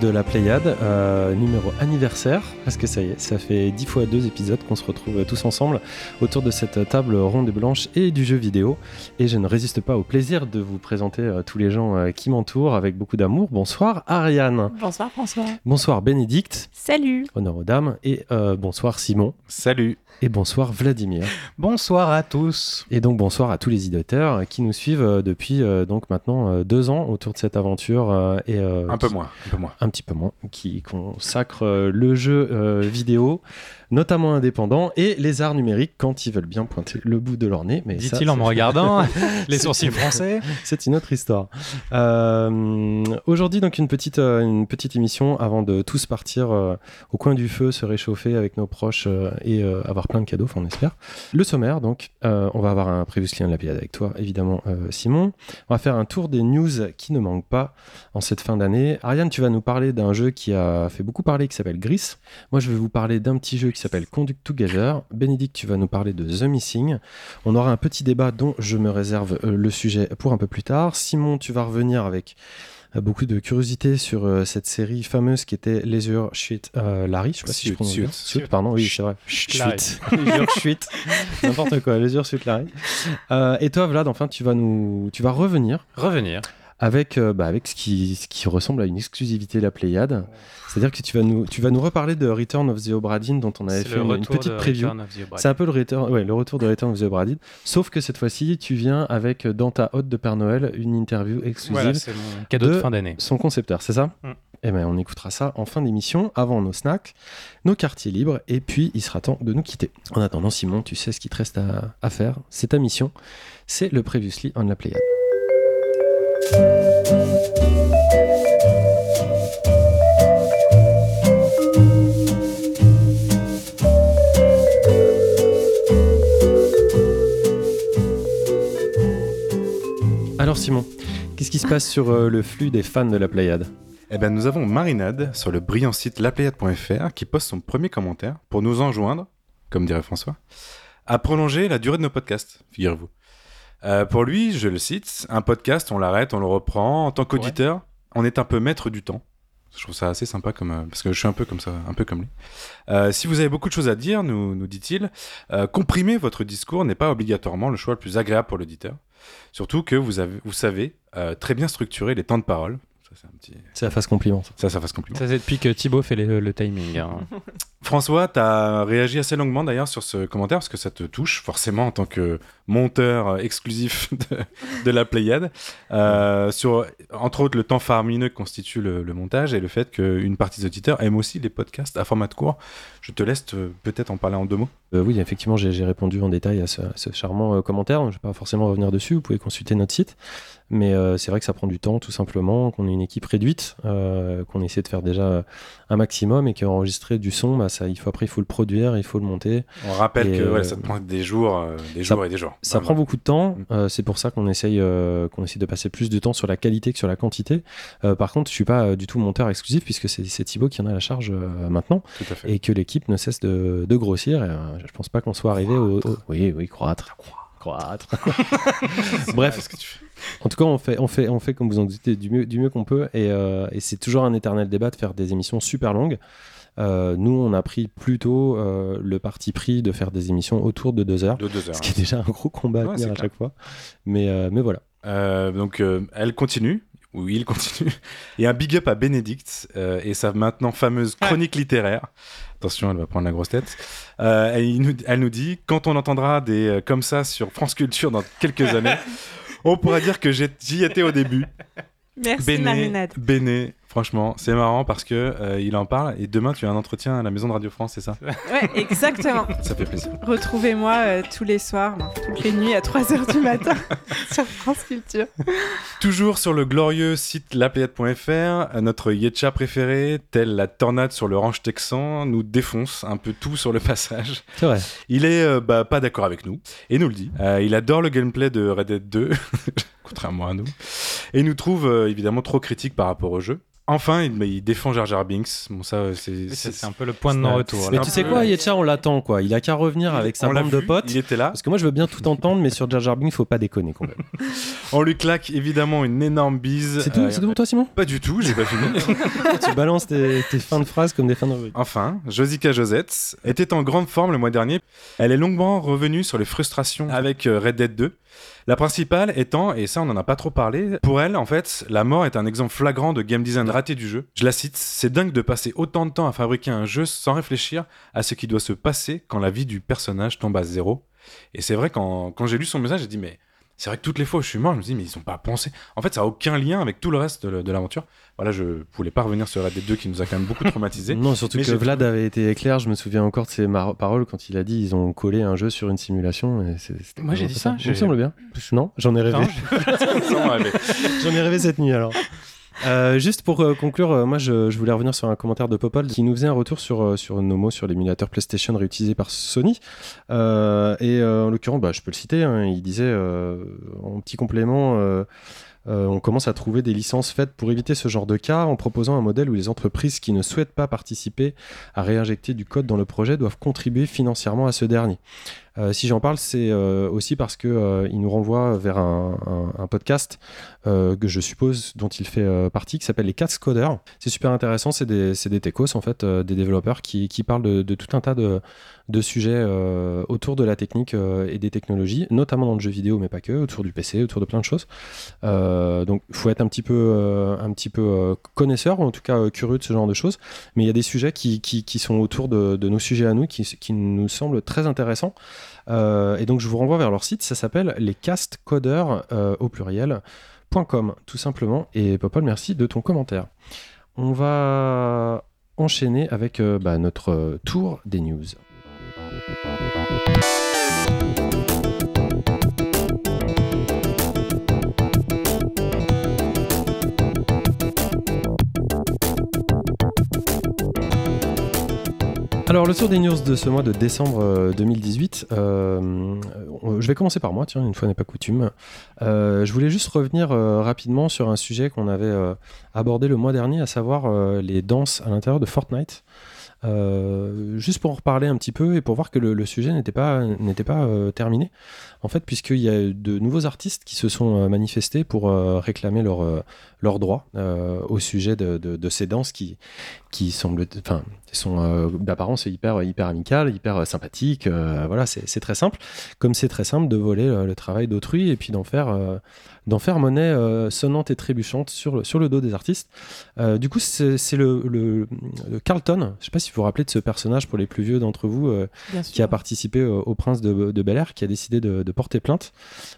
ce numéro 20 de la Pléiade, euh, numéro anniversaire, parce que ça y est, ça fait 10 fois deux épisodes qu'on se retrouve tous ensemble autour de cette table ronde et blanche et du jeu vidéo. Et je ne résiste pas au plaisir de vous présenter euh, tous les gens euh, qui m'entourent avec beaucoup d'amour. Bonsoir Ariane. Bonsoir François. Bonsoir Bénédicte. Salut. Honneur aux dames. Et euh, bonsoir Simon. Salut. Et bonsoir Vladimir. Bonsoir à tous. Et donc bonsoir à tous les idéateurs qui nous suivent depuis donc maintenant deux ans autour de cette aventure et euh, Un peu moins, un peu moins. un petit peu moins, qui consacre euh, le jeu euh, vidéo, notamment indépendant, et les arts numériques quand ils veulent bien pointer le bout de leur nez. Dit-il en me regardant, les sourcils français. c'est une autre histoire. Euh, Aujourd'hui, donc, une petite, euh, une petite émission avant de tous partir euh, au coin du feu, se réchauffer avec nos proches et avoir plein de cadeaux, enfin, on espère. Le sommaire, donc, on va avoir un prévu lien de la Pléiade avec toi, évidemment, Simon. On va faire un tour des news qui ne manquent pas en cette fin d'année. Ariane, tu vas nous parler d'un jeu qui a fait beaucoup parler, qui s'appelle Gris. Moi, je vais vous parler d'un petit jeu qui s'appelle Conduct Together. Bénédicte, tu vas nous parler de The Missing. On aura un petit débat dont je me réserve euh, le sujet pour un peu plus tard. Simon, tu vas revenir avec euh, beaucoup de curiosité sur euh, cette série fameuse qui était Suite euh, Larry. Je sais pas si je prononce bien. Suite, pardon, oui, c'est vrai. Larry. Suite. N'importe quoi, Leisure Suite Larry. Euh, et toi, Vlad, enfin, tu vas nous, tu vas revenir Revenir. Avec, euh, bah, avec ce, qui, ce qui ressemble à une exclusivité la Pléiade. C'est-à-dire que tu vas, nous, tu vas nous reparler de Return of the Obra Dinn dont on avait fait une, petite de preview. C'est un peu le, return, ouais, le retour de Return of the Obra Dinn. Sauf que cette fois-ci, tu viens avec euh, dans ta hôte de Père Noël une interview exclusive. Voilà, c'est mon cadeau de, de- fin d'année. Son concepteur, c'est ça Mm. Eh bien, on écoutera ça en fin d'émission, avant nos snacks, nos quartiers libres, et puis il sera temps de nous quitter. En attendant, Simon, tu sais ce qu'il te reste à, à faire. C'est ta mission. C'est le Previously on la Pléiade. Alors Simon, qu'est-ce qui se passe sur euh, le flux des fans de la Pléiade? Eh ben, nous avons Marinade sur le brillant site lapléiade.fr qui poste son premier commentaire pour nous enjoindre, comme dirait François, à prolonger la durée de nos podcasts, figurez-vous. Euh, pour lui, je le cite, un podcast, on l'arrête, on le reprend. En tant qu'auditeur, on est un peu maître du temps. Je trouve ça assez sympa comme euh, parce que je suis un peu comme ça, un peu comme lui. Euh, si vous avez beaucoup de choses à dire, nous, nous dit-il, comprimer votre discours n'est pas obligatoirement le choix le plus agréable pour l'auditeur. Surtout que vous, avez, vous savez très bien structurer les temps de parole. Ça, c'est un petit... C'est la phase compliment. ça. ça, ça fasse compliment. Ça, c'est depuis que Thibaut fait le, le timing. hein. François, tu as réagi assez longuement d'ailleurs sur ce commentaire parce que ça te touche forcément en tant que monteur euh, exclusif de, de la Pléiade. Euh, sur, entre autres, le temps faramineux que constitue le, le montage et le fait qu'une partie des auditeurs aiment aussi les podcasts à format court. Je te laisse peut-être en parler en deux mots. Euh, oui, effectivement, j'ai répondu en détail à ce, à ce charmant euh, commentaire. Je ne vais pas forcément revenir dessus. Vous pouvez consulter notre site. Mais euh, c'est vrai que ça prend du temps, tout simplement, qu'on est une équipe réduite, euh, qu'on essaie de faire déjà un maximum et qu'enregistrer du son, bah, ça, il faut, après, il faut le produire, il faut le monter. On rappelle Et, que ouais, ça te prend des jours, des ça- jours et des jours. Ça prend ouais. beaucoup de temps. Mm. c'est pour ça qu'on essaye, qu'on essaie de passer plus de temps sur la qualité que sur la quantité. Par contre, je suis pas du tout monteur exclusif puisque c'est Thibaut qui en a la charge maintenant Tout à fait. et que l'équipe ne cesse de, de grossir. Et, euh, je pense pas qu'on soit arrivé au, au- Oui, oui, croître. Croître. Bref, que tu en tout cas, on fait, on fait, on fait comme vous en doutez, du mieux, du mieux qu'on peut. Et, euh, et c'est toujours un éternel débat de faire des émissions super longues. Euh, nous, on a pris plutôt euh, le parti pris de faire des émissions autour de deux heures. De deux heures. Ce qui est déjà un gros combat à tenir à clair. chaque fois. Mais, euh, mais voilà. Euh, donc euh, elle continue, ou il continue. Et un big up à Bénédicte euh, et sa maintenant fameuse chronique littéraire. Attention, elle va prendre la grosse tête. Euh, nous- elle nous dit quand on entendra des euh, comme ça sur France Culture dans quelques années, on pourra dire que j'y étais au début. Merci Béné. Béné, franchement, c'est marrant parce que euh, il en parle et demain tu as un entretien à la maison de Radio France, c'est ça Ouais, exactement. Ça fait plaisir. Retrouvez-moi euh, tous les soirs, toutes les nuits à 3h du matin sur France Culture. Toujours sur le glorieux site lapléiade.fr, notre Yetcha préféré, tel la tornade sur le ranch texan, nous défonce un peu tout sur le passage. C'est vrai. Il est euh, bah, pas d'accord avec nous, et nous le dit. Euh, il adore le gameplay de Red Dead 2, contrairement à nous, et il nous trouve euh, évidemment trop critique par rapport au jeu. Enfin, il, il défend Jar Jar Binks. Bon, ça, euh, c'est. Un peu le point de non-retour. Mais tu sais peu- quoi, Yetcha, on l'attend quoi. Il a qu'à revenir avec sa On bande de potes. Il était là. Parce que moi je veux bien tout entendre, mais sur Jar Jar Binks, faut pas déconner quand même. On lui claque évidemment une énorme bise. C'est tout, Euh, c'est tout pour toi, Simon? Pas du tout, j'ai pas fini. Tu balances tes, tes fins de phrases comme des fins de rubrique. Enfin, Josica Josette était en grande forme le mois dernier. Elle est longuement revenue sur les frustrations avec euh, Red Dead 2. La principale étant, et ça on en a pas trop parlé, pour elle en fait, la mort est un exemple flagrant de game design raté du jeu. Je la cite, c'est dingue de passer autant de temps à fabriquer un jeu sans réfléchir à ce qui doit se passer quand la vie du personnage tombe à zéro. Et c'est vrai quand, quand j'ai lu son message, j'ai dit mais c'est vrai que toutes les fois où je suis mort, je me dis mais ils ont pas pensé. En fait, ça a aucun lien avec tout le reste de, de l'aventure. Voilà, je voulais pas revenir sur Red Dead 2 qui nous a quand même beaucoup traumatisé. Non, surtout Mais que Vlad avait été clair. Je me souviens encore de ses mar- paroles quand il a dit ils ont collé un jeu sur une simulation. Et c'est- c'était Moi, j'ai dit ça, j'ai- me semble bien. Non, j'en ai rêvé. J'en ai rêvé cette nuit alors. Euh, juste pour euh, conclure, euh, moi je, voulais revenir sur un commentaire de Popol qui nous faisait un retour sur, nos mots sur l'émulateur PlayStation réutilisé par Sony. Et en l'occurrence, bah, je peux le citer, hein, il disait en petit complément on commence à trouver des licences faites pour éviter ce genre de cas en proposant un modèle où les entreprises qui ne souhaitent pas participer à réinjecter du code dans le projet doivent contribuer financièrement à ce dernier. Euh, si j'en parle, c'est euh, aussi parce que euh, nous renvoie vers un, podcast que je suppose dont il fait partie, qui s'appelle les 4 codeurs. C'est super intéressant, c'est des, techos en fait, des développeurs qui, parlent de, tout un tas de, sujets autour de la technique et des technologies, notamment dans le jeu vidéo, mais pas que, autour du PC, autour de plein de choses. Donc, il faut être un petit peu, un petit peu connaisseur, ou en tout cas curieux de ce genre de choses. Mais il y a des sujets qui, sont autour de, nos sujets à nous, qui nous semblent très intéressants. Euh, et donc, je vous renvoie vers leur site, ça s'appelle les cast codeurs euh, au pluriel. .com, tout simplement. Et Popol, merci de ton commentaire. On va enchaîner avec euh, bah, notre tour des news. Alors, le tour des news de ce mois de décembre euh, 2018, euh, euh, je vais commencer par moi, tiens, une fois n'est pas coutume. Euh, je voulais juste revenir euh, rapidement sur un sujet qu'on avait euh, abordé le mois dernier, à savoir euh, les danses à l'intérieur de Fortnite. Euh, juste pour en reparler un petit peu et pour voir que le, sujet n'était pas, n'était pas euh, terminé, en fait, puisqu'il y a de nouveaux artistes qui se sont euh, manifestés pour réclamer leurs leurs droits au sujet de, de- ces danses qui, qui semblent, enfin, sont d'apparence hyper, hyper amicales, hyper sympathiques. voilà, c'est très simple. Comme c'est très simple de voler le travail d'autrui et puis d'en faire, d'en faire monnaie euh, sonnante et trébuchante sur le, sur le dos des artistes. Euh, du coup, c'est le, le- le Carlton. Je sais pas si vous vous rappelez de ce personnage pour les plus vieux d'entre vous. euh, qui a participé au Prince de, de Bel Air, qui a décidé de, de porter plainte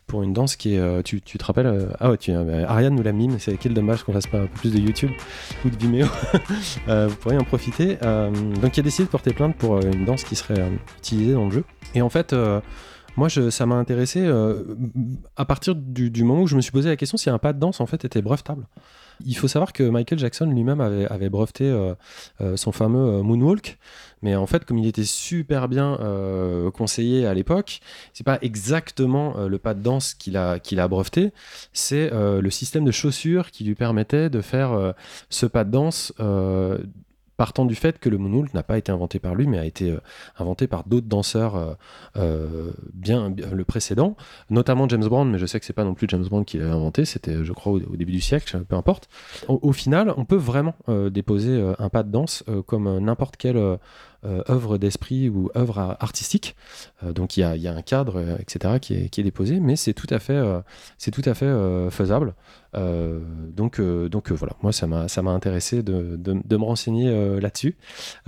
pour une danse qui est. tu, tu te rappelles Ah ouais, tu, Ariane nous l'a mime, c'est quel dommage qu'on fasse pas un peu plus de YouTube ou de Vimeo. Vous pourriez en profiter. Donc, il a décidé de porter plainte pour une danse qui serait utilisée dans le jeu. Et en fait. euh, moi, ça m'a intéressé euh, à partir du, moment où je me suis posé la question si un pas de danse en fait était brevetable. Il faut savoir que Michael Jackson lui-même avait, breveté euh, euh, son fameux Moonwalk, mais en fait, comme il était super bien conseillé à l'époque, c'est pas exactement le pas de danse qu'il a, qu'il a breveté, c'est le système de chaussures qui lui permettait de faire ce pas de danse. Partant du fait que le moonwalk n'a pas été inventé par lui, mais a été euh, inventé par d'autres danseurs euh, euh, bien, le précédent, notamment James Brown, mais je sais que c'est pas non plus James Brown qui l'a inventé, c'était je crois au, début du siècle, peu importe. Au, final, on peut vraiment déposer un pas de danse comme n'importe euh, œuvre d'esprit ou œuvre artistique. Euh, donc il y a, il y a un cadre, euh, etc., qui est, qui est déposé, mais c'est tout à fait, euh, c'est tout à fait euh, faisable. Euh, donc, euh, donc euh, voilà, moi ça m'a, ça m'a intéressé de, de, de me renseigner euh, là-dessus.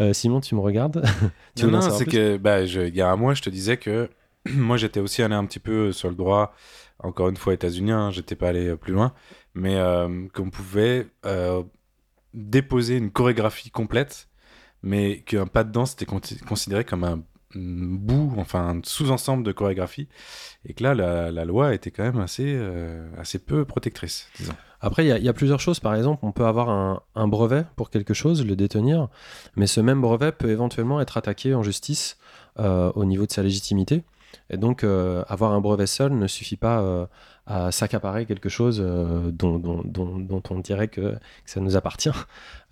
Euh, Simon, tu me regardes Tu Non, non, c'est que bah, je- il y a un mois, je te disais que moi, j'étais aussi allé un petit peu sur le droit, encore une fois, états-unien, hein, j'étais pas allé plus loin, mais euh, qu'on pouvait euh, déposer une chorégraphie complète, mais qu'un pas de danse était con- considéré comme un un bout, enfin un sous-ensemble de chorégraphie, et que là, la, la loi était quand même assez, euh, assez peu protectrice, disons. Après, il y, a- plusieurs choses. Par exemple, on peut avoir un, brevet pour quelque chose, le détenir, mais ce même brevet peut éventuellement être attaqué en justice euh, au niveau de sa légitimité. Et donc, euh, avoir un brevet seul ne suffit pas à s'accaparer quelque chose euh, dont, on dirait que, ça nous appartient.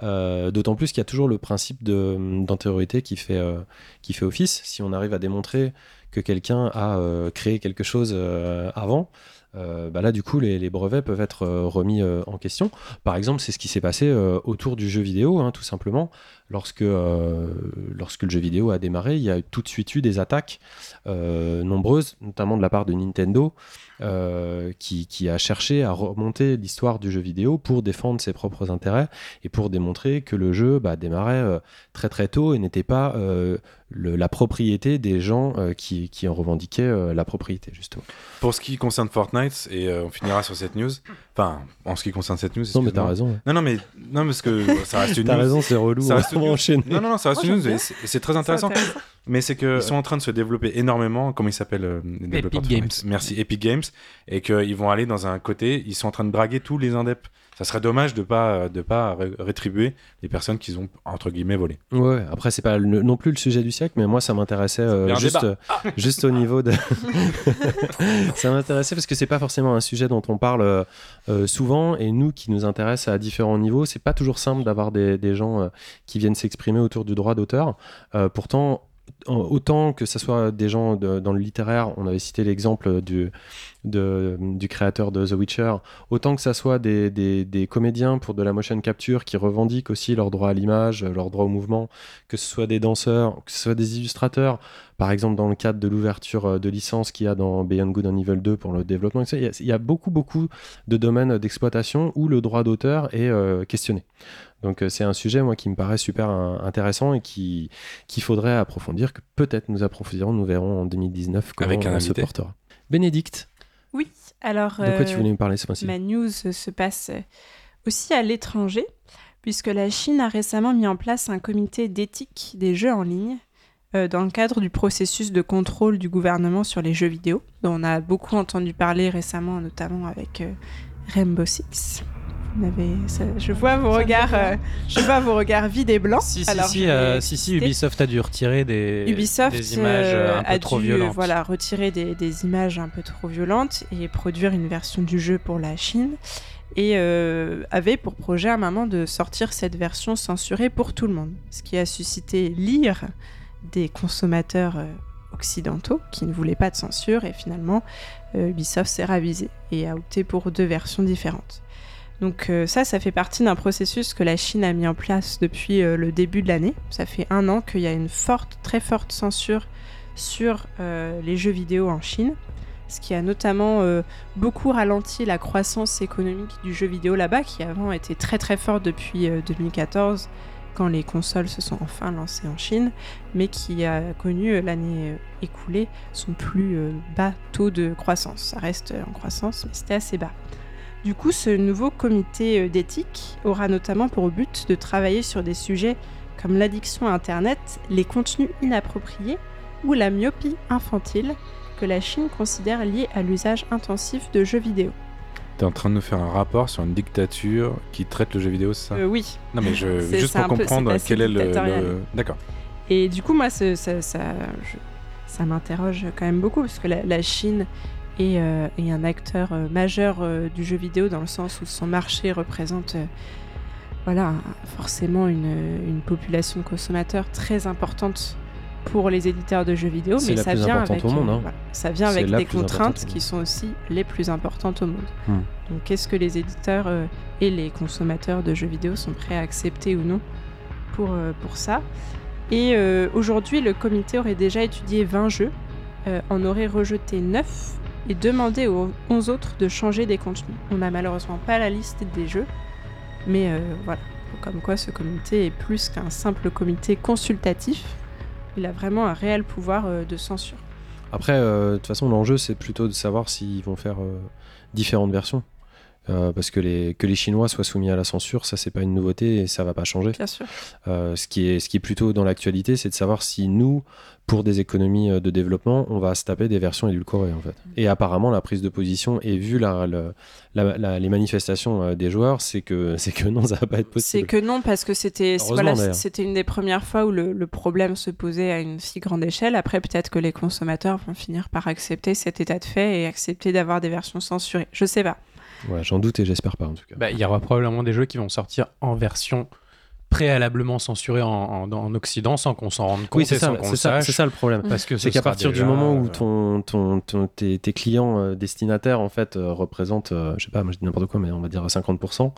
Euh, D'autant plus qu'il y a toujours le principe d'antériorité qui, fait, euh, qui fait office. Si on arrive à démontrer que quelqu'un a créé quelque chose avant, bah là du coup les, brevets peuvent être remis en question. Par exemple, c'est ce qui s'est passé autour du jeu vidéo, hein, tout simplement. Lorsque, euh, lorsque le jeu vidéo a démarré, il y a tout de suite eu des attaques euh, nombreuses, notamment de la part de Nintendo, euh, qui, qui a cherché à remonter l'histoire du jeu vidéo pour défendre ses propres intérêts et pour démontrer que le jeu bah, démarrait très très tôt et n'était pas le- la propriété des gens qui, qui en revendiquaient la propriété, justement. Pour ce qui concerne Fortnite, et on finira sur cette news. Enfin, en ce qui concerne cette news. Non, mais t'as raison. ouais. Non, non, mais non, parce que ça reste une T'as news. raison, c'est relou. Ça on va enchaîner. Non, non, non, ça reste Moi, une news c'est très intéressant. intéressant. Mais c'est qu'ils sont en train de se développer énormément. Comment ils s'appellent euh, les développeurs de Epic Games. Merci, Epic Games. Et qu'ils vont aller dans un côté, ils sont en train de draguer tous les indeps. Ça serait dommage de pas de pas ré- rétribuer les personnes qu'ils ont entre guillemets volées. Ouais, après, c'est pas le- non plus le sujet du siècle, mais moi, ça m'intéressait euh, juste, euh, juste au niveau de. ça m'intéressait parce que c'est pas forcément un sujet dont on parle euh, euh, souvent, et nous qui nous intéresse à différents niveaux, c'est pas toujours simple d'avoir des, des gens euh, qui viennent s'exprimer autour du droit d'auteur. Pourtant, autant que ce soit des gens de- dans le littéraire, on avait cité l'exemple du, de- du créateur de The Witcher, autant que ça soit des, des- des comédiens pour de la motion capture qui revendiquent aussi leur droit à l'image, leur droit au mouvement, que ce soit des danseurs, que ce soit des illustrateurs, par exemple dans le cadre de l'ouverture euh, de licence qu'il y a dans Beyond Good and Evil 2 pour le développement, il y a, il y a beaucoup beaucoup de domaines d'exploitation où le droit d'auteur est euh, questionné. Donc euh, c'est un sujet moi qui me paraît super intéressant et qui qu'il faudrait approfondir, que peut-être nous approfondirons, nous verrons en 2019 comment Avec un on se invité. portera. Bénédicte, Oui, alors. de quoi tu euh, voulais me parler ce mois-ci? Ma news se passe aussi à l'étranger, puisque la Chine a récemment mis en place un comité d'éthique des jeux en ligne euh, dans le cadre du processus de contrôle du gouvernement sur les jeux vidéo, dont on a beaucoup entendu parler récemment, notamment avec euh, Rainbow Six. Vous n'avez- ça- je vois vos Ça me regards, dit rien. euh, je vois vos regards vides et blancs. Si, si, Alors, si, je vais euh, si, si, citer. Ubisoft a dû retirer des, Ubisoft des images euh, un euh, peu a trop dû violentes. voilà, retirer des, des images un peu trop violentes et produire une version du jeu pour la Chine. Et euh, avait pour projet à un moment de sortir cette version censurée pour tout le monde. Ce qui a suscité l'ire des consommateurs occidentaux qui ne voulaient pas de censure. Et finalement, euh, Ubisoft s'est ravisé et a opté pour deux versions différentes. Donc euh, ça, ça fait partie d'un processus que la Chine a mis en place depuis euh, le début de l'année. Ça fait un an qu'il y a une forte, très forte censure sur euh, les jeux vidéo en Chine, ce qui a notamment beaucoup ralenti la croissance économique du jeu vidéo là-bas, qui avant était très très forte depuis euh, 2014, quand les consoles se sont enfin lancées en Chine, mais qui a connu l'année écoulée son plus bas taux de croissance. Ça reste en croissance, mais c'était assez bas. Du coup, ce nouveau comité euh, d'éthique aura notamment pour but de travailler sur des sujets comme l'addiction à Internet, les contenus inappropriés ou la myopie infantile que la Chine considère liée à l'usage intensif de jeux vidéo. T'es en train de nous faire un rapport sur une dictature qui traite le jeu vidéo, c'est ça Euh, oui. Non, mais je, juste pour peu- comprendre quel est le. D'accord. Et du coup, moi, ça, ça, je- ça m'interroge quand même beaucoup, parce que la, la Chine euh, est un acteur euh, majeur euh, du jeu vidéo, dans le sens où son marché représente voilà, forcément une, une population de consommateurs très importante pour les éditeurs de jeux vidéo, mais ça vient avec, monde, hein. voilà, ça vient avec des contraintes qui sont aussi les plus importantes au monde. Hmm. Donc, qu'est-ce que les éditeurs euh, et les consommateurs de jeux vidéo sont prêts à accepter ou non pour, euh, pour ça? Et euh, aujourd'hui, le comité aurait déjà étudié 20 jeux, en aurait rejeté 9 et demandé aux 11 autres de changer des contenus. On n'a malheureusement pas la liste des jeux, mais euh, voilà. Comme quoi, ce comité est plus qu'un simple comité consultatif. Il a vraiment un réel pouvoir euh, de censure. Après, euh, de toute façon, l'enjeu, c'est plutôt de savoir s'ils vont faire différentes versions. Euh, parce que les, que les Chinois soient soumis à la censure, ça, c'est pas une nouveauté et ça va pas changer. Bien sûr. Euh, ce, qui est, ce qui est plutôt dans l'actualité, c'est de savoir si nous, pour des économies euh, de développement, on va se taper des versions édulcorées en fait. Et apparemment, la prise de position et vu la, la- la- la- les manifestations euh, des joueurs, c'est que c'est que non, ça va pas être C'est possible. que non, parce que c'était voilà, c'était une des premières fois où le, le problème se posait à une si grande échelle. Après, peut-être que les consommateurs vont finir par accepter cet état de fait et accepter d'avoir des versions censurées. Je sais pas. Ouais, j'en doute et j'espère pas en tout cas. Bah, il y aura probablement des jeux qui vont sortir en version préalablement censurée en, en- en Occident sans qu'on s'en rende compte oui, c'est ça, c'est le ça, ça le problème. Parce que C'est ce qu'à partir du moment où euh, ton, ton, ton- tes, tes clients euh, destinataires en fait euh, représentent, euh, je sais pas, moi je dis n'importe quoi, mais on va dire 50%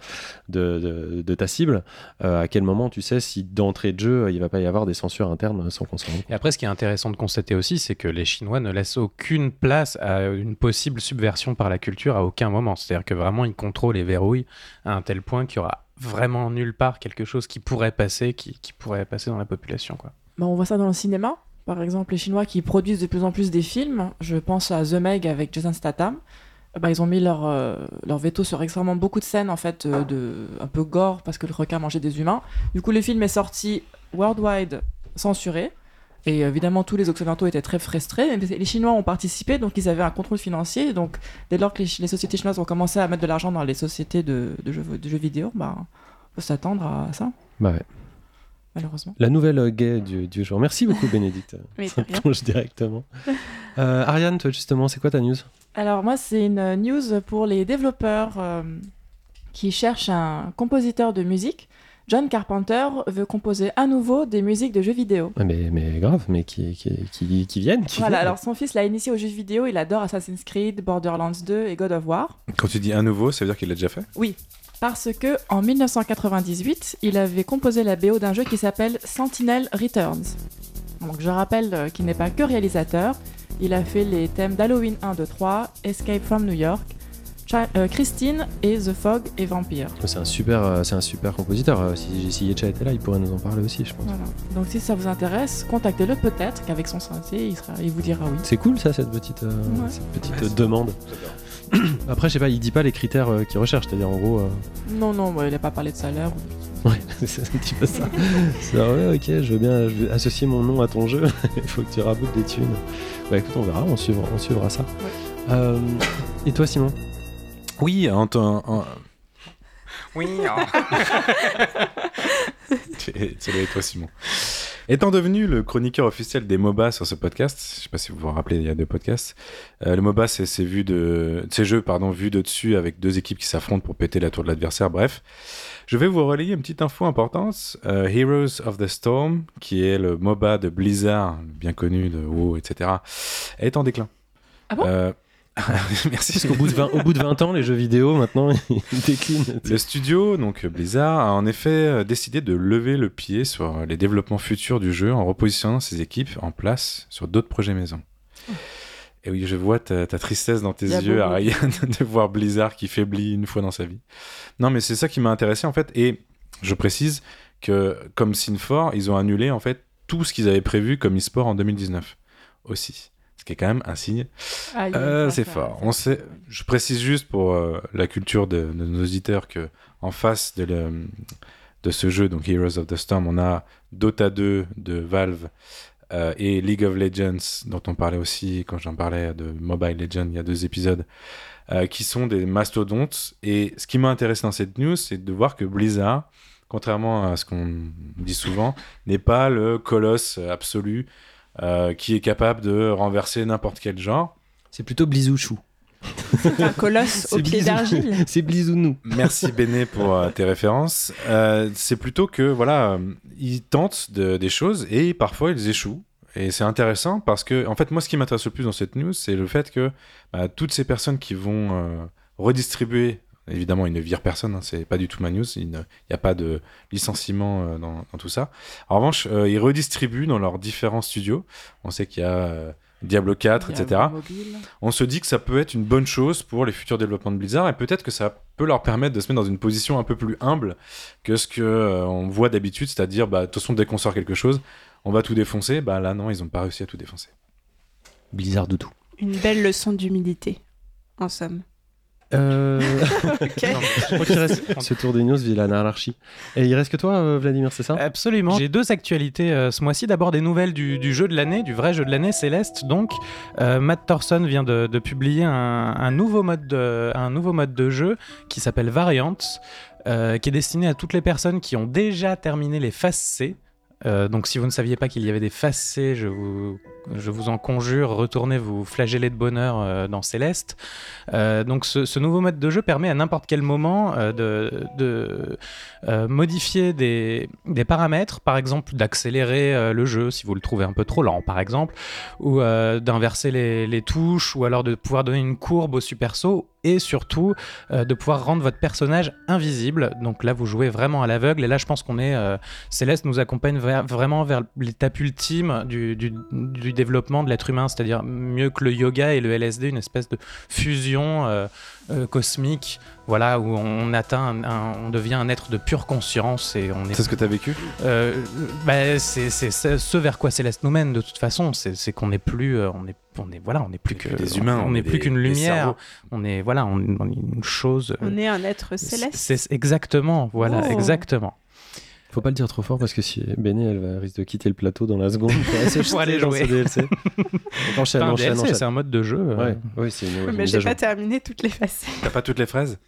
de, de, de ta cible, euh, à quel moment tu sais si d'entrée de jeu il va pas y avoir des censures internes sans qu'on s'en rende compte? Et après, ce qui est intéressant de constater aussi, c'est que les Chinois ne laissent aucune place à une possible subversion par la culture à aucun moment. C'est-à-dire que vraiment, ils contrôlent et verrouillent à un tel point qu'il y aura vraiment nulle part quelque chose qui pourrait passer, qui, pourrait passer dans la population. Quoi. Bah, on voit ça dans le cinéma. Par exemple, les Chinois qui produisent de plus en plus des films. Je pense à The Meg avec Jason Statham. Euh, Bah, ils ont mis leur, euh, leur veto sur extrêmement beaucoup de scènes, en fait, euh, de, un peu gore, parce que le requin mangeait des humains. Du coup, le film est sorti worldwide censuré. Et évidemment, tous les Occidentaux étaient très frustrés. Mais Les Chinois ont participé, donc ils avaient un contrôle financier. Donc, dès lors que les, les sociétés chinoises ont commencé à mettre de l'argent dans les sociétés de, de jeux, de jeux vidéo, bah, on peut s'attendre à ça, Bah ouais. malheureusement. La nouvelle euh, gay du, du jour. Merci beaucoup Bénédicte. Mais Ça plonge directement. Euh, Ariane, toi justement, c'est quoi ta news? Alors moi, c'est une news pour les développeurs euh, qui cherchent un compositeur de musique. John Carpenter veut composer à nouveau des musiques de jeux vidéo. Mais, mais grave, mais qui, qui, qui, qui viennent qui Voilà, viennent. alors son fils l'a initié aux jeux vidéo, il adore Assassin's Creed, Borderlands 2 et God of War. Quand tu dis à nouveau, ça veut dire qu'il l'a déjà fait? Parce que en 1998, il avait composé la BO d'un jeu qui s'appelle Sentinel Returns. Donc je rappelle euh, qu'il n'est pas que réalisateur, il a fait les thèmes d'Halloween 1, 2, 3, Escape from New York, Christine et The Fog et Vampire. C'est un super, euh, c'est un super compositeur. Euh, Si, si était là, il pourrait nous en parler aussi, je pense. Voilà. Donc si ça vous intéresse, contactez-le peut-être qu'avec son synthé, il, sera, il vous dira oui. C'est cool ça, cette petite, euh, Ouais. cette petite Ouais, euh, demande. Après, je sais pas, il dit pas les critères euh, qu'il recherche, c'est-à-dire en gros. euh, Non, non, bah, il n'a pas parlé de salaire. Ouais, c'est un petit peu ça. c'est ouais, ok, je veux bien je associer mon nom à ton jeu. Il faut que tu raboutes des thunes. Bah écoute, on verra, on suivra, on suivra ça. Euh, et toi, Simon? Oui, en, Oui, C'est c'est toi, Simon. Étant devenu le chroniqueur officiel des MOBA sur ce podcast, je sais pas si vous vous rappelez, il y a deux podcasts. euh, le MOBA, c'est ces vues de, ces jeux, pardon, vus de dessus avec deux équipes qui s'affrontent pour péter la tour de l'adversaire. Bref, je vais vous relayer une petite info importante. Euh, Heroes of the Storm, qui est le MOBA de Blizzard, bien connu de WoW, etc., est en déclin. Ah bon? Euh, Merci. Parce qu'au bout, de 20 au bout de 20 ans, les jeux vidéo, maintenant, ils déclinent. Le studio, donc Blizzard, a en effet euh, décidé de lever le pied sur euh, les développements futurs du jeu en repositionnant ses équipes en place sur d'autres projets maison. Et oui, je vois ta, ta tristesse dans tes yeux. Ariane, de voir Blizzard qui faiblit une fois dans sa vie. Non, mais c'est ça qui m'a intéressé en fait. Et je précise que, comme Sinfor, ils ont annulé en fait tout ce qu'ils avaient prévu comme e-sport en 2019 aussi. Ce qui est quand même un signe Aïe, euh, c'est fort. On sait, je précise juste pour euh, la culture de, de nos auditeurs que en face de, le- de ce jeu, donc Heroes of the Storm, on a Dota 2 de Valve euh, et League of Legends, dont on parlait aussi quand j'en parlais de Mobile Legends il y a deux épisodes, qui sont des mastodontes. Et ce qui m'a intéressé dans cette news, c'est de voir que Blizzard, contrairement à ce qu'on dit souvent, n'est pas le colosse absolu euh, qui est capable de renverser n'importe quel genre. C'est plutôt Blizouchou. Un colosse au pied d'argile. C'est Blizounou. Merci Béné pour euh, tes références. Euh, c'est plutôt que voilà, euh, ils tentent de- des choses et parfois ils échouent. Et c'est intéressant parce que, en fait, moi, ce qui m'intéresse le plus dans cette news, c'est le fait que bah, toutes ces personnes qui vont euh, redistribuer, évidemment, ils ne virent personne, hein, c'est pas du tout ma news, il n'y a pas de licenciement euh, dans, dans tout ça. En revanche, euh, ils redistribuent dans leurs différents studios. On sait qu'il y a euh, Diablo 4, Il y a etc mobile. on se dit que ça peut être une bonne chose pour les futurs développements de Blizzard et peut-être que ça peut leur permettre de se mettre dans une position un peu plus humble que ce que euh, on voit d'habitude, c'est-à-dire bah de toute façon dès qu'on sort quelque chose, on va tout défoncer. Bah là non, ils ont pas réussi à tout défoncer. Blizzard de tout. Une belle leçon d'humilité, en somme. Euh... Ok. Non, je crois qu'il reste ce tour des news via l'anarchie. Et il reste que toi, euh, Vladimir, c'est ça? Absolument. J'ai deux actualités euh, ce mois-ci. D'abord des nouvelles du, du jeu de l'année, du vrai jeu de l'année, Céleste. Donc, euh, Matt Thorson vient de, de publier un, un nouveau mode de, un nouveau mode de jeu qui s'appelle Variants, euh, qui est destiné à toutes les personnes qui ont déjà terminé les phases C. Euh, donc si vous ne saviez pas qu'il y avait des C, je vous, en conjure, retournez vous flageller de bonheur euh, dans Céleste. Euh, donc ce, nouveau mode de jeu permet à n'importe quel moment de, modifier des, paramètres, par exemple d'accélérer le jeu si vous le trouvez un peu trop lent par exemple, ou d'inverser les, les touches, ou alors de pouvoir donner une courbe au super saut, et surtout euh, de pouvoir rendre votre personnage invisible. Donc là vous jouez vraiment à l'aveugle, et là je pense qu'on est... euh, Céleste nous accompagne vraiment vers l'étape ultime du, développement de l'être humain, c'est-à-dire mieux que le yoga et le LSD, une espèce de fusion euh, euh, cosmique, voilà, où on atteint, un- un- on devient un être de pure conscience et on est. C'est ce que t'as vécu? Euh, bah, c'est c'est- c'est ce vers quoi Céleste nous mène de toute façon, c'est qu'on n'est plus, euh, on est, on est, voilà, on n'est plus que des humains, on n'est est plus qu'une lumière, on est, voilà, on, on est une chose. euh, On est un être céleste. C'est exactement, voilà, Oh. exactement. Faut pas le dire trop fort parce que si Béné, elle va risque de quitter le plateau dans la seconde pour, aller Pour aller dans jouer. ce DLC. Enchaîne, enchaîne, enchaîne. c'est un mode de jeu. euh, Ouais, oui, c'est une, Oui, mais j'ai pas terminé toutes les phases. T'as pas toutes les phrases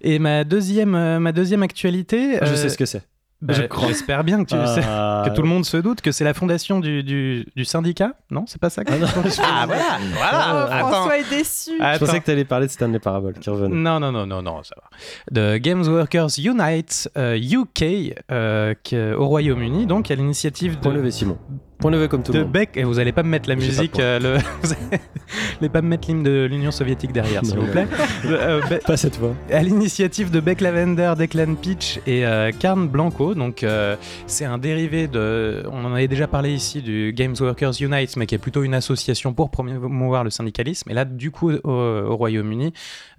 Et ma deuxième, euh, ma deuxième actualité. Ah, Je euh, sais ce que c'est. Bah, je crois. J'espère bien que tu le sais. Ah, Que tout le monde se doute que c'est la fondation du, du, du syndicat Non, c'est pas ça que Ah non, Ah, voilà, voilà. Oh, Attends. François est déçu. Je pensais que t'allais parler de Stanley Parable qui revenait. Non, non, non, non, non, ça va. De Games Workers Unite euh, UK euh, au Royaume-Uni, donc à l'initiative de, levé, Simon. Point levé comme tout de le monde. Beck. Et vous allez pas me mettre la J'ai pas de musique, euh, le... vous allez pas me mettre l'hymne de l'Union soviétique derrière, s'il vous plaît. Euh, Be- Pas cette fois. à l'initiative de Beck Lavender, Declan Peach et euh, Karn Blanco. Donc, euh, c'est un dérivé de. On en avait déjà parlé ici du Games Workers Unite, mais qui est plutôt une association pour promouvoir le syndicalisme. Et là, du coup, au, au Royaume-Uni,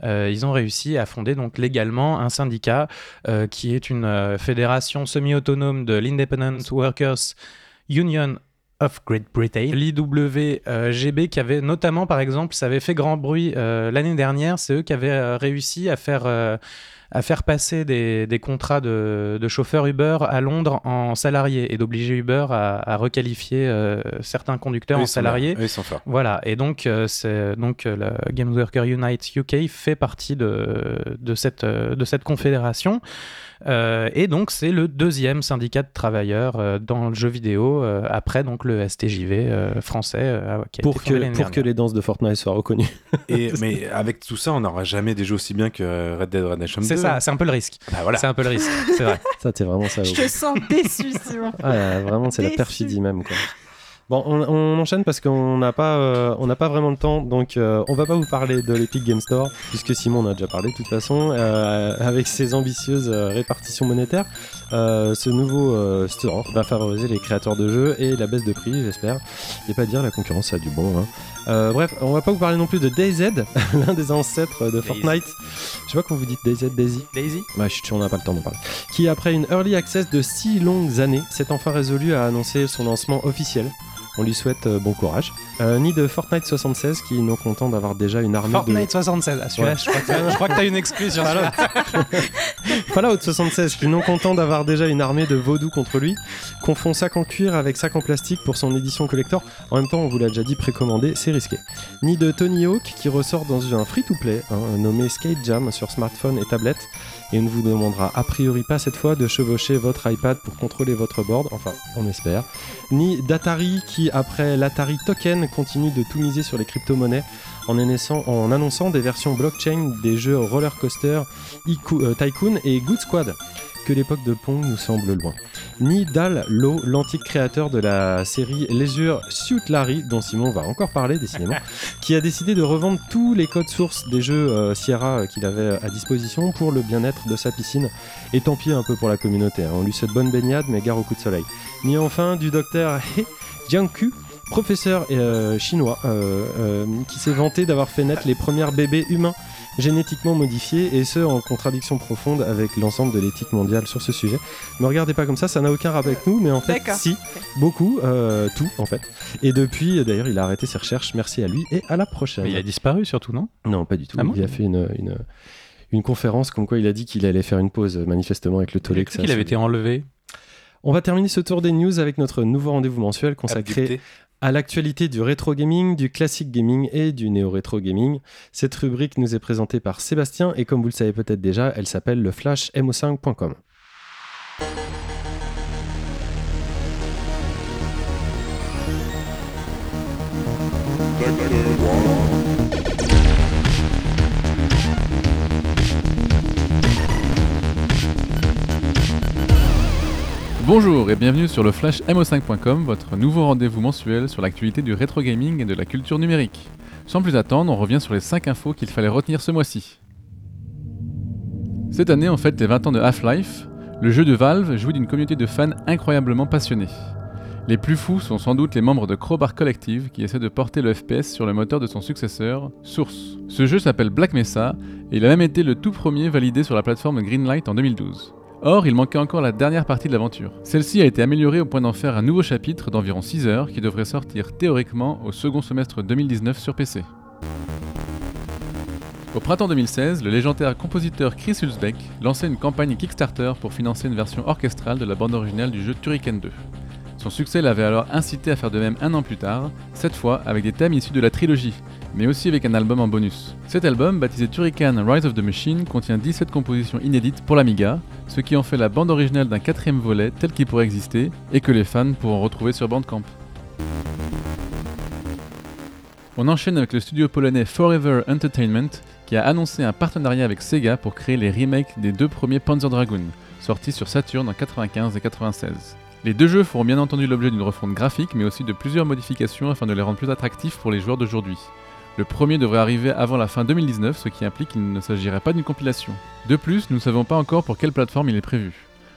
euh, ils ont réussi à fonder donc légalement un syndicat euh, qui est une euh, fédération semi-autonome de l'Independent Workers Union of Great Britain, l'IWGB, qui avait notamment, par exemple, ça avait fait grand bruit euh, l'année dernière, c'est eux qui avaient euh, réussi à faire, euh, à faire passer des, des contrats de, de chauffeurs Uber à Londres en salariés et d'obliger Uber à, à requalifier euh, certains conducteurs en salariés. ils sont forts. Voilà, et donc, euh, c'est, donc euh, le Games Worker Unite UK fait partie de, de, cette, euh, de cette confédération. Euh, et donc, c'est le deuxième syndicat de travailleurs euh, dans le jeu vidéo, euh, après donc le STJV euh, français. euh, qui a Pour été que, pour que les danses de Fortnite soient reconnues. Et, mais avec tout ça, on n'aura jamais des jeux aussi bien que Red Dead Redemption 2. C'est ça, c'est un peu le risque. Bah voilà. C'est un peu le risque, c'est vrai. Ça, t'es vraiment ça. Je te sens déçu, Simon. Ah, vraiment, c'est la perfidie même. Quoi. Bon, on, on enchaîne parce qu'on n'a pas, euh, on n'a pas vraiment le temps, donc euh, on va pas vous parler de l'Epic Game Store puisque Simon en a déjà parlé de toute façon. euh, avec ses ambitieuses euh, répartitions monétaires, euh, ce nouveau euh, store va favoriser les créateurs de jeux et la baisse de prix, j'espère. Et pas dire la concurrence a du bon. hein. Euh, bref, on va pas vous parler non plus de DayZ, l'un des ancêtres de Fortnite. Je sais pas comment vous dites DayZ, Daisy. Daisy Bah, chut, on n'a pas le temps d'en parler. Qui, après une early access de six longues années, s'est enfin résolu à annoncer son lancement officiel. On lui souhaite euh, bon courage. Euh, ni de Fortnite 76, qui, non content d'avoir déjà une armée Fortnite 76, ah, celui-là, Ouais. je crois que t'as- une excuse sur de Fallout 76, qui, non content d'avoir déjà une armée de vaudous contre lui, confond sac en cuir avec sac en plastique pour son édition collector. En même temps, on vous l'a déjà dit, précommandé, c'est risqué. Ni de Tony Hawk, qui ressort dans un free-to-play hein, nommé Skate Jam sur smartphone et tablette. Et ne vous demandera a priori pas cette fois de chevaucher votre iPad pour contrôler votre board, enfin on espère. Ni d'Atari qui, après l'Atari Token, continue de tout miser sur les crypto-monnaies en, annonçant- en annonçant des versions blockchain des jeux Roller Coaster, Iku- euh, Tycoon et Good Squad. Que l'époque de Pong nous semble loin. Ni Dal Low, l'antique créateur de la série Leisure Suit Larry, dont Simon va encore parler décidément, qui a décidé de revendre tous les codes sources des jeux euh, Sierra euh, qu'il avait à disposition pour le bien-être de sa piscine. Et tant pis un peu pour la communauté, hein. on lui souhaite bonne baignade mais gare au coup de soleil. Ni enfin du docteur He Jiankyu, professeur euh, chinois, euh, euh, qui s'est vanté d'avoir fait naître les premiers bébés humains génétiquement modifiés, et ce en contradiction profonde avec l'ensemble de l'éthique mondiale sur ce sujet. Ne regardez pas comme ça, ça n'a aucun rapport avec nous, mais en fait, si, beaucoup, euh, tout en fait. Et depuis, d'ailleurs, il a arrêté ses recherches, merci à lui, et à la prochaine. Mais il a disparu surtout, non? Non, pas du tout. Ah bon? Il a fait une, une, une conférence comme quoi il a dit qu'il allait faire une pause, manifestement, avec le tollé que ça a Il avait été enlevé. On va terminer ce tour des news avec notre nouveau rendez-vous mensuel consacré Abducté. À l'actualité du rétro gaming, du classic gaming et du néo-rétro gaming, cette rubrique nous est présentée par Sébastien et comme vous le savez peut-être déjà, elle s'appelle le flashmo5.com. Bonjour et bienvenue sur le Flash MO5.com, votre nouveau rendez-vous mensuel sur l'actualité du rétro gaming et de la culture numérique. Sans plus attendre, on revient sur les 5 infos qu'il fallait retenir ce mois-ci. Cette année, on fête les 20 ans de Half-Life. Le jeu de Valve jouit d'une communauté de fans incroyablement passionnés. Les plus fous sont sans doute les membres de Crowbar Collective qui essaient de porter le FPS sur le moteur de son successeur, Source. Ce jeu s'appelle Black Mesa et il a même été le tout premier validé sur la plateforme Greenlight en 2012. Or, il manquait encore la dernière partie de l'aventure. Celle-ci a été améliorée au point d'en faire un nouveau chapitre d'environ 6 heures qui devrait sortir théoriquement au second semestre 2019 sur PC. Au printemps 2016, le légendaire compositeur Chris Hulsbeck lançait une campagne Kickstarter pour financer une version orchestrale de la bande originale du jeu Turrican 2. Son succès l'avait alors incité à faire de même un an plus tard, cette fois avec des thèmes issus de la trilogie, mais aussi avec un album en bonus. Cet album, baptisé Turrican Rise of the Machine, contient 17 compositions inédites pour l'Amiga, ce qui en fait la bande originale d'un quatrième volet tel qu'il pourrait exister et que les fans pourront retrouver sur Bandcamp. On enchaîne avec le studio polonais Forever Entertainment qui a annoncé un partenariat avec Sega pour créer les remakes des deux premiers Panzer Dragoon, sortis sur Saturn en 95 et 96. Les deux jeux feront bien entendu l'objet d'une refonte graphique mais aussi de plusieurs modifications afin de les rendre plus attractifs pour les joueurs d'aujourd'hui. Le premier devrait arriver avant la fin 2019, ce qui implique qu'il ne s'agirait pas d'une compilation. De plus, nous ne savons pas encore pour quelle plateforme il est prévu.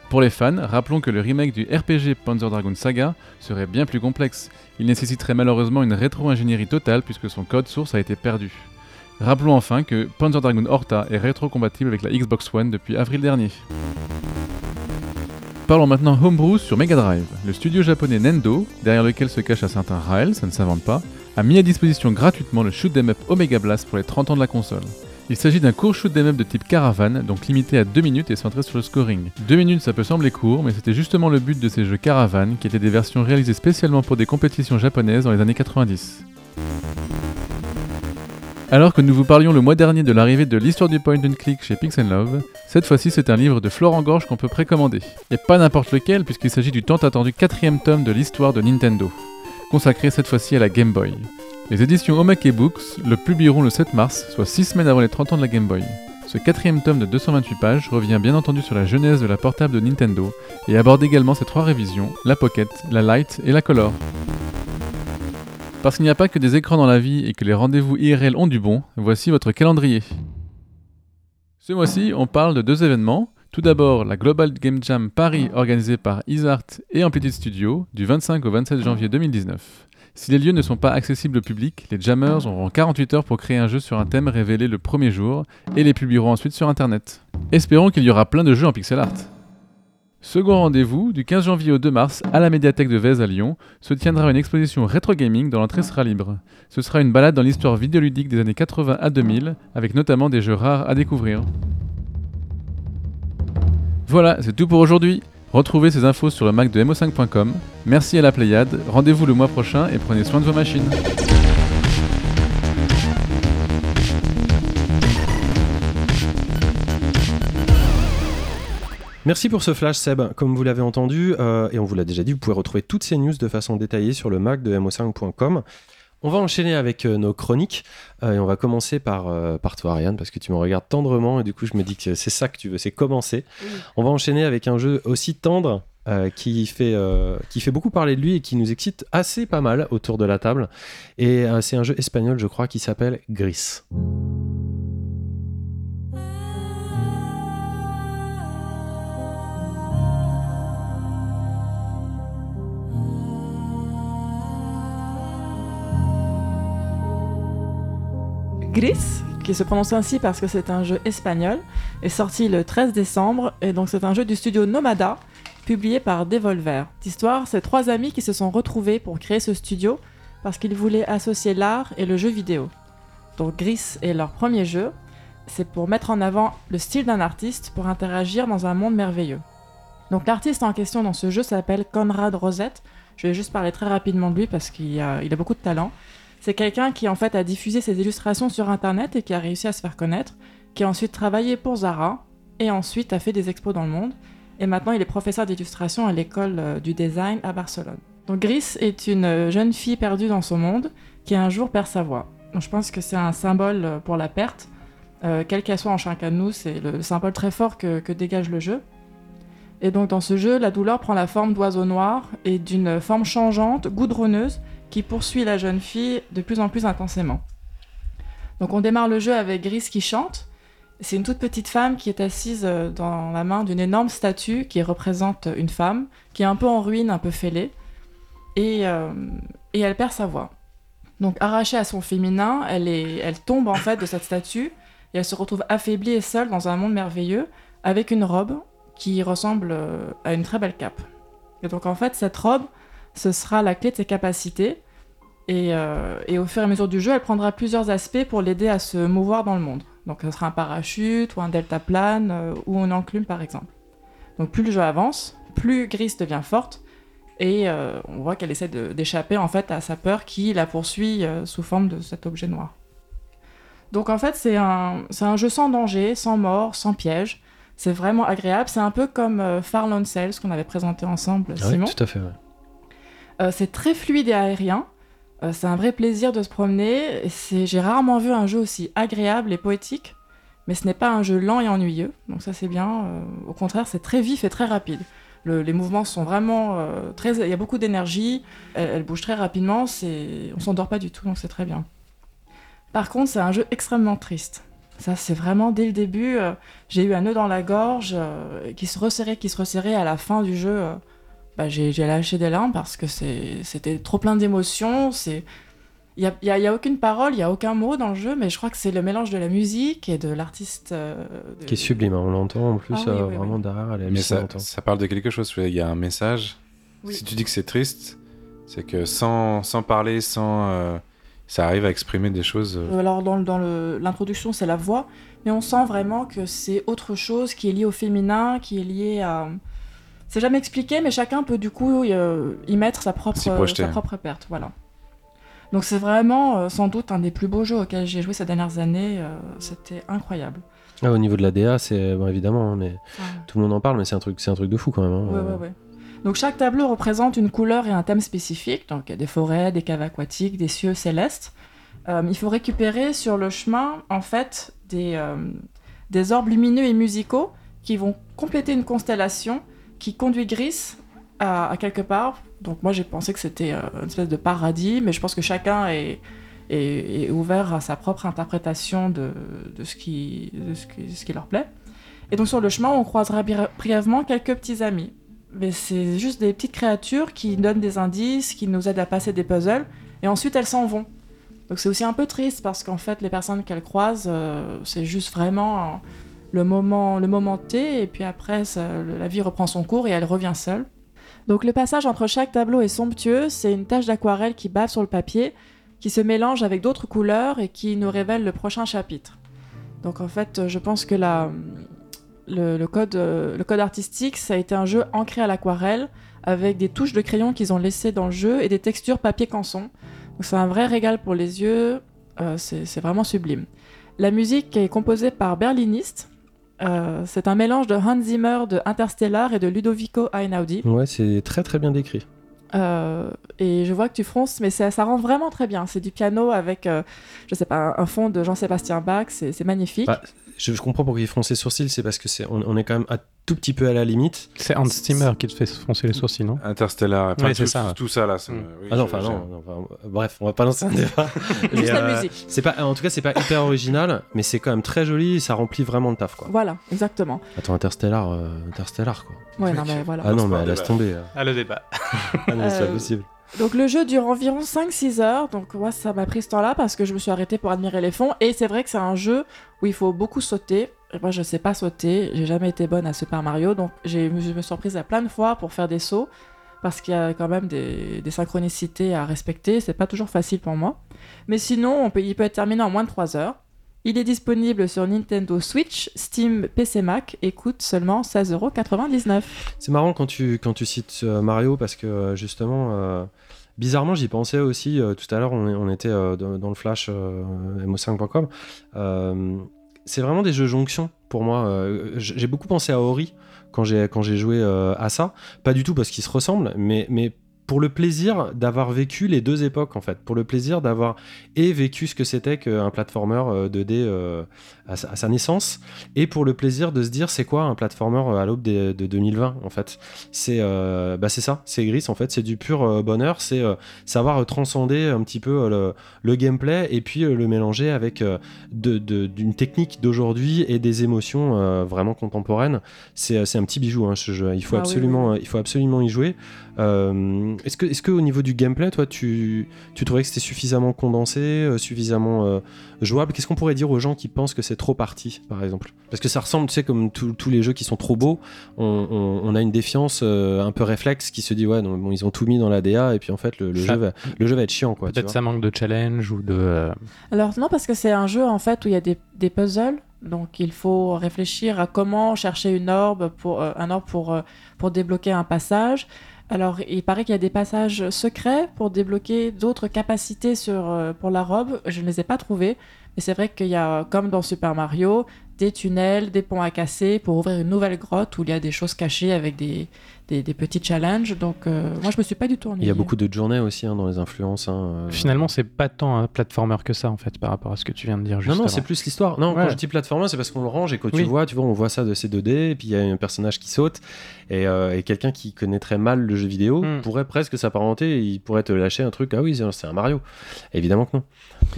Pour les fans, rappelons que le remake du RPG Panzer Dragoon Saga serait bien plus complexe. Il nécessiterait malheureusement une rétro-ingénierie totale puisque son code source a été perdu. Rappelons enfin que Panzer Dragoon Horta est rétro-compatible avec la Xbox One depuis avril dernier. Parlons maintenant Homebrew sur Mega Drive. Le studio japonais Nendo, derrière lequel se cache un certain Rael, ça ne s'invente pas, a mis à disposition gratuitement le shoot 'em up Omega Blast pour les 30 ans de la console. Il s'agit d'un court shoot 'em up de type caravane, donc limité à 2 minutes et centré sur le scoring. 2 minutes ça peut sembler court, mais c'était justement le but de ces jeux caravane, qui étaient des versions réalisées spécialement pour des compétitions japonaises dans les années 90. Alors que nous vous parlions le mois dernier de l'arrivée de l'histoire du point and click chez Pix Love, cette fois-ci c'est un livre de Florent Gorge qu'on peut précommander. Et pas n'importe lequel puisqu'il s'agit du tant attendu quatrième tome de l'histoire de Nintendo, consacré cette fois-ci à la Game Boy. Les éditions Omake Books le publieront le 7 mars, soit 6 semaines avant les 30 ans de la Game Boy. Ce quatrième tome de 228 pages revient bien entendu sur la genèse de la portable de Nintendo et aborde également ses trois révisions, la Pocket, la Light et la Color. Parce qu'il n'y a pas que des écrans dans la vie et que les rendez-vous IRL ont du bon, voici votre calendrier. Ce mois-ci, on parle de deux événements. Tout d'abord, la Global Game Jam Paris organisée par Isart et Amplitude Studio du 25 au 27 janvier 2019. Si les lieux ne sont pas accessibles au public, les jammers auront 48 heures pour créer un jeu sur un thème révélé le premier jour et les publieront ensuite sur internet. Espérons qu'il y aura plein de jeux en pixel art. Second rendez-vous, du 15 janvier au 2 mars, à la médiathèque de Vèze à Lyon, se tiendra une exposition rétro gaming dont l'entrée sera libre. Ce sera une balade dans l'histoire vidéoludique des années 80 à 2000, avec notamment des jeux rares à découvrir. Voilà, c'est tout pour aujourd'hui. Retrouvez ces infos sur le Mac de mo5.com. Merci à la Pléiade, rendez-vous le mois prochain et prenez soin de vos machines. Merci pour ce flash Seb. Comme vous l'avez entendu, euh, et on vous l'a déjà dit, vous pouvez retrouver toutes ces news de façon détaillée sur le Mac de mo5.com. On va enchaîner avec euh, nos chroniques euh, et on va commencer par, euh, par toi Ariane parce que tu me regardes tendrement et du coup je me dis que c'est ça que tu veux, c'est commencer. Oui. On va enchaîner avec un jeu aussi tendre qui, fait, qui fait beaucoup parler de lui et qui nous excite assez pas mal autour de la table. Et c'est un jeu espagnol je crois qui s'appelle Gris. Gris qui se prononce ainsi parce que c'est un jeu espagnol, est sorti le 13 décembre, et donc c'est un jeu du studio Nomada, publié par Devolver. L'histoire, c'est trois amis qui se sont retrouvés pour créer ce studio parce qu'ils voulaient associer l'art et le jeu vidéo. Donc Gris est leur premier jeu, c'est pour mettre en avant le style d'un artiste pour interagir dans un monde merveilleux. Donc l'artiste en question dans ce jeu s'appelle Conrad Rosette. Je vais juste parler très rapidement de lui parce qu'il a, beaucoup de talent. C'est quelqu'un qui en fait a diffusé ses illustrations sur internet et qui a réussi à se faire connaître, qui a ensuite travaillé pour Zara et ensuite a fait des expos dans le monde. Et maintenant il est professeur d'illustration à l'école euh, du design à Barcelone. Donc Gris est une euh, jeune fille perdue dans son monde qui un jour perd sa voix. Je pense que c'est un symbole euh, pour la perte. Quelle qu'elle soit en chacun de nous, c'est le symbole très fort que, que dégage le jeu. Et donc dans ce jeu, la douleur prend la forme d'oiseau noir et d'une forme changeante, goudronneuse, qui poursuit la jeune fille de plus en plus intensément. Donc on démarre le jeu avec Gris qui chante. C'est une toute petite femme qui est assise euh, dans la main d'une énorme statue qui représente une femme, qui est un peu en ruine, un peu fêlée, et, euh, et elle perd sa voix. Donc arrachée à son féminin, elle, est, elle tombe en fait de cette statue et elle se retrouve affaiblie et seule dans un monde merveilleux avec une robe qui ressemble euh, à une très belle cape. Et donc en fait, cette robe, ce sera la clé de ses capacités. Et, euh, et au fur et à mesure du jeu, elle prendra plusieurs aspects pour l'aider à se mouvoir dans le monde. Donc ce sera un parachute ou un deltaplane euh, ou une enclume par exemple. Donc plus le jeu avance, plus Gris devient forte et euh, on voit qu'elle essaie d'échapper en fait à sa peur qui la poursuit euh, sous forme de cet objet noir. Donc en fait c'est un, jeu sans danger, sans mort, sans piège. C'est vraiment agréable. C'est un peu comme Far Lone Sales qu'on avait présenté ensemble, Ah Simon. tout à fait. ouais. Euh, c'est très fluide et aérien. Euh, c'est un vrai plaisir de se promener. J'ai rarement vu un jeu aussi agréable et poétique, mais ce n'est pas un jeu lent et ennuyeux. Donc ça c'est bien. Euh, au contraire, c'est très vif et très rapide. Le- les mouvements sont vraiment très. Il y a beaucoup d'énergie. Elle, elle bouge très rapidement. On s'endort pas du tout, donc c'est très bien. Par contre, c'est un jeu extrêmement triste. Ça, c'est vraiment dès le début. j'ai eu un nœud dans la gorge qui se resserrait, qui se resserrait à la fin du jeu. Bah, j'ai j'ai lâché des larmes parce que c'est- c'était trop plein d'émotions. C'est il y a, il y a- il y a aucune parole, il y a aucun mot dans le jeu, mais je crois que c'est le mélange de la musique et de l'artiste. euh, de- Qui est sublime, hein, on l'entend en plus Ah oui, euh, oui, vraiment oui. derrière, elle Mais ça, hein. ça parle de quelque chose. Il y a un message. Oui. Si tu dis que c'est triste, c'est que sans, sans parler, sans, euh, ça arrive à exprimer des choses. euh, Alors dans, le- dans le- l'introduction, c'est la voix, mais on sent vraiment que c'est autre chose qui est lié au féminin, qui est lié à... C'est jamais expliqué, mais chacun peut du coup euh, y mettre sa propre, projeter. sa propre perte. Voilà. Donc c'est vraiment euh, sans doute un des plus beaux jeux auxquels j'ai joué ces dernières années. euh, C'était incroyable. Ah, au niveau de la DA, c'est bon, évidemment, hein, mais tout le monde en parle, mais c'est un truc, c'est un truc de fou quand même. hein. Ouais, ouais, ouais. Donc chaque tableau représente une couleur et un thème spécifique. Donc il y a des forêts, des caves aquatiques, des cieux célestes. Euh, il faut récupérer sur le chemin, en fait, des, euh, des orbes lumineux et musicaux qui vont compléter une constellation qui conduit Gris à, quelque part. Donc moi j'ai pensé que c'était euh, une espèce de paradis, mais je pense que chacun est, est, ouvert à sa propre interprétation de, de, ce, qui, de ce, qui, ce qui leur plaît. Et donc sur le chemin, on croisera bri- brièvement quelques petits amis. Mais c'est juste des petites créatures qui donnent des indices, qui nous aident à passer des puzzles, et ensuite elles s'en vont. Donc c'est aussi un peu triste parce qu'en fait les personnes qu'elles croisent, euh, c'est juste vraiment le moment, le moment T, et puis après la vie reprend son cours et elle revient seule. Donc le passage entre chaque tableau est somptueux, c'est une tache d'aquarelle qui bave sur le papier, qui se mélange avec d'autres couleurs et qui nous révèle le prochain chapitre. Donc en fait, je pense que euh, le code artistique, ça a été un jeu ancré à l'aquarelle, avec des touches de crayon qu'ils ont laissées dans le jeu et des textures papier canson. Donc c'est un vrai régal pour les yeux, euh, c'est vraiment sublime. La musique est composée par Berliniste. Euh, c'est un mélange de Hans Zimmer, de Interstellar et de Ludovico Einaudi. Ouais, c'est très très bien décrit. Euh, et je vois que tu fronces, mais ça, ça rend vraiment très bien. C'est du piano avec, euh, je sais pas, un, un fond de Jean-Sébastien Bach, c'est c'est magnifique. Bah, Je, je comprends pourquoi il fronce les sourcils, c'est parce que c'est on, on est quand même un tout petit peu à la limite. C'est Hans Zimmer qui te fait froncer les sourcils, non? Interstellar, enfin, Ouais, c'est tout, ça, tout ça là. ça Mm. oui, ah non, enfin non, non, enfin, euh, bref, on va pas lancer un débat. Juste Mais, la euh, musique. C'est pas, en tout cas, c'est pas hyper original, mais c'est quand même très joli. et Ça remplit vraiment le taf, quoi. Voilà, exactement. Attends, Interstellar, euh, Interstellar, quoi. Ouais, non, mais voilà. Ah non, mais un laisse tomber. euh. Ah, le débat. Ah non, c'est Euh, pas possible. Donc le jeu dure environ 5-6 heures, donc moi ça m'a pris ce temps-là parce que je me suis arrêtée pour admirer les fonds. Et c'est vrai que c'est un jeu où il faut beaucoup sauter. Et moi je sais pas sauter, j'ai jamais été bonne à Super Mario, donc je me suis reprise à plein de fois pour faire des sauts parce qu'il y a quand même des, synchronicités à respecter, c'est pas toujours facile pour moi. Mais sinon, on peut, il peut être terminé en moins de 3 heures. Il est disponible sur Nintendo Switch, Steam, PC Mac et coûte seulement 16,99€. C'est marrant quand tu, quand tu cites euh, Mario parce que euh, justement, euh, bizarrement, j'y pensais aussi. euh, tout à l'heure, on, était euh, dans, le flash euh, mo5.com. Euh, c'est vraiment des jeux jonction pour moi. J'ai beaucoup pensé à Ori quand j'ai joué à ça. Pas du tout parce qu'ils se ressemblent, mais, mais pour le plaisir d'avoir vécu les deux époques en fait. Pour le plaisir d'avoir et vécu ce que c'était qu'un platformer euh, 2D euh, à, sa, à sa naissance et pour le plaisir de se dire c'est quoi un platformer euh, à l'aube de 2020 en fait? C'est euh, bah c'est ça. C'est Gris en fait. C'est du pur euh, bonheur. C'est euh, savoir euh, transcender un petit peu euh, le, le gameplay et puis euh, le mélanger avec euh, de- de- d'une technique d'aujourd'hui et des émotions euh, vraiment contemporaines. C'est euh, c'est un petit bijou hein, ce jeu. Il faut Ah absolument oui, euh, il faut absolument y jouer Euh, est-ce que est-ce que au niveau du gameplay toi tu tu trouvais que c'était suffisamment condensé euh, suffisamment euh, jouable? Qu'est-ce qu'on pourrait dire aux gens qui pensent que c'est trop parti par exemple? Parce que ça ressemble tu sais comme tous les jeux qui sont trop beaux on, on- on a une défiance euh, un peu réflexe qui se dit ouais non, bon, ils ont tout mis dans la DA et puis en fait le, le Ça- jeu va le jeu va être chiant quoi tu Peut-être vois. ça manque de challenge ou de. euh, Alors non, parce que c'est un jeu en fait où il y a des, des puzzles, donc il faut réfléchir à comment chercher une orbe pour euh, un orbe pour euh, pour débloquer un passage. Alors il paraît qu'il y a des passages secrets pour débloquer d'autres capacités euh, pour la robe. Je ne les ai pas trouvés, mais c'est vrai qu'il y a comme dans Super Mario des tunnels, des ponts à casser pour ouvrir une nouvelle grotte où il y a des choses cachées avec des des, des petits challenges. Donc euh, moi je me suis pas du tout il ennuyée. y a beaucoup de journées aussi hein, dans les influences hein, euh. Finalement, c'est pas tant un platformer que ça en fait par rapport à ce que tu viens de dire non, justement. non, c'est plus l'histoire. Non, Ouais. quand je dis plateforme, c'est parce qu'on le range et quand tu Oui. vois, tu vois, on voit ça de ces 2D, et puis il y a un personnage qui saute, et, euh, et quelqu'un qui connaîtrait mal le jeu vidéo Hmm. pourrait presque s'apparenter, il pourrait te lâcher un truc, ah oui, c'est un Mario. Évidemment que non.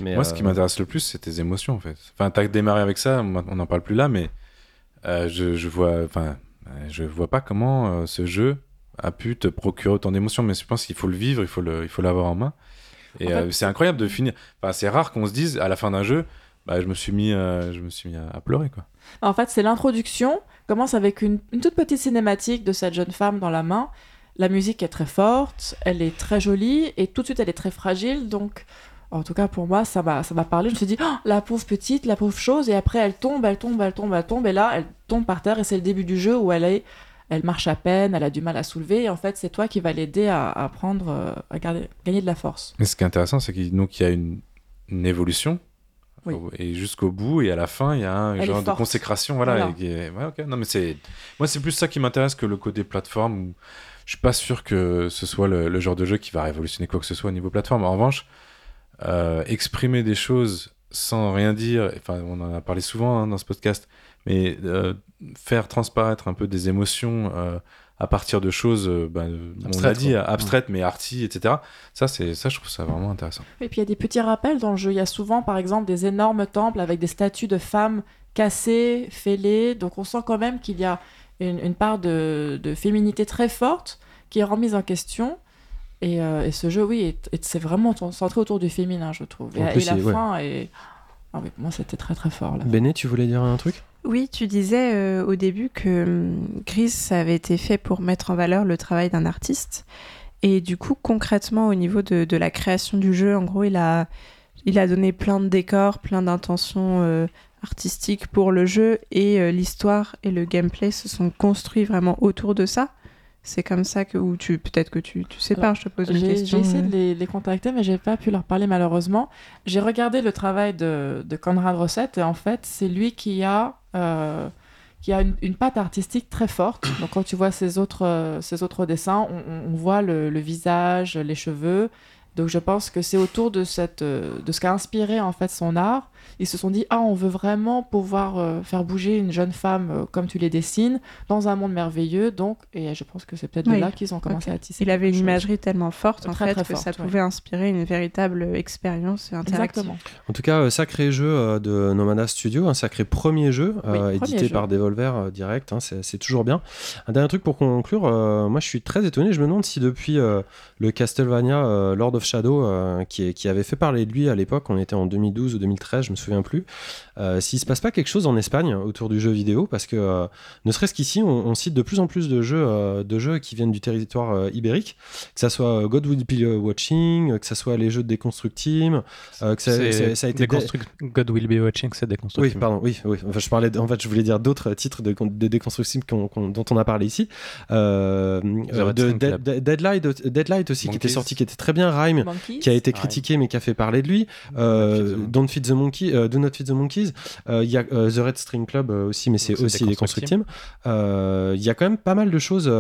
Mais, Moi, ce qui m'intéresse le plus, c'est tes émotions, en fait. Enfin, t'as démarré avec ça, on n'en parle plus là, mais euh, je, je vois, enfin, je vois pas comment euh, ce jeu a pu te procurer autant d'émotions, mais je pense qu'il faut le vivre, il faut le, il faut l'avoir en main. Et En fait- euh, c'est incroyable de finir. Enfin, c'est rare qu'on se dise à la fin d'un jeu, bah, je me suis mis, euh, je me suis mis à, à pleurer, quoi. En fait, c'est l'introduction. Commence avec une, une toute petite cinématique de cette jeune femme dans la main. La musique est très forte, elle est très jolie et tout de suite elle est très fragile. Donc, en tout cas pour moi, ça m'a ça m'a parlé. Je me suis dit, Oh, la pauvre petite, la pauvre chose. Et après, elle tombe, elle tombe, elle tombe, elle tombe. Et là, elle tombe par terre et c'est le début du jeu où elle est, elle marche à peine, elle a du mal à soulever. Et en fait, c'est toi qui vas l'aider à, à prendre, euh, à garder- gagner de la force. Mais ce qui est intéressant, c'est qu'il donc, il y a une, une évolution. Oui. Et jusqu'au bout, et à la fin, il y a un Elle genre de consécration. Voilà. Voilà. et ouais. Non, mais c'est. Moi, c'est plus ça qui m'intéresse que le côté plateforme. Où je suis pas sûr que ce soit le, le genre de jeu qui va révolutionner quoi que ce soit au niveau plateforme. En revanche, exprimer des choses sans rien dire, enfin, on en a parlé souvent hein, dans ce podcast, mais euh, faire transparaître un peu des émotions euh, à partir de choses, euh, ben, on l'a dit, abstraites mais arty, etc. Ça, c'est ça, je trouve ça vraiment intéressant. Et puis il y a des petits rappels dans le jeu. Il y a souvent, par exemple, des énormes temples avec des statues de femmes cassées, fêlées. Donc on sent quand même qu'il y a une, une part de, de féminité très forte qui est remise en question. Et, euh, et ce jeu, oui, est- est- c'est vraiment centré autour du féminin, je trouve. Et, et la ouais. fin est. Ah oui, pour moi, c'était très très fort. Là. Béné, tu voulais dire un truc? Oui, tu disais euh, au début que hum, Gris avait été fait pour mettre en valeur le travail d'un artiste. Et du coup, concrètement, au niveau de, de la création du jeu, en gros, il a, il a donné plein de décors, plein d'intentions euh, artistiques pour le jeu. Et euh, l'histoire et le gameplay se sont construits vraiment autour de ça. C'est comme ça que, ou tu, peut-être que tu, tu sais pas, je te pose une question. j'ai essayé euh. de les, les contacter, mais j'ai pas pu leur parler malheureusement. J'ai regardé le travail de, de Conrad Rossett et en fait, c'est lui qui a, euh, qui a une, une patte artistique très forte. Donc, quand tu vois ses autres, euh, ses autres dessins, on, voit le, le visage, les cheveux. Donc je pense que c'est autour de, cette, euh, de ce qu'a inspiré en fait son art. Ils se sont dit ah on veut vraiment pouvoir euh, faire bouger une jeune femme euh, comme tu les dessines dans un monde merveilleux donc et je pense que c'est peut-être Oui. de là qu'ils ont commencé à tisser. Il avait une imagerie tellement forte en Très, fait très que forte, ça ouais. pouvait inspirer une véritable expérience interactive. Exactement. En tout cas, euh, sacré jeu euh, de Nomada Studio, un sacré premier jeu euh, Oui, premier édité jeu. par Devolver euh, direct, hein, c'est toujours bien. Un dernier truc pour conclure, euh, moi je suis très étonné, je me demande si depuis euh, le Castlevania euh, Lord of Shadow, euh, qui, qui avait fait parler de lui à l'époque, on était en 2012 ou 2013, je me souviens plus, euh, s'il se passe pas quelque chose en Espagne autour du jeu vidéo, parce que euh, ne serait-ce qu'ici, on, on cite de plus en plus de jeux, euh, de jeux qui viennent du territoire euh, ibérique, que ça soit God Will Be Watching, que ça soit les jeux de Deconstruct Team, euh, que ça, C'est ça- ça a été God Will Be Watching, c'est oui, déconstructible. pardon, oui, oui. Enfin, je parlais, de- en fait, je voulais dire d'autres titres de, de déconstruction qu'on- qu'on- dont on a parlé ici. De. Dead- Deadlight, Deadlight aussi, qui était sorti, qui était très bien. Rhyme, Monkeys. qui a été Rhyme. critiqué, mais qui a fait parler de lui. Euh, Feed the Monkey. Monkey, euh, Do Not Feed the Monkeys. Euh, Il y a euh, The Red String Club aussi, mais c'est aussi Team. Euh, Il y a quand même pas mal de choses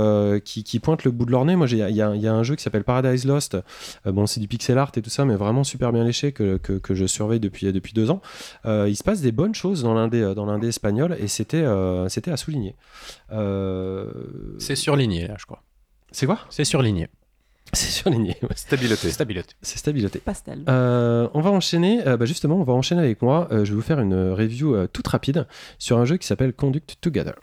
qui, qui pointent le bout de leur nez. Moi, il y, a- il y a un jeu qui s'appelle Paradise Lost. Bon, c'est du pixel art et tout ça, mais vraiment super bien léché que, que, que je surveille depuis, depuis deux ans. Il se passe des bonnes choses dans l'indé, dans l'indé espagnol et c'était, c'était à souligner. C'est surligné, là, je crois. C'est quoi? C'est surligné. C'est surligné. ouais. Stabilité. Stabilité. C'est stabilité. Pastel. Euh, on va enchaîner, euh, bah justement, on va enchaîner avec moi. Euh, je vais vous faire une review euh, toute rapide sur un jeu qui s'appelle Conduct Together.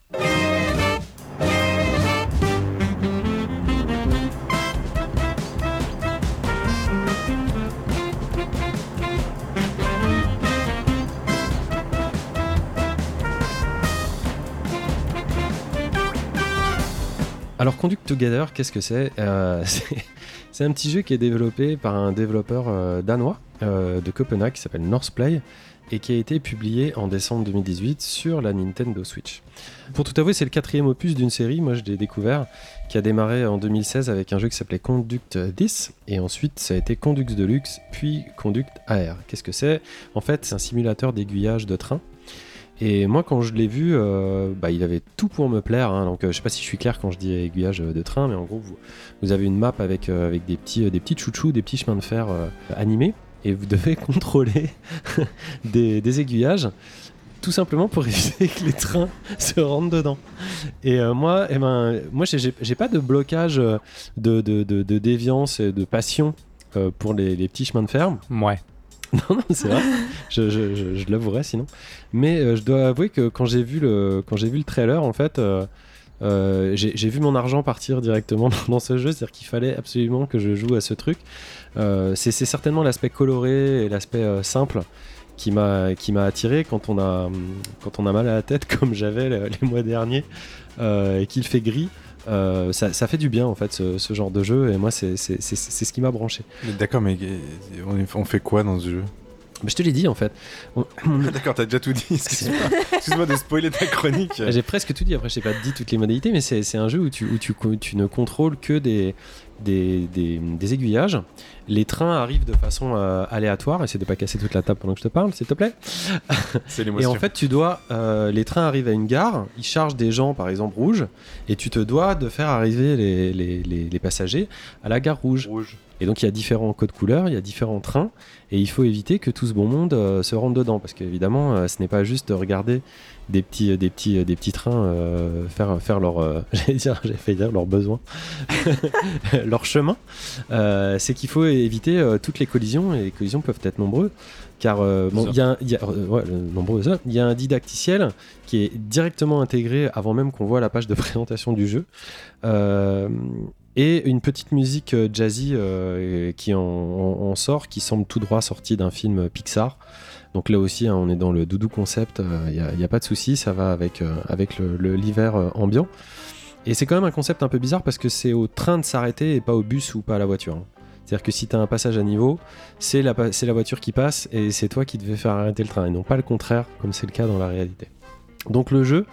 Alors Conduct Together, qu'est-ce que c'est Euh, C'est c'est un petit jeu qui est développé par un développeur euh, danois euh, de Copenhague qui s'appelle Northplay et qui a été publié en décembre 2018 sur la Nintendo Switch. Pour tout avouer, c'est le quatrième opus d'une série, moi je l'ai découvert, qui a démarré en 2016 avec un jeu qui s'appelait Conduct 10, et ensuite ça a été Conduct Deluxe, puis Conduct AR. Qu'est-ce que c'est? En fait, c'est un simulateur d'aiguillage de train. Et moi, quand je l'ai vu, euh, bah, il avait tout pour me plaire. hein. Donc, euh, je sais pas si je suis clair quand je dis aiguillage de train, mais en gros, vous, avez une map avec, euh, des petits, des petits chouchous, des petits chemins de fer animés, et vous devez contrôler des, aiguillages, tout simplement pour éviter que les trains se rentrent dedans. Et moi, eh ben, moi, j'ai- pas de blocage de, déviance et de passion pour les, les petits chemins de fer. Ouais. Non, non, c'est vrai. je l'avouerai sinon. Mais euh, je dois avouer que quand j'ai vu le, quand trailer, en fait, euh, euh, j'ai vu mon argent partir directement dans ce jeu. C'est-à-dire qu'il fallait absolument que je joue à ce truc. C'est certainement l'aspect coloré et l'aspect simple qui m'a attiré quand on a mal à la tête comme j'avais le- les mois derniers et qu'il fait gris. Euh, ça, ça fait du bien en fait ce, ce genre de jeu et moi c'est ce qui m'a branché. D'accord, mais on, on fait quoi dans ce jeu? Mais je te l'ai dit en fait. On- D'accord, t'as déjà tout dit. Excuse-moi Excuse-moi de spoiler ta chronique. J'ai presque tout dit, après je t'ai pas dit toutes les modalités, mais c'est un jeu où tu, où tu ne contrôles que des, des, des, des aiguillages. Les trains arrivent de façon euh, aléatoire, essaie de pas casser toute la table pendant que je te parle, s'il te plaît. C'est Et en fait, tu dois, euh, les trains arrivent à une gare, ils chargent des gens, par exemple rouges, et tu te dois de faire arriver les, les, les, les passagers à la gare rouge. rouge. Et donc il y a différents codes couleurs, il y a différents trains, et il faut éviter que tout ce bon monde euh, se rentre dedans, parce qu'évidemment, euh, ce n'est pas juste de regarder des petits, des petits, des petits trains euh, faire, faire leur, euh, j'allais dire, j'ai fait dire leurs besoins, leur chemin. Euh, c'est qu'il faut éviter euh, toutes les collisions, et les collisions peuvent être nombreuses, car euh, bon, il y a, y a- euh, ouais, nombreuses. Y a un didacticiel qui est directement intégré avant même qu'on voit la page de présentation du jeu. Euh, et une petite musique euh, jazzy euh, qui en, en- en sort, qui semble tout droit sortie d'un film Pixar. Donc là aussi, hein, on est dans le doudou concept, il n'y a, pas de souci, ça va avec, euh, l'hiver euh, ambiant. Et c'est quand même un concept un peu bizarre parce que c'est au train de s'arrêter et pas au bus ou pas à la voiture. hein. C'est-à-dire que si tu as un passage à niveau, c'est la, la voiture qui passe et c'est toi qui devais faire arrêter le train et non pas le contraire comme c'est le cas dans la réalité. Donc le jeu,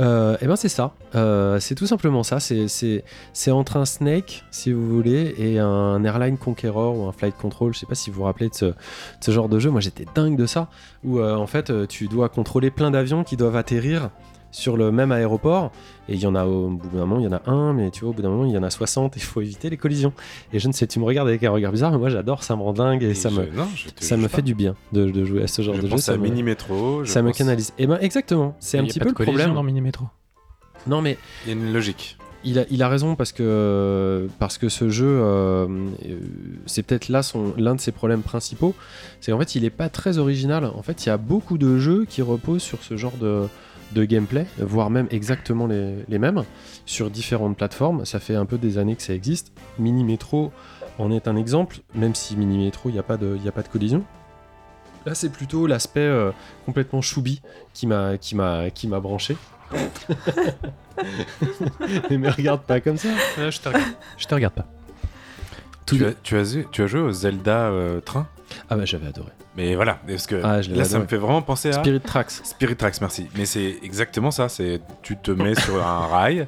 euh, eh ben c'est ça. Euh, c'est tout simplement ça. C'est- entre un Snake, si vous voulez, et un Airline Conqueror ou un Flight Control. Je sais pas si vous vous rappelez de ce, de ce genre de jeu. Moi j'étais dingue de ça. Où euh, en fait euh, tu dois contrôler plein d'avions qui doivent atterrir sur le même aéroport. Et il y en a au bout d'un moment, il y en a un, mais tu vois, au bout d'un moment, il y en a 60. Il faut éviter les collisions. Et je ne sais, tu me regardes avec un regard bizarre, mais moi j'adore, ça me rend dingue et ça je- me, non, ça me fait pas. du bien de, de jouer à ce genre Je de jeu. pense Ça, à me, Mini Metro. je ça me canalise. Et ben exactement, c'est un Il y a petit pas peu de le problème. dans Mini Metro. Non, mais Il y a une logique. il a, il a raison parce que, parce que ce jeu, euh, euh, c'est peut-être là l'un de ses problèmes principaux. C'est qu'en fait, il est pas très original. En fait, il y a beaucoup de jeux qui reposent sur ce genre de, de gameplay, voire même exactement les, les mêmes, sur différentes plateformes. Ça fait un peu des années que ça existe. Mini Metro en est un exemple, même si Mini Metro, il n'y a, pas de- il y a pas de collision. Là, c'est plutôt l'aspect euh, complètement choubi qui m'a qui m'a qui m'a branché. Mais me regarde pas comme ça. Je, te regarde. je te regarde pas. Tout Tu de- as, tu, as, tu as joué au Zelda euh, Train? Ah bah j'avais adoré. Mais voilà, parce que Ah, là, ça me fait vraiment penser à Spirit Tracks. Spirit Tracks, merci. Mais c'est exactement ça. C'est tu te mets sur un rail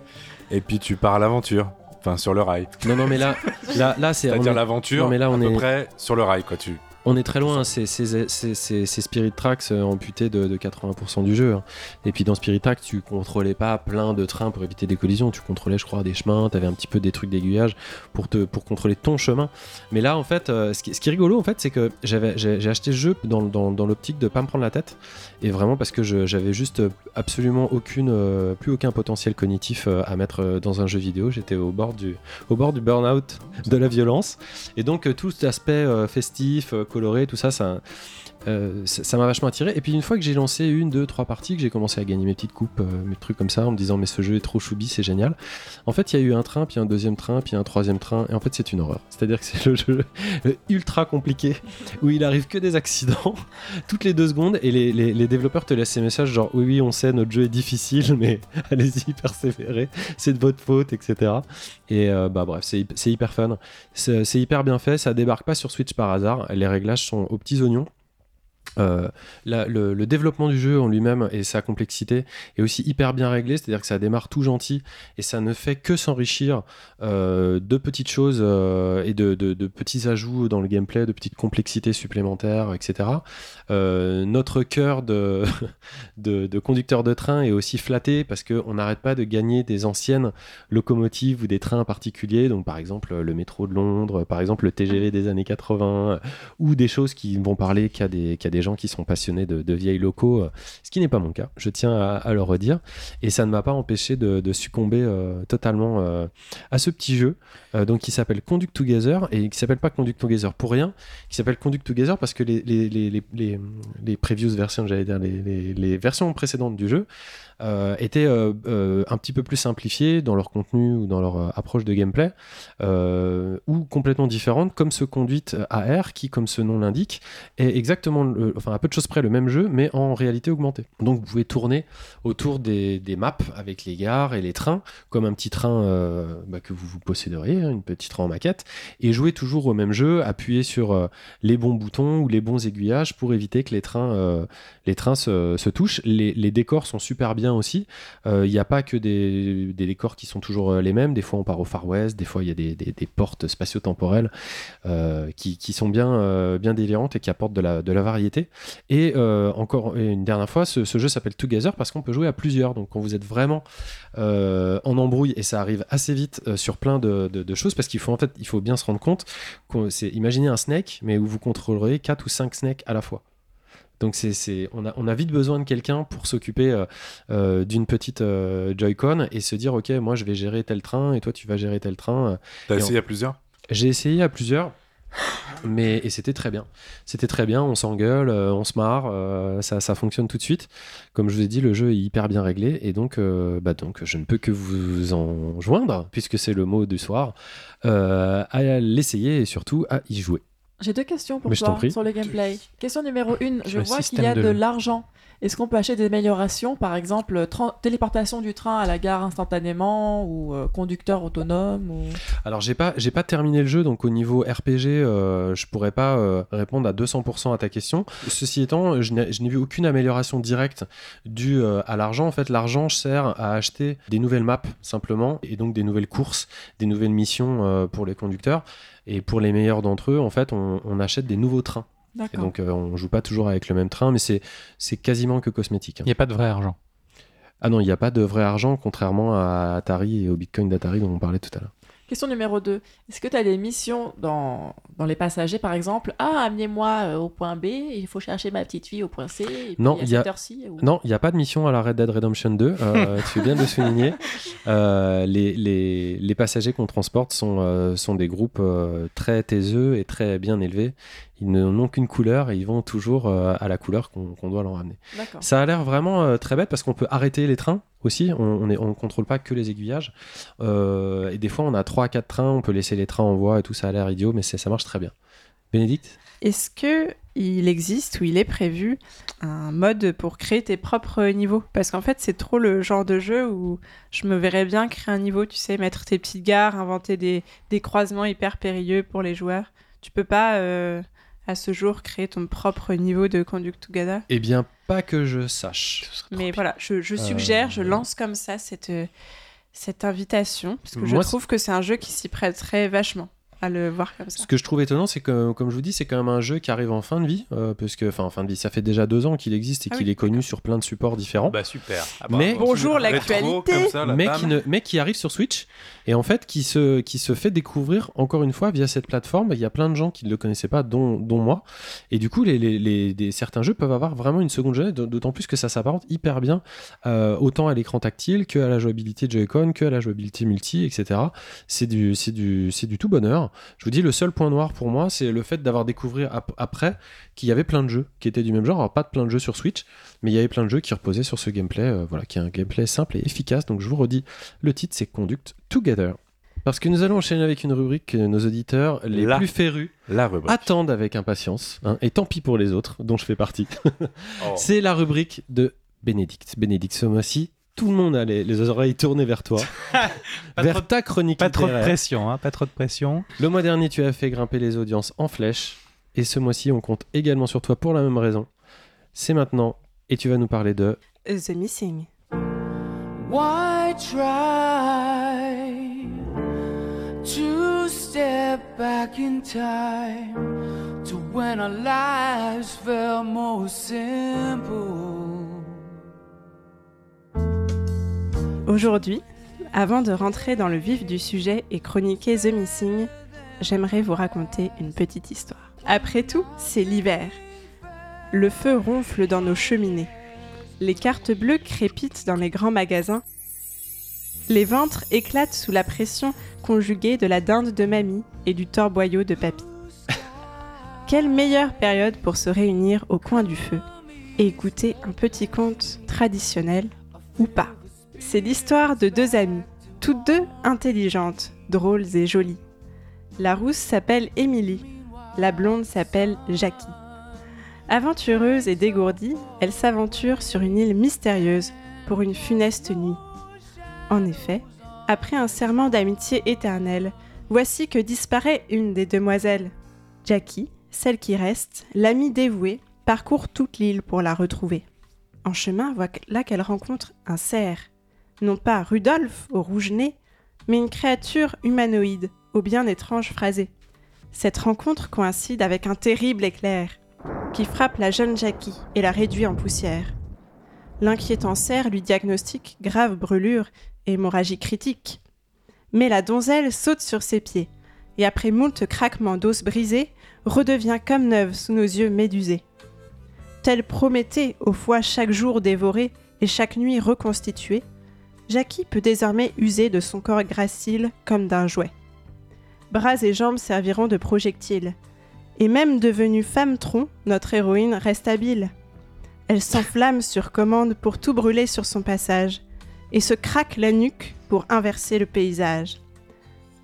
et puis tu pars à l'aventure. Enfin, sur le rail. Non non mais là là là c'est C'est-à-dire est, l'aventure mais là, à on peu est- près sur le rail, quoi. Tu... on est très loin. C'est Spirit Tracks euh, amputé de, de 80% du jeu. hein. Et puis dans Spirit Tracks, tu contrôlais pas plein de trains pour éviter des collisions. Tu contrôlais, je crois, des chemins. T'avais un petit peu des trucs d'aiguillage pour te pour contrôler ton chemin. Mais là, en fait, euh, ce, qui, ce qui est rigolo, en fait, c'est que j'avais j'ai acheté ce jeu dans, dans, dans l'optique de pas me prendre la tête et vraiment parce que j'avais juste absolument aucune euh, plus aucun potentiel cognitif euh, à mettre dans un jeu vidéo. J'étais au bord du au bord du burn-out de la violence. Et donc tout cet aspect festif, coloré, tout ça, ça euh, ça m'a vachement attiré. Et puis une fois que j'ai lancé une, deux, trois parties, que j'ai commencé à gagner mes petites coupes, euh, mes trucs comme ça, en me disant mais ce jeu est trop choubi, c'est génial. En fait, il y a eu un train, puis un deuxième train, puis un troisième train, et en fait c'est une horreur. C'est-à-dire que c'est le jeu ultra compliqué où il arrive que des accidents toutes les deux secondes, et les, développeurs te laissent ces messages genre oui oui on sait notre jeu est difficile, mais allez-y persévérez, c'est de votre faute, etc. Et euh, bah bref, c'est hy- c'est hyper fun. C'est hyper bien fait, ça débarque pas sur Switch par hasard, les réglages sont aux petits oignons. Euh, le, développement du jeu en lui-même et sa complexité est aussi hyper bien réglé, c'est-à-dire que ça démarre tout gentil et ça ne fait que s'enrichir euh, de petites choses euh, et de, petits ajouts dans le gameplay, de petites complexités supplémentaires, etc. Notre cœur de, conducteur de train est aussi flatté parce qu'on n'arrête pas de gagner des anciennes locomotives ou des trains particuliers, donc par exemple le métro de Londres, par exemple le TGV des années 80, ou des choses qui vont parler qu'à des gens qui sont passionnés de, vieilles locaux, euh, ce qui n'est pas mon cas, je tiens à, à le redire, et ça ne m'a pas empêché de, succomber euh, totalement euh, à ce petit jeu, donc qui s'appelle Conduct Together, et qui s'appelle pas Conduct Together pour rien, qui s'appelle Conduct Together parce que les, les, les, les, les, versions, j'allais dire, les versions précédentes du jeu, euh, étaient euh, euh, un petit peu plus simplifiées dans leur contenu ou dans leur approche de gameplay, ou complètement différentes, comme ce conduite AR qui, comme ce nom l'indique, est exactement, enfin à peu de choses près le même jeu, mais en réalité augmentée. Donc vous pouvez tourner autour des, maps avec les gares et les trains, comme un petit train bah, que vous vous posséderiez, hein, une petite train en maquette, et jouer toujours au même jeu, appuyer sur les bons boutons ou les bons aiguillages pour éviter que les trains, les trains se, touchent. Les décors sont super bien aussi. Euh, Il n'y a pas que des, décors qui sont toujours euh, les mêmes. Des fois, on part au Far West. Des fois, il y a des, portes spatio-temporelles euh, qui, sont bien, délirantes et qui apportent de la, variété. Et encore une dernière fois, ce, jeu s'appelle Together parce qu'on peut jouer à plusieurs. Donc, quand vous êtes vraiment en embrouille, et ça arrive assez vite sur plein de, choses, parce qu'il faut en fait, il faut bien se rendre compte c'est imaginez un snake, mais où vous contrôlerez 4 ou 5 snakes à la fois. Donc c'est, c'est- on, a, on a vite besoin de quelqu'un pour s'occuper euh, euh, d'une petite euh, Joy-Con et se dire ok moi je vais gérer tel train et toi tu vas gérer tel train. T'as essayé à plusieurs? J'ai essayé à plusieurs, mais et c'était très bien. C'était très bien, on s'engueule, euh, on se marre, euh, ça, ça fonctionne tout de suite. Comme je vous ai dit, le jeu est hyper bien réglé et donc, euh, bah donc je ne peux que vous en joindre, puisque c'est le mot du soir, à l'essayer et surtout à y jouer. J'ai deux questions pour Mais je t'en toi prie. sur le gameplay. Question numéro une, je le vois qu'il y a de l'argent. Est-ce qu'on peut acheter des améliorations, par exemple tran- téléportation du train à la gare instantanément ou euh, conducteur autonome. Alors j'ai pas pas terminé le jeu donc au niveau RPG euh, je pourrais pas euh, répondre à 200% à ta question. Ceci étant je n'ai vu aucune amélioration directe due euh, à l'argent. En fait l'argent sert à acheter des nouvelles maps simplement et donc des nouvelles courses, des nouvelles missions euh, pour les conducteurs et pour les meilleurs d'entre eux en fait on achète des nouveaux trains. Et donc euh, on joue pas toujours avec le même train mais c'est c'est quasiment que cosmétique. hein. Il n'y a pas de vrai argent. Ah non, il n'y a pas de vrai argent, contrairement à Atari et au Bitcoin d'Atari dont on parlait tout à l'heure. Question numéro 2. Est-ce que tu as des missions dans, dans les passagers, par exemple? Ah, amenez-moi euh, au point B, il faut chercher ma petite fille au point C, et puis Non, il y a- ou- n'y a pas de mission à la Red Dead Redemption 2. euh, tu viens de le souligner. Euh, les, les- les passagers qu'on transporte sont, euh, sont des groupes euh, très taiseux et très bien élevés. Ils n'ont qu'une couleur et ils vont toujours euh, à la couleur qu'on doit leur ramener. Ça a l'air vraiment euh, très bête parce qu'on peut arrêter les trains aussi. On on est- on ne contrôle pas que les aiguillages. Euh, et des fois, on a 3 à 4 trains. On peut laisser les trains en voie et tout. Ça a l'air idiot, mais ça marche très bien. Bénédicte? Est-ce que il existe ou il est prévu un mode pour créer tes propres niveaux? Parce qu'en fait, c'est trop le genre de jeu où je me verrais bien créer un niveau, tu sais, mettre tes petites gares, inventer des, des croisements hyper périlleux pour les joueurs. Tu peux pas, euh, à ce jour, créer ton propre niveau de Conduct Together? Eh bien, pas que je sache. Mais voilà, je, Euh, je suggère, je lance comme ça cette, euh, cette invitation, parce que je trouve que c'est un jeu qui s'y prêterait vachement à le voir comme ça. Ce que je trouve étonnant, c'est que, comme je vous dis, c'est quand même un jeu qui arrive en fin de vie, euh, parce que, enfin, en fin de vie, ça fait déjà deux ans qu'il existe et Ah qu'il oui, est connu sur plein de supports différents. Bah super. Ah Mais-. Bonjour l'actualité mais qui, ne, mais qui arrive sur Switch et en fait qui se, qui se fait découvrir encore une fois via cette plateforme. Il y a plein de gens qui ne le connaissaient pas, dont, dont moi. Et du coup, les, les, les- des- certains jeux peuvent avoir vraiment une seconde jeunesse, d'autant plus que ça s'apparente hyper bien euh, autant à l'écran tactile que à la jouabilité Joy-Con, que à la jouabilité multi, etc. C'est du, c'est du, c'est du tout bonheur. Je vous dis, le seul point noir pour moi, c'est le fait d'avoir découvert ap- après qu'il y avait plein de jeux qui étaient du même genre. Alors, pas de plein de jeux sur Switch, mais il y avait plein de jeux qui reposaient sur ce gameplay, euh, voilà, qui est un gameplay simple et efficace. Donc je vous redis, le titre c'est Conduct Together. Parce que nous allons enchaîner avec une rubrique que nos auditeurs les La plus férus La attendent avec impatience, hein, et tant pis pour les autres, dont je fais partie. Oh. C'est la rubrique de Bénédicte. Bénédicte, ce mois-ci, tout le monde a les, les oreilles tournées vers toi, vers trop ta chronique Pas trop de pression, hein, pas trop de pression. Le mois dernier, tu as fait grimper les audiences en flèche. Et ce mois-ci, on compte également sur toi pour la même raison. C'est maintenant. Et tu vas nous parler de. The Missing. Why try to step back in time to when our lives felt more simple? Aujourd'hui, avant de rentrer dans le vif du sujet et chroniquer The Missing, j'aimerais vous raconter une petite histoire. Après tout, c'est l'hiver. Le feu ronfle dans nos cheminées. Les cartes bleues crépitent dans les grands magasins. Les ventres éclatent sous la pression conjuguée de la dinde de mamie et du torboyau de papy. Quelle meilleure période pour se réunir au coin du feu et écouter un petit conte traditionnel ou pas? C'est l'histoire de deux amies, toutes deux intelligentes, drôles et jolies. La rousse s'appelle Émilie, la blonde s'appelle Jackie. Aventureuse et dégourdie, elles s'aventurent sur une île mystérieuse pour une funeste nuit. En effet, après un serment d'amitié éternelle, voici que disparaît une des demoiselles. Jackie, celle qui reste, l'amie dévouée, parcourt toute l'île pour la retrouver. En chemin, voilà qu'elle rencontre un cerf. Non pas Rudolph au rouge nez, mais une créature humanoïde au bien étrange phrasé. Cette rencontre coïncide avec un terrible éclair qui frappe la jeune Jackie et la réduit en poussière. L'inquiétant cerf lui diagnostique grave brûlure et hémorragie critique. Mais la donzelle saute sur ses pieds et après moult craquements d'os brisés, redevient comme neuve sous nos yeux médusés. Telle Prométhée, au foie chaque jour dévoré et chaque nuit reconstitué, Jackie peut désormais user de son corps gracile comme d'un jouet. Bras et jambes serviront de projectiles. Et même devenue femme tronc, notre héroïne reste habile. Elle s'enflamme sur commande pour tout brûler sur son passage, et se craque la nuque pour inverser le paysage.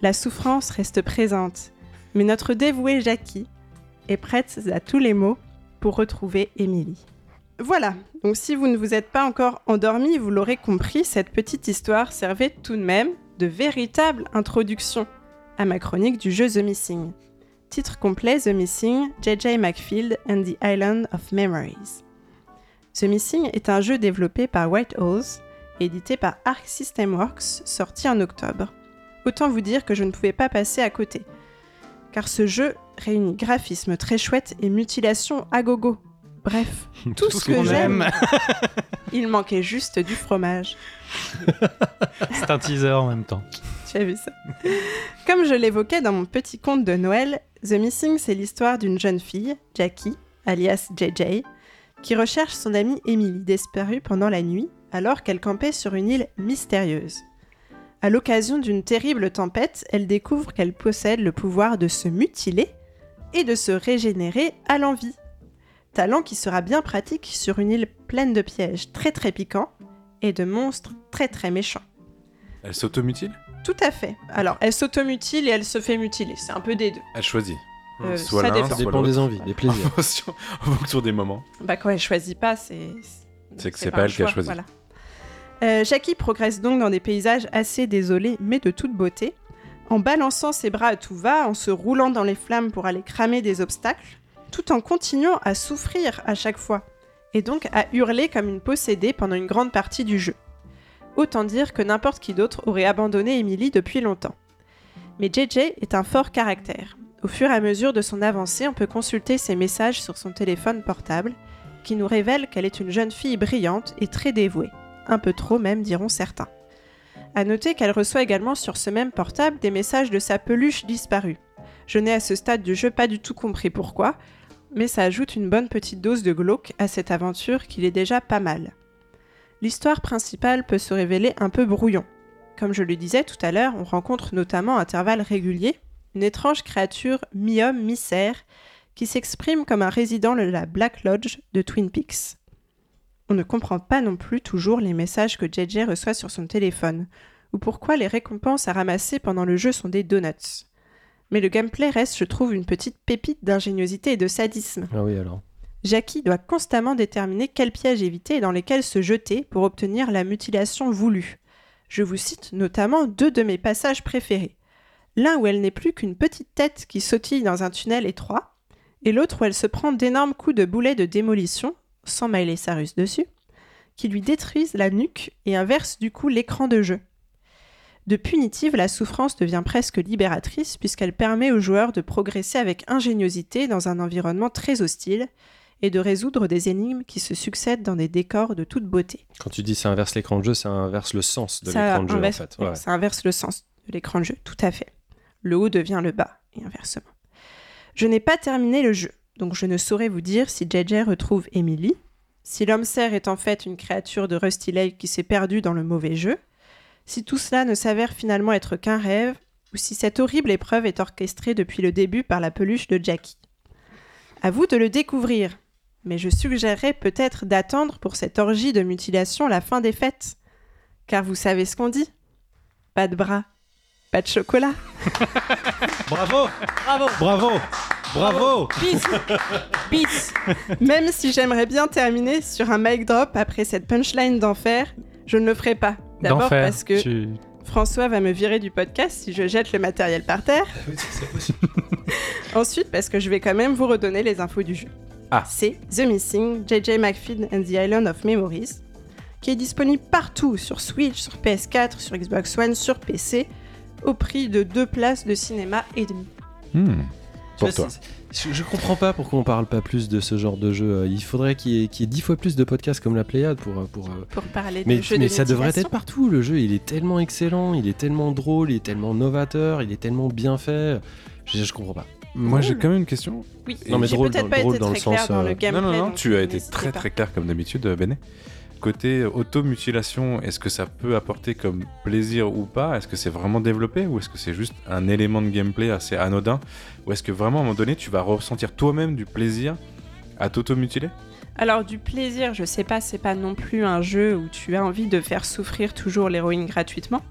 La souffrance reste présente, mais notre dévouée Jackie est prête à tous les maux pour retrouver Émilie. Voilà, donc si vous ne vous êtes pas encore endormi, vous l'aurez compris, cette petite histoire servait tout de même de véritable introduction à ma chronique du jeu The Missing. Titre complet The Missing, J.J. McField and the Island of Memories. The Missing est un jeu développé par White Owls, édité par Arc System Works, sorti en octobre. Autant vous dire que je ne pouvais pas passer à côté, car ce jeu réunit graphisme très chouette et mutilation à gogo. Bref, tout, ce que qu'on j'aime. aime. Il manquait juste du fromage. C'est un teaser en même temps. Tu as vu ça? Comme je l'évoquais dans mon petit conte de Noël, The Missing, c'est l'histoire d'une jeune fille, Jackie, alias JJ, qui recherche son amie Emily disparue pendant la nuit alors qu'elle campait sur une île mystérieuse. À l'occasion d'une terrible tempête, elle découvre qu'elle possède le pouvoir de se mutiler et de se régénérer à l'envie. Talent qui sera bien pratique sur une île pleine de pièges très très piquants et de monstres très très méchants. Elle s'automutile? Tout à fait. Alors, elle s'automutile et elle se fait mutiler. C'est un peu des deux. Elle choisit. Euh, Soit ça dépend. Ça soit dépend des envies, des plaisirs. en fonction des moments. Bah quand elle choisit pas, c'est... C'est que c'est pas un elle qui a choisi. Voilà. Euh, Jackie progresse donc dans des paysages assez désolés, mais de toute beauté, en balançant ses bras à tout va, en se roulant dans les flammes pour aller cramer des obstacles, tout en continuant à souffrir à chaque fois, et donc à hurler comme une possédée pendant une grande partie du jeu. Autant dire que n'importe qui d'autre aurait abandonné Emily depuis longtemps. Mais JJ est un fort caractère. Au fur et à mesure de son avancée, on peut consulter ses messages sur son téléphone portable, qui nous révèle qu'elle est une jeune fille brillante et très dévouée. Un peu trop même, diront certains. À noter qu'elle reçoit également sur ce même portable des messages de sa peluche disparue. Je n'ai à ce stade du jeu pas du tout compris pourquoi, mais ça ajoute une bonne petite dose de glauque à cette aventure qu'il est déjà pas mal. L'histoire principale peut se révéler un peu brouillon. Comme je le disais tout à l'heure, on rencontre notamment à intervalles réguliers une étrange créature mi-homme, mi-cerf qui s'exprime comme un résident de la Black Lodge de Twin Peaks. On ne comprend pas non plus toujours les messages que JJ reçoit sur son téléphone, ou pourquoi les récompenses à ramasser pendant le jeu sont des donuts. Mais le gameplay reste, je trouve, une petite pépite d'ingéniosité et de sadisme. Ah oui, alors. Jackie doit constamment déterminer quels pièges éviter et dans lesquels se jeter pour obtenir la mutilation voulue. Je vous cite notamment deux de mes passages préférés. L'un où elle n'est plus qu'une petite tête qui sautille dans un tunnel étroit, et l'autre où elle se prend d'énormes coups de boulet de démolition, sans Miley Cyrus dessus, qui lui détruisent la nuque et inversent du coup l'écran de jeu. De punitive, la souffrance devient presque libératrice puisqu'elle permet aux joueurs de progresser avec ingéniosité dans un environnement très hostile et de résoudre des énigmes qui se succèdent dans des décors de toute beauté. Quand tu dis ça inverse l'écran de jeu, ça inverse le sens de l'écran de jeu, en inverse, fait. ouais, Ouais. ça inverse le sens de l'écran de jeu, tout à fait. Le haut devient le bas, et inversement. Je n'ai pas terminé le jeu, donc je ne saurais vous dire si JJ retrouve Emily, si l'homme cerf est en fait une créature de Rusty Lake qui s'est perdue dans le mauvais jeu, si tout cela ne s'avère finalement être qu'un rêve, ou si cette horrible épreuve est orchestrée depuis le début par la peluche de Jackie. À vous de le découvrir, mais je suggérerais peut-être d'attendre pour cette orgie de mutilation la fin des fêtes. Car vous savez ce qu'on dit Pas de bras, pas de chocolat. Bravo Bravo Bravo Bravo Peace Peace Même si j'aimerais bien terminer sur un mic drop après cette punchline d'enfer, je ne le ferai pas. D'abord parce que Tu- François va me virer du podcast si je jette le matériel par terre. Ensuite, parce que je vais quand même vous redonner les infos du jeu. Ah. C'est The Missing, JJ McFeed and the Island of Memories, qui est disponible partout sur Switch, sur PS4, sur Xbox One, sur PC, au prix de deux places de cinéma et demi. Hmm. Pour toi. Je, je comprends pas pourquoi on parle pas plus de ce genre de jeu. Euh, Il faudrait qu'il y, ait- qu'il y ait dix fois plus de podcasts comme la Pléiade pour. euh, pour euh, Pour parler Mais, de jeux mais de ça devrait être partout. Le jeu, il est tellement excellent, il est tellement drôle, il est tellement novateur, il est tellement bien fait. Je, je comprends pas. Moi, j'ai Drôle. quand même une question. Oui, Non, mais drôle peut-être dans- pas drôle été dans le très sens, dans le gameplay. non, non, non, tu as été très pas. très clair comme d'habitude, Béné. Côté automutilation, est-ce que ça peut apporter comme plaisir ou pas? Est-ce que c'est vraiment développé ou est-ce que c'est juste un élément de gameplay assez anodin? Ou est-ce que vraiment à un moment donné tu vas ressentir toi-même du plaisir à t'automutiler? Alors du plaisir, je sais pas, c'est pas non plus un jeu où tu as envie de faire souffrir toujours l'héroïne gratuitement,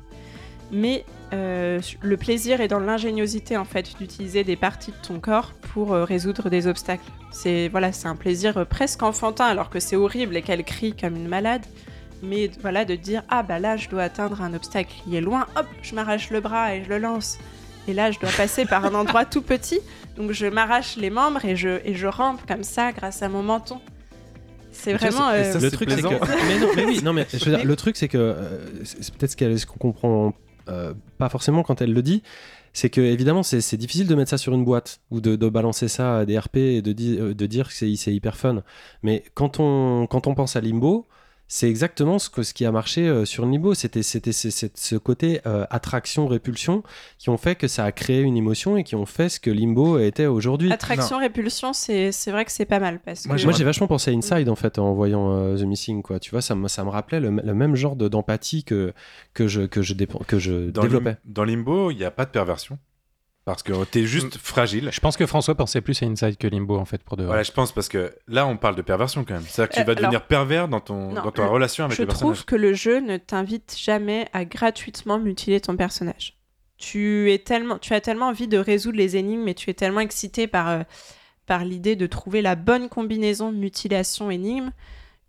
mais euh, le plaisir est dans l'ingéniosité en fait d'utiliser des parties de ton corps pour euh, résoudre des obstacles. C'est voilà, c'est un plaisir euh, presque enfantin alors que c'est horrible et qu'elle crie comme une malade. Mais voilà, de dire ah bah là je dois atteindre un obstacle qui est loin, hop, je m'arrache le bras et je le lance. Et là je dois passer par un endroit tout petit, donc je m'arrache les membres et je, et je rampe comme ça grâce à mon menton. C'est vraiment. euh, ça, le truc c'est que mais non mais oui non mais je veux dire, Mais- le truc c'est que euh, c'est peut-être ce qu'on comprend euh, pas forcément quand elle le dit c'est que évidemment c'est difficile de mettre ça sur une boîte ou de, balancer ça à des RP et de, euh, de dire que c'est hyper fun. Mais quand on, quand on pense à Limbo, c'est exactement ce, que, ce qui a marché euh, sur Limbo. C'était c'était ce- côté euh, attraction-répulsion qui ont fait que ça a créé une émotion et qui ont fait ce que Limbo était aujourd'hui. Attraction, répulsion, c'est c'est vrai que c'est pas mal. Parce Moi, que... Moi, j'ai vachement pensé à Inside en fait en voyant euh, The Missing quoi. Tu vois, ça me, ça me rappelait le, le même genre de- d'empathie que que je que je, que je Dans, développais. Lim- dans Limbo, il n'y a pas de perversion. Parce que t'es juste fragile. Je pense que François pensait plus à Inside que Limbo en fait pour de vrai. Voilà, je pense parce que là, on parle de perversion quand même. C'est-à-dire que tu Euh, vas devenir alors- pervers dans, ton, Non, dans ta le- relation avec Je les personnages. trouve que le jeu ne t'invite jamais à gratuitement mutiler ton personnage. Tu, es tellement, tu as tellement envie de résoudre les énigmes et tu es tellement excité par, euh, par l'idée de trouver la bonne combinaison mutilation-énigme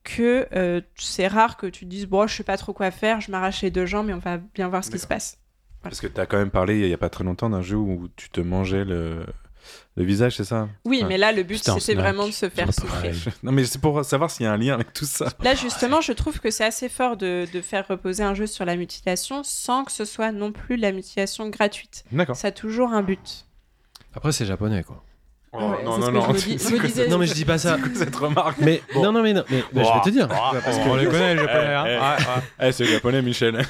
que euh, c'est rare que tu te dises bon je sais pas trop quoi faire je m'arrache les deux jambes et on va bien voir ce qui se passe Parce que tu as quand même parlé il n'y a pas très longtemps d'un jeu où tu te mangeais le, le visage, c'est ça? Oui Enfin, mais là le but C'était vraiment de se faire souffrir. Non, mais c'est pour savoir s'il y a un lien avec tout ça. Là, justement, je trouve que c'est assez fort de, de faire reposer un jeu sur la mutilation sans que ce soit non plus la mutilation gratuite. D'accord. Ça a toujours un but. Après, c'est japonais quoi. Oh, Ouais, non, non, que non. je dis- je me disais- Non mais je dis pas ça. Cette remarque. Mais non non mais non mais, mais je vais te dire parce on les connaît les japonais. hein. Eh, eh. Eh, c'est japonais, Michel.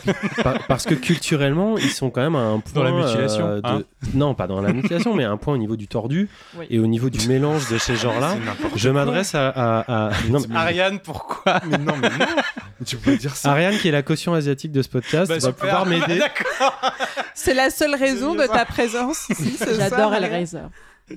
Par- parce que culturellement ils sont quand même à un point Dans la mutilation, euh, de- hein. non pas dans la mutilation mais à un point au niveau du tordu Oui. et au niveau du mélange de ces genres là. Je m'adresse à, à, à- non, mais- Ariane, pourquoi Mais non, mais non. Tu peux dire ça. Ariane qui est la caution asiatique de ce podcast Bah, va super. pouvoir m'aider. C'est la seule raison de ta présence ici. J'adore Hellraiser.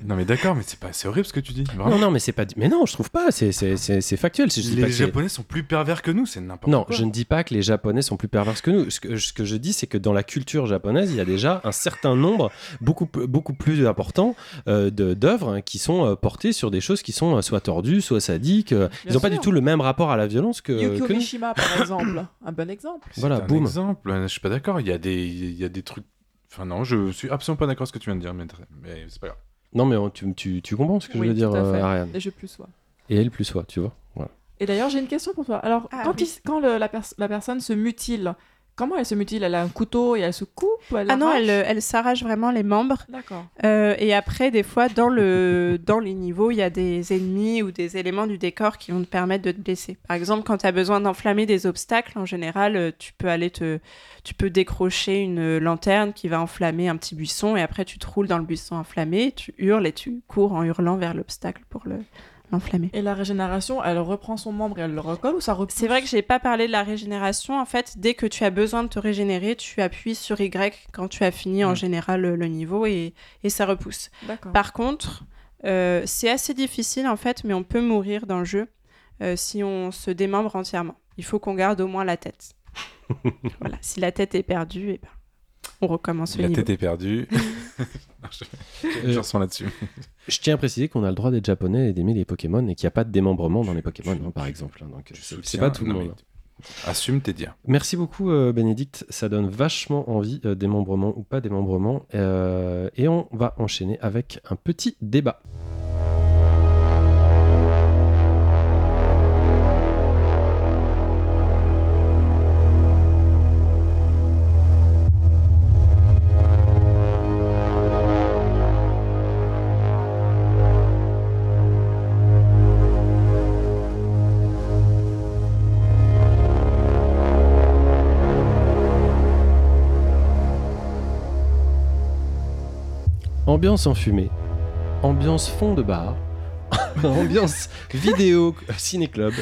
Non, mais d'accord, mais c'est pas, c'est horrible ce que tu dis. Vraiment. Non non mais c'est pas mais non je trouve pas c'est c'est c'est c'est factuel. c'est- je dis pas les que c'est- japonais sont plus pervers que nous, c'est n'importe Non, quoi. je ne dis pas que les Japonais sont plus pervers que nous. Ce que, ce que je dis, c'est que dans la culture japonaise, il y a déjà un certain nombre, beaucoup, beaucoup plus important, euh, de- d'œuvres hein, qui sont euh, portées sur des choses qui sont euh, soit tordues, soit sadiques. euh, ils n'ont pas du tout le même rapport à la violence que, Yukio que nous. Mishima, par exemple. Un bon exemple. C'est Voilà, un boum. exemple. Je suis pas d'accord. Il y a des, il y a des trucs. Enfin non, je suis absolument pas d'accord avec ce que tu viens de dire, mais, mais c'est pas grave. Non, mais tu, tu, tu comprends ce que Oui, je veux dire, tout à fait. euh, Ariane. Et je plus sois. Et elle plus soi, tu vois. Voilà. Et d'ailleurs, j'ai une question pour toi. Alors, Ah, quand, oui. il- quand le- la, pers- la personne se mutile, comment elle se mutile? Elle a un couteau et elle se coupe ou elle Ah non, elle s'arrache vraiment les membres. D'accord. Euh, et après, des fois, dans, le, dans les niveaux, il y a des ennemis ou des éléments du décor qui vont te permettre de te blesser. Par exemple, quand tu as besoin d'enflammer des obstacles, en général, euh, tu peux aller te, tu peux décrocher une lanterne qui va enflammer un petit buisson et après tu te roules dans le buisson enflammé, tu hurles et tu cours en hurlant vers l'obstacle pour le l'enflammer. Et la régénération, elle reprend son membre et elle le recolle ou ça repousse? C'est vrai que j'ai pas parlé de la régénération. En fait, dès que tu as besoin de te régénérer, tu appuies sur Y quand tu as fini en Mm. général le, le niveau et, et ça repousse. D'accord. Par contre, euh, c'est assez difficile en fait, mais on peut mourir dans le jeu euh, si on se démembre entièrement. Il faut qu'on garde au moins la tête. voilà, si la tête est perdue, et ben, on recommence le La niveau. tête est perdue. je, je ressens là-dessus. Je tiens à préciser qu'on a le droit d'être japonais et d'aimer les Pokémon et qu'il n'y a pas de démembrement dans les Pokémon, hein, par exemple. hein, donc, Je c'est- pas tout le monde. Assume tes dires. Merci beaucoup, euh, Bénédicte. Ça donne vachement envie, euh, démembrement ou pas démembrement. Euh, et on va enchaîner avec un petit débat. Ambiance enfumée, ambiance fond de bar, ambiance vidéo ciné-club.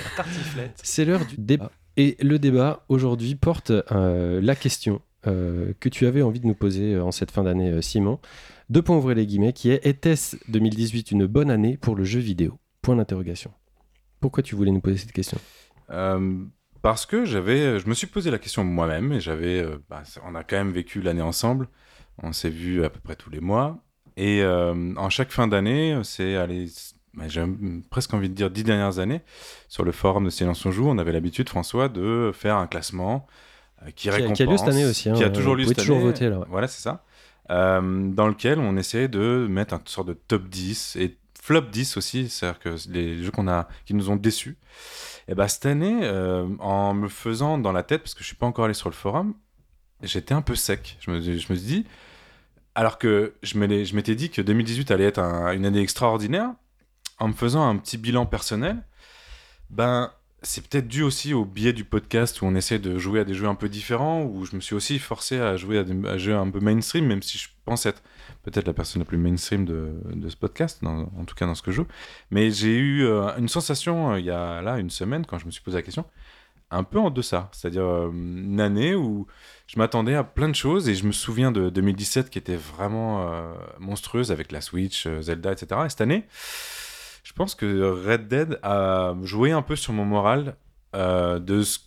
C'est l'heure du débat. Et le débat aujourd'hui porte euh, la question euh, que tu avais envie de nous poser euh, en cette fin d'année, euh, Simon. Deux points ouvrez les guillemets, qui est était-ce 2018 une bonne année pour le jeu vidéo? Point d'interrogation. Pourquoi tu voulais nous poser cette question? Euh, parce que j'avais, je me suis posé la question moi-même et j'avais, euh, bah, on a quand même vécu l'année ensemble. On s'est vu à peu près tous les mois et euh, en chaque fin d'année, c'est bah, j'ai presque envie de dire dix dernières années sur le forum de Silence on joue, on avait l'habitude, François, de faire un classement euh, qui Qui a- qui a lieu récompense, cette année aussi, hein, qui a euh, toujours vous lieu cette toujours année. voter, là, ouais. Voilà, c'est ça. Euh, dans lequel on essayait de mettre un sorte de top 10 et flop 10 aussi, c'est-à-dire que les jeux qu'on a, qui nous ont déçus. Et bah cette année, euh, en me faisant dans la tête, parce que je suis pas encore allé sur le forum, j'étais un peu sec. Je me, je me suis dit, Alors que je m'étais dit que 2018 allait être un- une année extraordinaire, en me faisant un petit bilan personnel, ben c'est peut-être dû aussi au biais du podcast où on essaie de jouer à des jeux un peu différents, où je me suis aussi forcé à jouer à des jeux un peu mainstream, même si je pense être peut-être la personne la plus mainstream de, ce podcast, en tout cas dans ce que je joue. Mais j'ai eu euh, une sensation euh, il y a là une semaine quand je me suis posé la question, un peu en deçà, c'est-à-dire euh, une année où je m'attendais à plein de choses et je me souviens de 2017 qui était vraiment euh, monstrueuse avec la Switch, euh, Zelda, etc. Et cette année, je pense que Red Dead a joué un peu sur mon moral de ce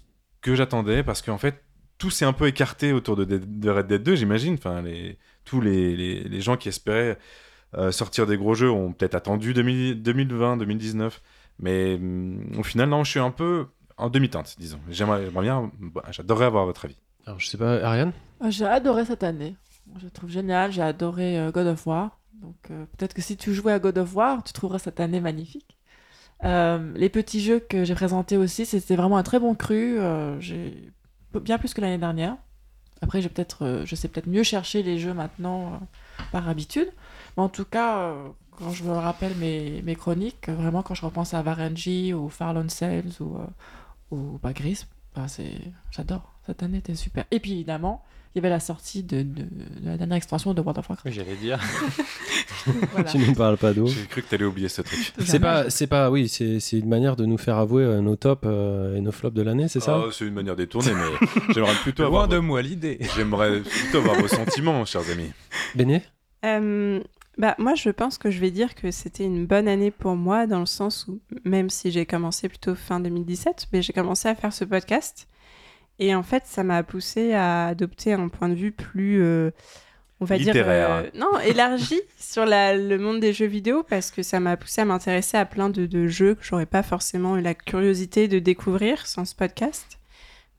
que j'attendais parce qu'en fait tout s'est un peu écarté autour de, Red Dead 2, j'imagine. Enfin, tous les, gens qui espéraient sortir des gros jeux ont peut-être attendu 2000 2020, 2019. Mais hum, au final, non, je suis un peu en demi-teinte, disons. J'aimerais j'aimerais bien, bah, j'adorerais avoir votre avis. Alors, je sais pas, Ariane? Ah, J'ai adoré cette année. Je le trouve génial. J'ai adoré euh, God of War. Donc euh, peut-être que si tu jouais à God of War, tu trouveras cette année magnifique. Euh, les petits jeux que j'ai présentés aussi, c'était vraiment un très bon cru. euh, j'ai bien plus que l'année dernière. Après, j'ai peut-être, euh, je sais peut-être mieux chercher les jeux maintenant euh, par habitude. Mais en tout cas, euh, quand je me rappelle mes, mes chroniques, euh, vraiment quand je repense à Varenji ou Farlon Sales ou, euh, ou bah, Gris, bah, c'est, j'adore. Cette année était super. Et puis évidemment, il y avait la sortie de, de- de la dernière extension de World of Warcraft. Oui, j'allais dire. Voilà. Tu ne parles pas d'eau. J'ai cru que tu allais oublier ce truc. C'est pas, c'est pas, oui, c'est c'est une manière de nous faire avouer euh, nos tops euh, et nos flops de l'année, c'est ça Oh, c'est une manière détournée, mais j'aimerais plutôt avoir, Loin de vos- moi l'idée. j'aimerais plutôt avoir vos sentiments, chers amis. Béné Euh, bah, moi, je pense que je vais dire que c'était une bonne année pour moi, dans le sens où, même si j'ai commencé plutôt fin 2017, mais j'ai commencé à faire ce podcast. Et en fait, ça m'a poussé à adopter un point de vue plus, euh, on va Littéraire. dire, euh, non, élargi sur la- le monde des jeux vidéo, parce que ça m'a poussé à m'intéresser à plein de, de jeux que j'aurais pas forcément eu la curiosité de découvrir sans ce podcast.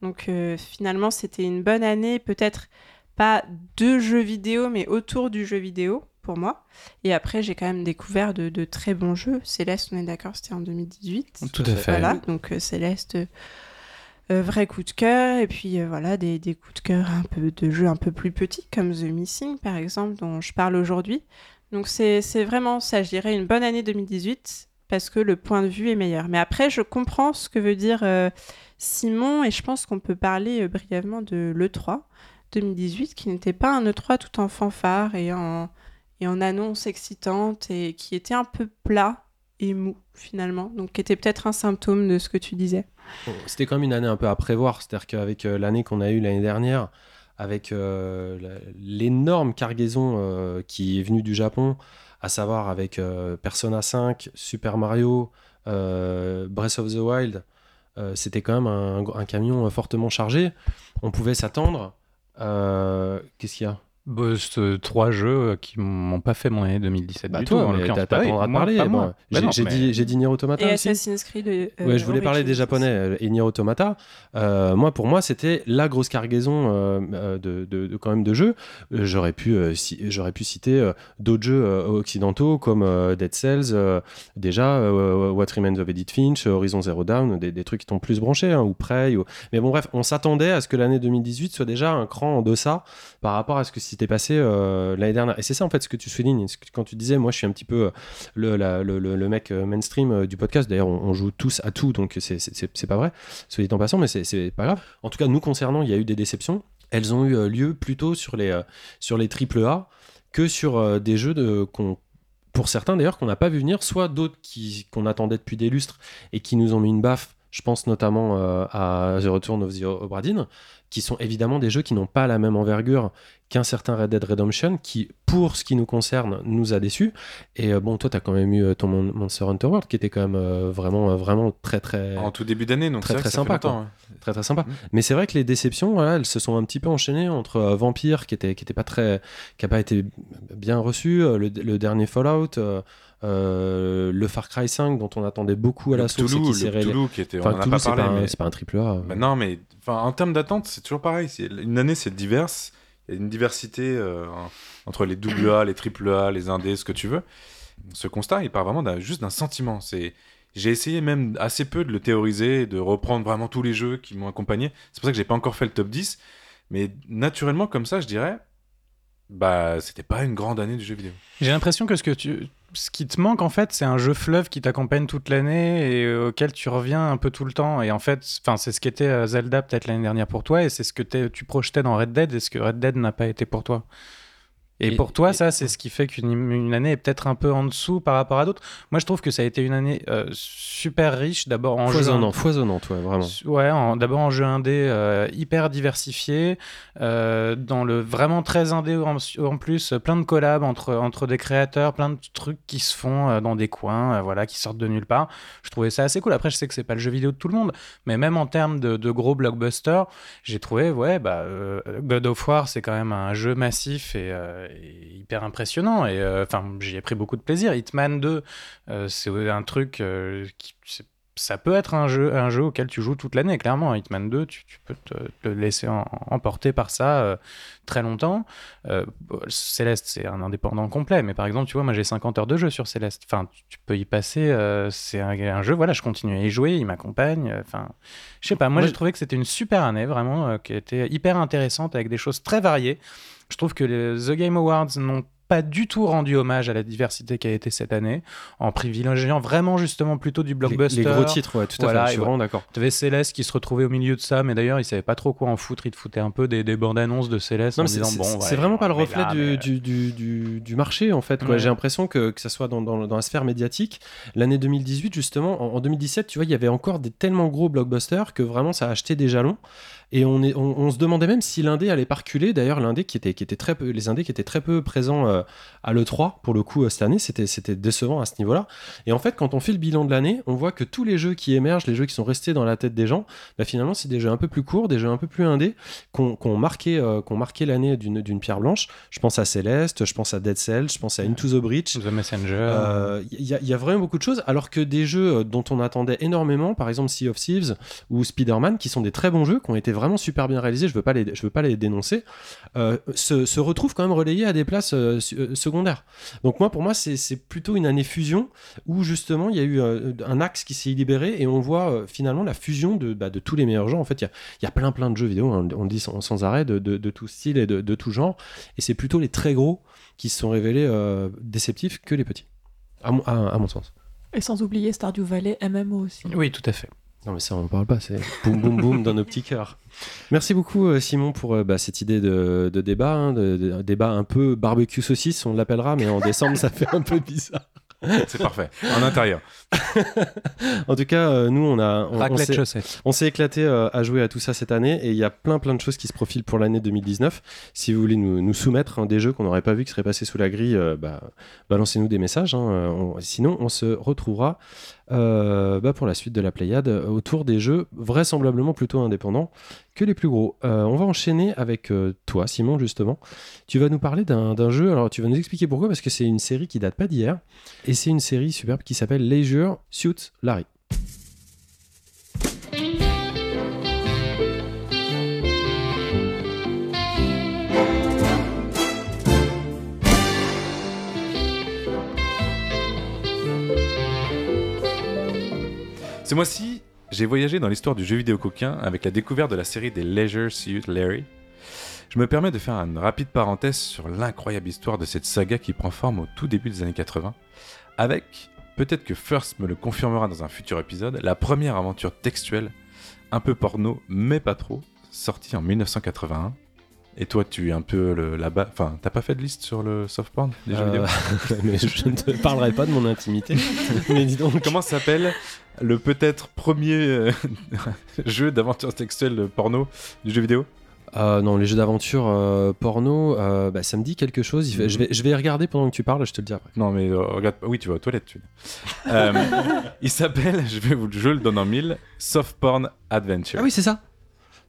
Donc euh, finalement, c'était une bonne année, peut-être pas de jeux vidéo, mais autour du jeu vidéo pour moi. Et après, j'ai quand même découvert de, de très bons jeux. Céleste, on est d'accord, c'était en 2018. Tout à fait. Voilà, donc euh, Céleste, euh, euh, vrai coup de cœur. Et puis euh, voilà, des, des coups de cœur un peu de jeux un peu plus petits, comme The Missing, par exemple, dont je parle aujourd'hui. Donc c'est c'est vraiment ça, je dirais, une bonne année 2018, parce que le point de vue est meilleur. Mais après, je comprends ce que veut dire euh, Simon, et je pense qu'on peut parler brièvement de l'E3 2018, qui n'était pas un E3 tout en fanfare et en, et en annonce excitante, et qui était un peu plat et mou, finalement. Donc qui était peut-être un symptôme de ce que tu disais. C'était quand même une année un peu à prévoir, c'est-à-dire qu'avec euh, l'année qu'on a eue l'année dernière, avec euh, l'énorme cargaison euh, qui est venue du Japon, à savoir avec Persona 5, Super Mario, Breath of the Wild, c'était quand même un, camion fortement chargé. On pouvait s'attendre. Qu'est-ce qu'il y a? Bah, trois jeux qui m'ont pas fait mon année 2017 Bah du toi, tout. en l'occurrence. pas oui, moi, parler. Bah J'ai mais- dit, j'ai dit Nier Automata et aussi. Assassin's Creed. euh, Ouais, je voulais parler des japonais euh, et Nier Automata. Euh, moi, pour moi, c'était la grosse cargaison euh, euh, de, de- de- quand même de jeux. Euh, J'aurais pu, euh, j'aurais pu citer euh, d'autres jeux euh, occidentaux comme euh, Dead Cells, euh, déjà euh, What Remains of Edith Finch, Horizon Zero Dawn, des, des trucs qui t'ont plus branché, hein, ou Prey. ou- Mais bon, bref, on s'attendait à ce que l'année 2018 soit déjà un cran en deçà par rapport à ce que s'était passé euh, l'année dernière. Et c'est ça en fait ce que tu soulignes, quand tu disais, moi, je suis un petit peu euh, le, le, le- mec euh, mainstream du podcast. D'ailleurs, on, joue tous à tout, donc c'est- pas vrai, soit dit en passant, mais c'est- pas grave. En tout cas, nous concernant, il y a eu des déceptions. Elles ont eu lieu plutôt sur les, sur les triple A que sur des jeux de, qu'on pour certains d'ailleurs qu'on n'a pas vu venir, soit d'autres qu'on attendait depuis des lustres et qui nous ont mis une baffe. Je pense notamment à The Return of the Obra Dinn, qui sont évidemment des jeux qui n'ont pas la même envergure qu'un certain Red Dead Redemption, qui, pour ce qui nous concerne, nous a déçus. Et euh, bon, toi, tu as quand même eu euh, ton Mon- Monster Hunter World, qui était quand même euh, vraiment, vraiment très, très, En tout début d'année, donc Très, très sympa, hein. très, très sympa. Mhm. Mais c'est vrai que les déceptions, voilà, elles se sont un petit peu enchaînées entre euh, Vampire, qui était, qui était pas très, qui a pas été bien reçu, le, le dernier Fallout, le Far Cry 5, dont on attendait beaucoup à Le la sauce et Cthulhu, qui le était, Enfin, on en a pas c'est parlé, pas, un- mais... c'est pas un triple A. Bah non, mais enfin, en termes d'attente, c'est toujours pareil. C'est- Une année, c'est diverse. Il y a une diversité euh, en- entre les double A, les triple A, les indés, ce que tu veux. Ce constat, il part vraiment juste d'un sentiment. C'est j'ai essayé même assez peu de le théoriser, et de reprendre vraiment tous les jeux qui m'ont accompagné. C'est pour ça que j'ai pas encore fait le top 10. Mais naturellement, comme ça, je dirais, bah, c'était pas une grande année du jeu vidéo. J'ai l'impression que ce que tu ce qui te manque en fait, c'est un jeu fleuve qui t'accompagne toute l'année et euh, auquel tu reviens un peu tout le temps. Et en fait, c'est ce qu'était euh, Zelda peut-être l'année dernière pour toi et c'est ce que tu projetais dans Red Dead et ce que Red Dead n'a pas été pour toi. Et, Et- pour toi, et- ça, c'est ce qui fait qu'une une année est peut-être un peu en dessous par rapport à d'autres. Moi, je trouve que ça a été une année euh, super riche, d'abord en jeu. Foisonnant, foisonnant, toi, vraiment. Ouais, d'abord en jeu indé euh, hyper diversifié, euh, dans le vraiment très indé en, en plus, plein de collabs entre, entre des créateurs, plein de trucs qui se font euh, dans des coins, voilà, qui sortent de nulle part. Je trouvais ça assez cool. Après, je sais que c'est pas le jeu vidéo de tout le monde, mais même en termes de, de gros blockbusters, j'ai trouvé, ouais, bah, God of War, c'est quand même un jeu massif et hyper impressionnant. Et euh, enfin, j'y ai pris beaucoup de plaisir. Hitman 2, euh, c'est un truc euh, qui. ça peut être un jeu, un jeu auquel tu joues toute l'année, clairement. Hitman 2, tu, tu peux te, te laisser en- emporter par ça euh, très longtemps. Euh, Céleste, c'est un indépendant complet, mais par exemple, tu vois, moi j'ai 50 heures de jeu sur Céleste. Enfin, tu, tu peux y passer, euh, c'est un, un jeu, voilà, je continue à y jouer, il m'accompagne. Enfin, je sais pas, moi Ouais. j'ai trouvé que c'était une super année, vraiment, qui était hyper intéressante avec des choses très variées. Je trouve que les The Game Awards n'ont pas du tout rendu hommage à la diversité qui a été cette année, en privilégiant vraiment justement plutôt du Les, blockbuster. les gros titres, ouais, tout à Voilà, fait, je suis d'accord. T'avais Céleste qui se retrouvait au milieu de ça, mais d'ailleurs, il savait pas trop quoi en foutre. Il te foutait un peu des, des bandes annonces de Céleste Non, en disant bon. c'est vraiment pas le reflet là, du, mais- du, du, du- du marché en fait. J'ai l'impression que, que ça soit dans, dans, dans la sphère médiatique, l'année 2018 justement, en, en 2017, tu vois, il y avait encore des tellement gros blockbusters que vraiment ça a acheté des jalons. Et on, est, on, on se demandait même si l'indé allait pas reculer. D'ailleurs, l'indé qui était, qui était très peu, les indés qui étaient très peu présents euh, à l'E3 pour le coup euh, cette année, c'était, c'était décevant à ce niveau-là. Et en fait, quand on fait le bilan de l'année, on voit que tous les jeux qui émergent, les jeux qui sont restés dans la tête des gens, bah, finalement, c'est des jeux un peu plus courts, des jeux un peu plus indés, qu'on qu'on marqué, euh, qu'on marqué l'année d'une d'une pierre blanche. Je pense à Céleste, je pense à Dead Cell, je pense à Into the Breach. The Messenger. Euh, Il y, a- il y a vraiment beaucoup de choses, alors que des jeux dont on attendait énormément, par exemple Sea of Thieves ou Spider-Man, qui sont des très bons jeux, qui ont été vraiment super bien réalisés, je veux pas les, je veux pas les dénoncer, euh, se, se retrouvent quand même relayés à des places euh, euh, secondaires. Donc moi, pour moi, c'est plutôt une année fusion où justement il y a eu euh, un axe qui s'est libéré et on voit euh, finalement la fusion de, bah, de tous les meilleurs jeux. En fait, il y a, il y a plein plein de jeux vidéo, hein, on le dit sans, sans arrêt, de, de, de tout style et de, de tout genre, et c'est plutôt les très gros qui se sont révélés euh, déceptifs que les petits, à mon, à- à mon sens. Et sans oublier Stardew Valley MMO aussi. Oui, tout à fait. Non mais ça on en parle pas, c'est boum boum boum dans nos petits cœurs. Merci beaucoup euh, Simon pour euh, bah, cette idée de, de débat, hein, de, de- débat un peu barbecue saucisse on l'appellera, mais en décembre ça fait un peu bizarre. C'est parfait. En intérieur. En tout cas, euh, nous on a on- s'est- éclaté euh, à jouer à tout ça cette année et il y a plein plein de choses qui se profilent pour l'année 2019. Si vous voulez nous, nous soumettre hein, des jeux qu'on n'aurait pas vu qui seraient passés sous la grille, euh, bah, balancez-nous des messages. hein, on- sinon, on se retrouvera euh, bah, pour la suite de la Pléiade euh, autour des jeux vraisemblablement plutôt indépendants que les plus gros. Euh, on va enchaîner avec toi, Simon, justement. Tu vas nous parler d'un jeu. Alors, tu vas nous expliquer pourquoi, parce que c'est une série qui date pas d'hier et c'est une série superbe qui s'appelle Leisure Suit Larry. Ce mois-ci, j'ai voyagé dans l'histoire du jeu vidéo coquin avec la découverte de la série des Leisure Suit Larry. Je me permets de faire une rapide parenthèse sur l'incroyable histoire de cette saga qui prend forme au tout début des années 80, avec, peut-être que First me le confirmera dans un futur épisode, la première aventure textuelle, un peu porno, mais pas trop, sortie en 1981. Et toi, tu es un peu le, là-bas. Enfin, t'as pas fait de liste sur le soft porn des jeux Euh, vidéo mais je ne te parlerai pas de mon intimité. mais dis donc. Comment s'appelle le peut-être premier euh, jeu d'aventure textuelle porno du jeu vidéo? Euh, non, les jeux d'aventure euh, porno, euh, bah, ça me dit quelque chose. Je, vais, je vais regarder pendant que tu parles, je te le dis après. Non, mais regarde, oui, tu vas aux toilettes. Tu... Il s'appelle, je vais vous, je le donne en mille, Soft Porn Adventure. Ah oui, c'est ça.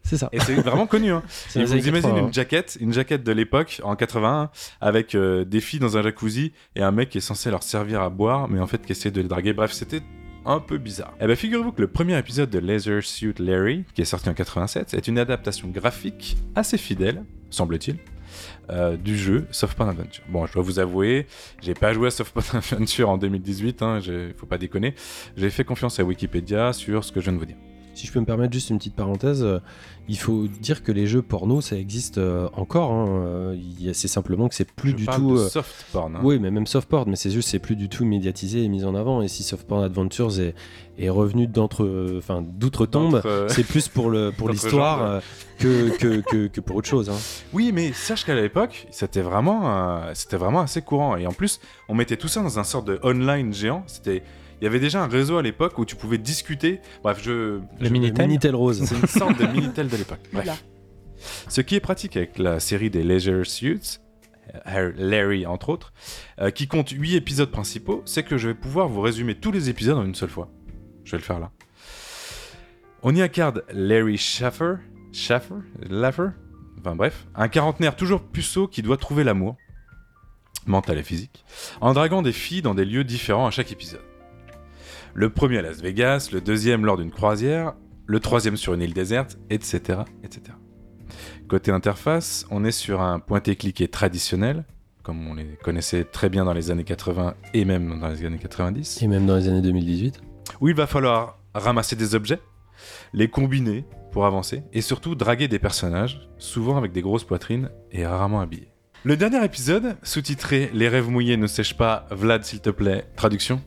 C'est ça. Et c'est vraiment connu. Hein. C'est Et vous imaginez 80, une jaquette, une jaquette de l'époque en 81 avec euh, des filles dans un jacuzzi et un mec qui est censé leur servir à boire, mais en fait qui essaie de les draguer. Bref, c'était un peu bizarre. Eh ben figurez-vous que le premier épisode de Laser Suit Larry, qui est sorti en 87, est une adaptation graphique assez fidèle, semble-t-il. euh, du jeu Soft Porn Adventure. Bon, je dois vous avouer, j'ai pas joué à Soft Porn Adventure en 2018, hein, faut pas déconner. J'ai fait confiance à Wikipédia sur ce que je viens de vous dire. Si je peux me permettre juste une petite parenthèse, euh, il faut dire que les jeux porno, ça existe euh, encore. hein, euh, C'est simplement que c'est plus Je du parle tout. de soft porn. hein. Oui, mais même soft porn, mais c'est juste c'est plus du tout médiatisé et mis en avant. Et si soft porn adventures est, est revenu d'entre, enfin d'outre-tombe, euh, c'est plus pour le pour l'histoire euh, que, que, que, que pour autre chose. hein. Oui, mais sache qu'à l'époque, c'était vraiment, euh, c'était vraiment assez courant. Et en plus, on mettait tout ça dans un sorte de online géant. C'était, il y avait déjà un réseau à l'époque où tu pouvais discuter. Bref, je. Le je- Minitel Minitel Rose. C'est une sorte de Minitel de l'époque. Bref. Voilà. Ce qui est pratique avec la série des Leisure Suits, euh, Larry entre autres, euh, qui compte 8 épisodes principaux, c'est que je vais pouvoir vous résumer tous les épisodes en une seule fois. Je vais le faire là. On y incarne Larry Schaffer, Schaffer, Laffer, enfin bref, un quarantenaire toujours puceau qui doit trouver l'amour, mental et physique, en draguant des filles dans des lieux différents à chaque épisode. Le premier à Las Vegas, le deuxième lors d'une croisière, le troisième sur une île déserte, etc., etc. Côté interface, on est sur un pointé-cliqué traditionnel, comme on les connaissait très bien dans les années 80 et même dans les années 90, Et même dans les années 2018. où il va falloir ramasser des objets, les combiner pour avancer, et surtout draguer des personnages, souvent avec des grosses poitrines et rarement habillés. Le dernier épisode, sous-titré Les rêves mouillés ne sèchent pas, Vlad s'il te plaît, traduction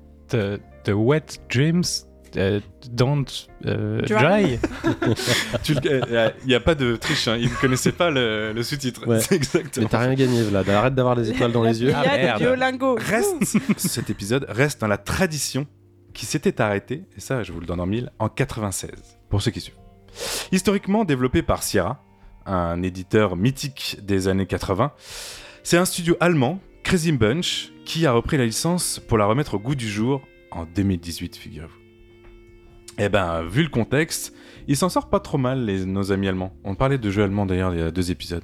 The, wet dreams uh, don't uh, Dry. dry. Il n'y a pas de triche, hein, il ne connaissait pas le, le sous-titre. Ouais. C'est exactement Mais t'as rien gagné, Vlad. Arrête d'avoir les étoiles dans les yeux. Il y a merde. reste, cet épisode reste dans la tradition qui s'était arrêtée, et ça je vous le donne en mille, en 96, pour ceux qui suivent. Historiquement développé par Sierra, un éditeur mythique des années 80, c'est un studio allemand, Crazy Bunch, qui a repris la licence pour la remettre au goût du jour en 2018, figurez-vous. Eh ben, vu le contexte, ils s'en sortent pas trop mal, les, nos amis allemands. On parlait de jeux allemands d'ailleurs il y a deux épisodes.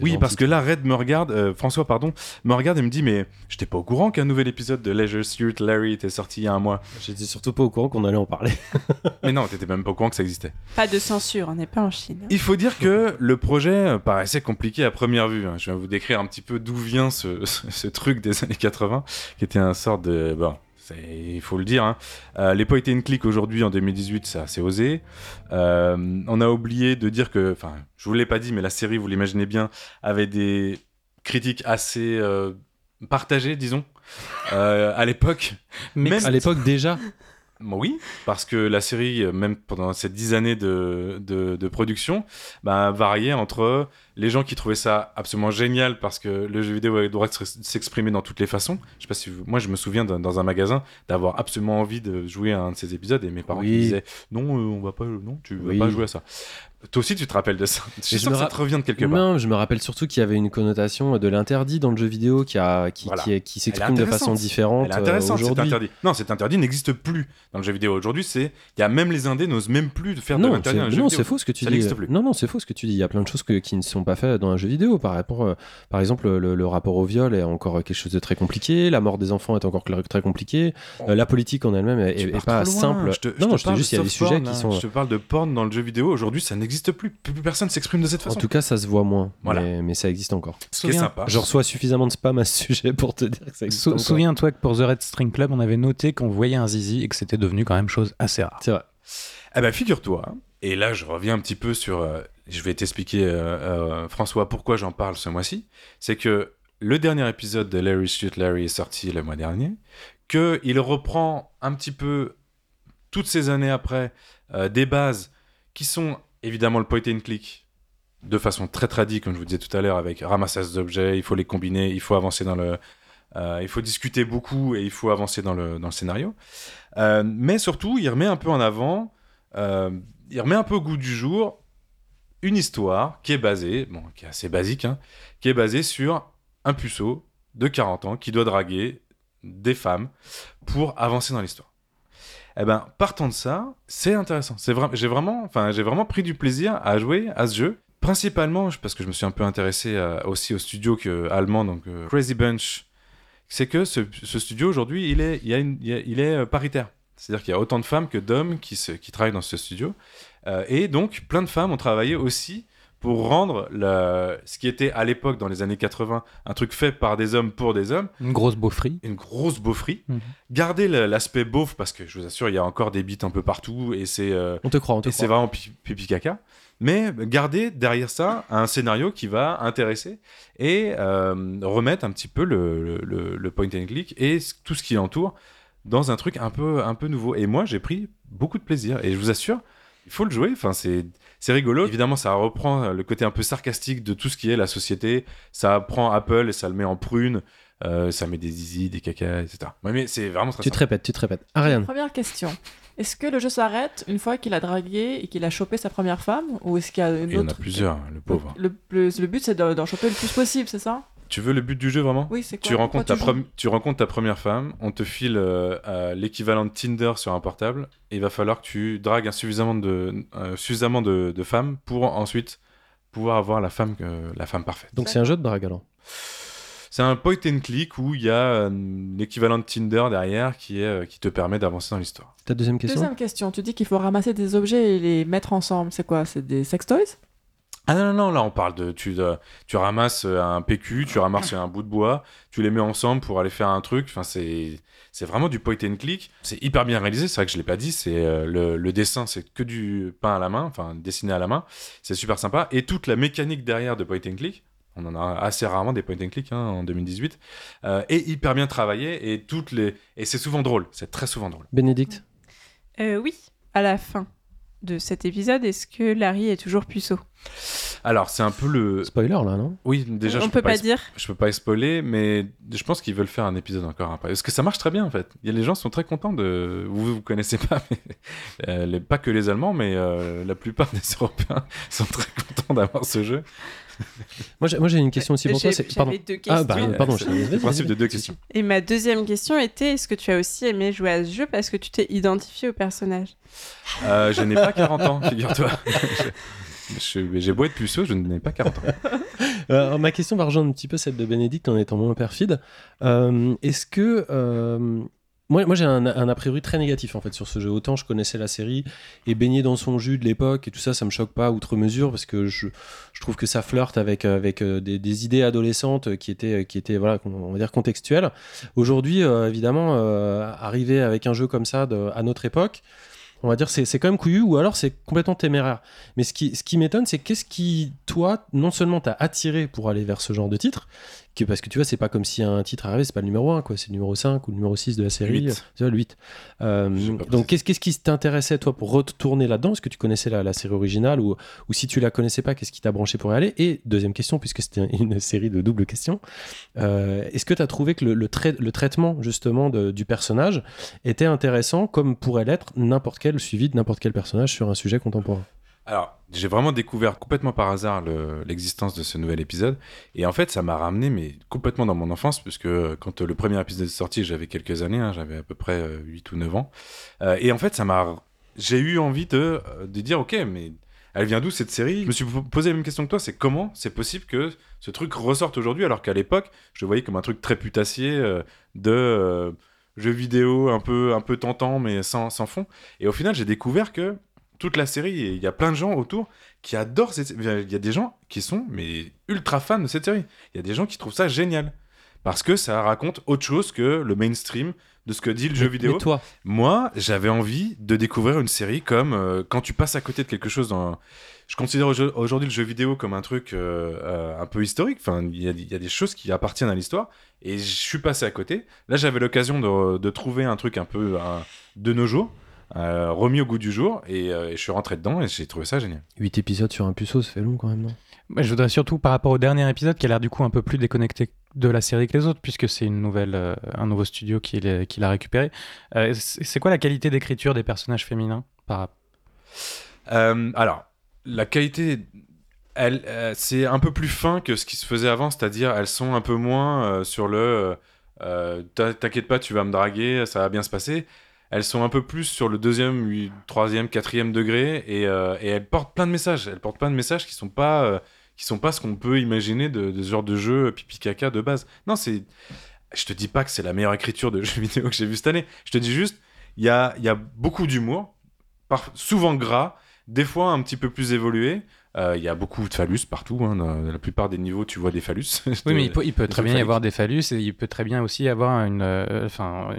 Oui, parce que là, Red me regarde, euh, François, pardon, me regarde et me dit Mais j'étais pas au courant qu'un nouvel épisode de Leisure Suit Larry était sorti il y a un mois. J'étais surtout pas au courant qu'on allait en parler. Mais non, t'étais même pas au courant que ça existait. Pas de censure, on n'est pas en Chine. Il faut dire que le projet paraissait compliqué à première vue. hein. Je vais vous décrire un petit peu d'où vient ce, ce- ce truc des années 80, qui était un sort de. Bon, il faut le dire. Hein. Euh, les point and click aujourd'hui en 2018, c'est assez osé. Euh, on a oublié de dire que. Enfin, je vous l'ai pas dit, mais la série, vous l'imaginez bien, avait des critiques assez euh, partagées, disons. Euh, à l'époque, Mixed. À l'époque déjà. Bon, oui, parce que la série, même pendant ces dix années de, de, de production, bah, variait entre les gens qui trouvaient ça absolument génial parce que le jeu vidéo avait le droit de s'exprimer dans toutes les façons. Je sais pas si vous- moi je me souviens dans, dans un magasin d'avoir absolument envie de jouer à un de ces épisodes et mes parents qui Oui. me disaient non, euh, on va pas, non, tu vas pas jouer à ça. Toi aussi, tu te rappelles de ça? Je suis je sûr me que ça ra- te revient de quelque part. Non, je me rappelle surtout qu'il y avait une connotation de l'interdit dans le jeu vidéo qui, a, qui, Voilà. qui, s'exprime de façon différente euh, aujourd'hui. interdit. Non, cet interdit n'existe plus dans le jeu vidéo. Aujourd'hui, c'est. Il y a même les indés n'osent même plus de faire de Non, l'interdit le jeu non, c'est faux ce que tu Ça dis. Non, non, c'est faux ce que tu dis. Il y a plein de choses que- qui ne sont pas faites dans un jeu vidéo. Par, rapport, euh, par exemple, le, le rapport au viol est encore quelque chose de très compliqué. La mort des enfants est encore très compliqué. Euh, la politique en elle-même est, pas simple. Je te, je non, te je te juste, de il y a des sujets porn, qui hein. sont. Je te parle de porn dans le jeu vidéo. Aujourd'hui, ça n'existe plus. Plus plus personne s'exprime de cette En façon. tout cas, ça se voit moins. Voilà. Mais, mais ça existe encore. Ce qui est Souviens- sympa. Je reçois suffisamment de spam à ce sujet pour te dire que ça existe Sou- encore. Souviens-toi que pour The Red String Club, on avait noté qu'on voyait un zizi et que c'était devenu quand même chose assez rare. C'est vrai. Eh ben, figure-toi. Et là, je reviens un petit peu sur. euh, je vais t'expliquer, euh, euh, François, pourquoi j'en parle ce mois-ci. C'est que le dernier épisode de Larry Shoot Larry est sorti le mois dernier. Que il reprend un petit peu toutes ces années après euh, des bases qui sont évidemment le point and click de façon très tradie, comme je vous disais tout à l'heure, avec ramassage d'objets, il faut les combiner, il faut avancer dans le. il faut discuter beaucoup et il faut avancer dans le, dans le scénario. Mais surtout, il remet un peu en avant, il remet un peu au goût du jour une histoire qui est basée, bon, qui est assez basique, hein, qui est basée sur un puceau de 40 ans qui doit draguer des femmes pour avancer dans l'histoire. Eh ben, partant de ça, c'est intéressant. C'est vrai, j'ai vraiment, enfin, j'ai vraiment pris du plaisir à jouer à ce jeu. Principalement, parce que je me suis un peu intéressé euh, aussi au studio que, allemand, donc euh, Crazy Bunch. C'est que ce, studio aujourd'hui, il est, il, est euh, paritaire. C'est-à-dire qu'il y a autant de femmes que d'hommes qui travaillent dans ce studio. Euh, et donc, plein de femmes ont travaillé aussi pour rendre ce qui était à l'époque, dans les années 80, un truc fait par des hommes pour des hommes, Une grosse beaufrie. une grosse beaufrie. Mhm. Garder l'aspect beauf, parce que je vous assure, il y a encore des bites un peu partout, et c'est euh, On te croit, on te et c'est vraiment pi- pipi caca. Mais garder derrière ça un scénario qui va intéresser et euh, remettre un petit peu le, le- le- point and click et tout ce qui l'entoure dans un truc un peu, un peu nouveau. Et moi, j'ai pris beaucoup de plaisir. Et je vous assure, il faut le jouer. Enfin, c'est, c'est rigolo. Évidemment, ça reprend le côté un peu sarcastique de tout ce qui est la société. Ça prend Apple et ça le met en prune. Euh, ça met des zizi, des caca, etc. Ouais, mais c'est vraiment très Tu te répètes, tu te répètes. Ariane, Première question. Est-ce que le jeu s'arrête une fois qu'il a dragué et qu'il a chopé sa première femme Ou est-ce qu'il y a une Il y en a autre plusieur, le pauvre. Le, le- le but, c'est de- d'en choper le plus possible, c'est ça? Tu veux le but du jeu vraiment Oui, c'est quoi tu rencontres, ta Pourquoi tu premi- tu rencontres ta première femme, on te file euh, euh, l'équivalent de Tinder sur un portable, et il va falloir que tu dragues un suffisamment de, euh, suffisamment de, de femmes pour ensuite pouvoir avoir la femme, euh, la femme parfaite. donc c'est un jeu de drague alors? C'est un point and click où il y a euh, l'équivalent de Tinder derrière qui, est, euh, qui te permet d'avancer dans l'histoire. Ta deuxième question? Deuxième question. Tu dis qu'il faut ramasser des objets et les mettre ensemble. C'est quoi? C'est des sex toys? Ah non, non, non, là on parle de. Tu, tu ramasses euh, un PQ, tu ramasses un bout de bois, tu les mets ensemble pour aller faire un truc. Enfin, c'est. C'est vraiment du point and click. C'est hyper bien réalisé. C'est vrai que je l'ai pas dit. C'est euh, le, le dessin, c'est que du pain à la main, enfin dessiné à la main. C'est super sympa. Et toute la mécanique derrière de point and click, on en a assez rarement des point and click hein, en 2018, euh, est hyper bien travaillé et toutes les et c'est souvent drôle. C'est très souvent drôle. Bénédicte? Euh, oui, à la fin de cet épisode, est-ce que Larry est toujours puceau Alors c'est un peu le. Spoiler là, non? Oui, déjà On je peut pas es- dire. Je peux pas spoiler, mais je pense qu'ils veulent faire un épisode encore après. Parce que ça marche très bien en fait. Il y a les gens sont très contents de. Vous vous connaissez pas, mais euh, les- pas que les Allemands, mais euh, la plupart des Européens sont très contents d'avoir ce jeu. Moi j'ai moi, j'ai une question aussi pour toi. J'ai- c'est- Pardon. Deux questions. Ah bah pardon, le principe de deux questions. Et ma deuxième question était est-ce que tu as aussi aimé jouer à ce jeu parce que tu t'es identifié au personnage? Euh, je n'ai pas 40 ans, figure-toi. Je- J'ai beau être puceau, je n'ai pas 40 ans. Euh, ma question va rejoindre un petit peu celle de Bénédicte en étant moins perfide. Euh, Est-ce que. euh, moi, moi j'ai un, un a priori très négatif en fait sur ce jeu. Autant je connaissais la série et baigné dans son jus de l'époque et tout ça, ça me choque pas outre mesure parce que je, je trouve que ça flirte avec, avec euh, des, des idées adolescentes qui étaient, qui étaient voilà, on va dire contextuelles. Aujourd'hui, euh, évidemment, euh, arriver avec un jeu comme ça à notre époque, on va dire c'est quand même couillu ou alors c'est complètement téméraire. Mais ce qui, ce qui m'étonne, c'est qu'est-ce qui, toi, non seulement t'a attiré pour aller vers ce genre de titre, que, parce que tu vois, c'est pas comme si un titre arrivait, c'est pas le numéro 1, quoi, c'est le numéro 5 ou le numéro 6 de la série. Huit. euh, Tu vois, le 8. Euh, donc, qu'est-ce qui t'intéressait, toi, pour retourner là-dedans? Est-ce que tu connaissais la, la série originale ou, ou si tu la connaissais pas, qu'est-ce qui t'a branché pour y aller? Et deuxième question, puisque c'était une série de doubles questions, euh, est-ce que tu as trouvé que le, le, trai- le traitement, justement, de- du personnage était intéressant, comme pourrait l'être n'importe quel suivi de n'importe quel personnage sur un sujet contemporain? Alors, j'ai vraiment découvert complètement par hasard le- l'existence de ce nouvel épisode. Et en fait, ça m'a ramené mais complètement dans mon enfance, puisque euh, quand euh, le premier épisode est sorti, j'avais quelques années, hein, j'avais à peu près euh, 8 ou 9 ans. Euh, et en fait, ça m'a... J'ai eu envie de, euh, de dire, ok, mais elle vient d'où cette série? Je me suis po- posé la même question que toi, c'est comment c'est possible que ce truc ressorte aujourd'hui, alors qu'à l'époque, je le voyais comme un truc très putassier euh, de... euh, vidéo un peu, un peu tentant, mais sans, sans fond. Et au final, j'ai découvert que toute la série, et il y a plein de gens autour qui adorent cette série. Il y a des gens qui sont mais ultra fans de cette série. Il y a des gens qui trouvent ça génial. Parce que ça raconte autre chose que le mainstream de ce que dit le jeu vidéo. Mais toi, Moi, j'avais envie de découvrir une série comme euh, quand tu passes à côté de quelque chose dans. Je considère aujo- aujourd'hui le jeu vidéo comme un truc euh, euh, un peu historique. Enfin, il y, a- il y a des choses qui appartiennent à l'histoire. Et je suis passé à côté. Là, j'avais l'occasion de, de trouver un truc un peu de nos jours, euh, remis au goût du jour. Et, euh, et je suis rentré dedans et j'ai trouvé ça génial. 8 épisodes sur un puceau, ça fait long quand même, non? Bah, je voudrais surtout par rapport au dernier épisode qui a l'air du coup un peu plus déconnecté de la série que les autres puisque c'est une nouvelle euh, un nouveau studio qui l'a qui l'a récupéré. Euh, c'est quoi la qualité d'écriture des personnages féminins par Euh, alors, la qualité, elle, euh, c'est un peu plus fin que ce qui se faisait avant, c'est-à-dire elles sont un peu moins euh, sur le euh, t'in- t'inquiète pas, tu vas me draguer, ça va bien se passer. Elles sont un peu plus sur le deuxième, troisième, quatrième degré et, euh, et elles portent plein de messages. Elles portent plein de messages qui sont pas, euh, qui sont pas ce qu'on peut imaginer de, de ce genre de jeu pipi caca de base. Non, c'est, je te dis pas que c'est la meilleure écriture de jeu vidéo que j'ai vu cette année. Je te dis juste, il y a, y a beaucoup d'humour, souvent gras, des fois un petit peu plus évolué. Euh, Il y a beaucoup de phallus partout. hein. Dans la plupart des niveaux, tu vois des phallus. Oui, mais il peut, il peut des très bien y avoir des phallus et il peut très bien aussi y avoir une. euh, Enfin,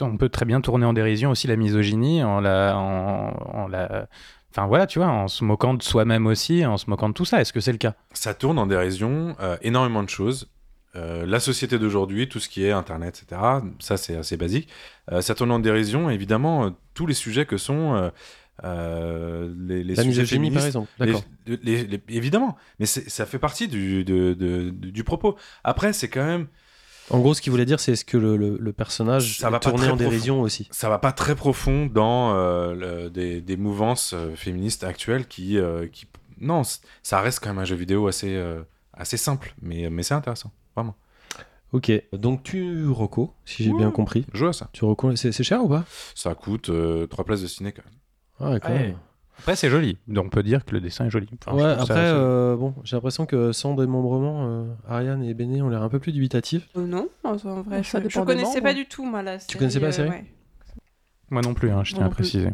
on peut très bien tourner en dérision aussi la misogynie en la. En, en la Enfin voilà, tu vois, en se moquant de soi-même aussi, en se moquant de tout ça. Est-ce que c'est le cas? Ça tourne en dérision euh, énormément de choses. Euh, la société d'aujourd'hui, tout ce qui est Internet, etc., ça c'est assez basique. Euh, ça tourne en dérision, évidemment, tous les sujets que sont euh, les, les La sujets misogynie, par exemple. Les- D'accord. les- les- évidemment, mais ça fait partie du, de- de- de- du propos. Après, c'est quand même, En gros, ce qu'il voulait dire, c'est est-ce que le, le- le personnage Ça va est tourné en dérision aussi ça va pas très profond dans euh, le- des, des mouvances euh, féministes actuelles qui, euh, qui, non, ça reste quand même un jeu vidéo assez, assez simple, mais, mais c'est intéressant, vraiment. Ok, donc tu reco, si j'ai bien compris. Joue à ça. Tu reco, c'est c'est cher ou pas? Ça coûte 3 places de ciné quand même. Ah, ouais, quand Ouais. même. Après, c'est joli. Donc on peut dire que le dessin est joli. Enfin, ouais, après, assez- euh, bon, j'ai l'impression que sans démembrement, euh, Ariane et Béné ont l'air un peu plus dubitatifs. Euh, non, en en vrai, Ça je, je connaissais pas du tout, moi, la série. connaissais pas la série ouais. Moi non plus, hein, je tiens à préciser.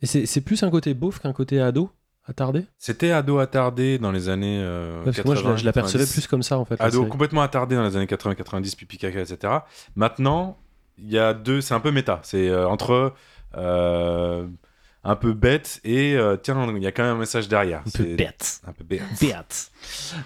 Et c'est c'est plus un côté beauf qu'un côté ado, attardé? C'était ado attardé dans les années euh, Parce que moi, je, la- 80, je l'apercevais 90. plus comme ça, en fait. Ado série. complètement attardé dans les années 80-90, pipi caca, etc. Maintenant, il y a deux, c'est un peu méta. C'est euh, entre euh, un peu bête et euh, tiens, il y a quand même un message derrière. Un peu bête. Un peu bête. Bête.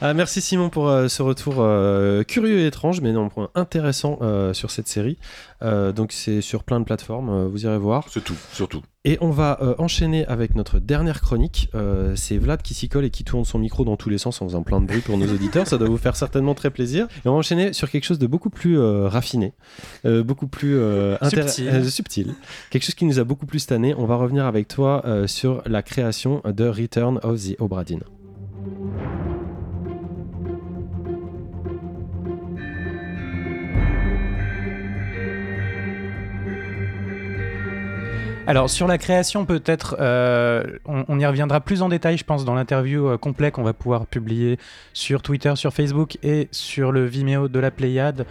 Ah, merci Simon pour euh, ce retour euh, curieux et étrange, mais néanmoins intéressant euh, sur cette série. Euh, donc c'est sur plein de plateformes, euh, vous irez voir. C'est tout, surtout. Et on va euh, enchaîner avec notre dernière chronique. Euh, c'est Vlad qui s'y colle et qui tourne son micro dans tous les sens en faisant plein de bruit pour nos auditeurs. Ça doit vous faire certainement très plaisir. Et on va enchaîner sur quelque chose de beaucoup plus euh, raffiné, euh, beaucoup plus euh, Subtil. euh, subtil. Quelque chose qui nous a beaucoup plus tanné. On va revenir avec toi euh, sur la création de Return of the Obra Alors sur la création peut-être, euh, on, on y reviendra plus en détail je pense dans l'interview euh, complet qu'on va pouvoir publier sur Twitter, sur Facebook et sur le Vimeo de la Pléiade.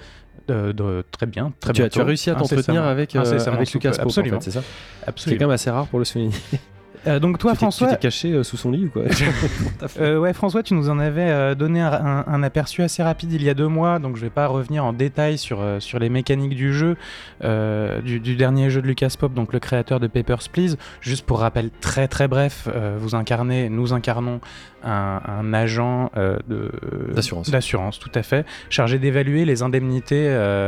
Euh, de- très bien, très bientôt. tu as réussi à t'entretenir avec, euh, avec Lucas en Absolument. fait, c'est ça? C'est quand Absolument. même assez rare pour le souligner. Euh, donc toi tu François, Tu t'es caché euh, sous son lit ou quoi Euh, ouais, François, tu nous en avais euh, donné un, un- un aperçu assez rapide il y a deux mois, donc je vais pas revenir en détail sur, sur les mécaniques du jeu, euh, du, du dernier jeu de Lucas Pop, donc le créateur de Papers, Please. Juste pour rappel très très bref, vous incarnez, nous incarnons un, un agent de- D'assurance. d'assurance, tout à fait, chargé d'évaluer les indemnités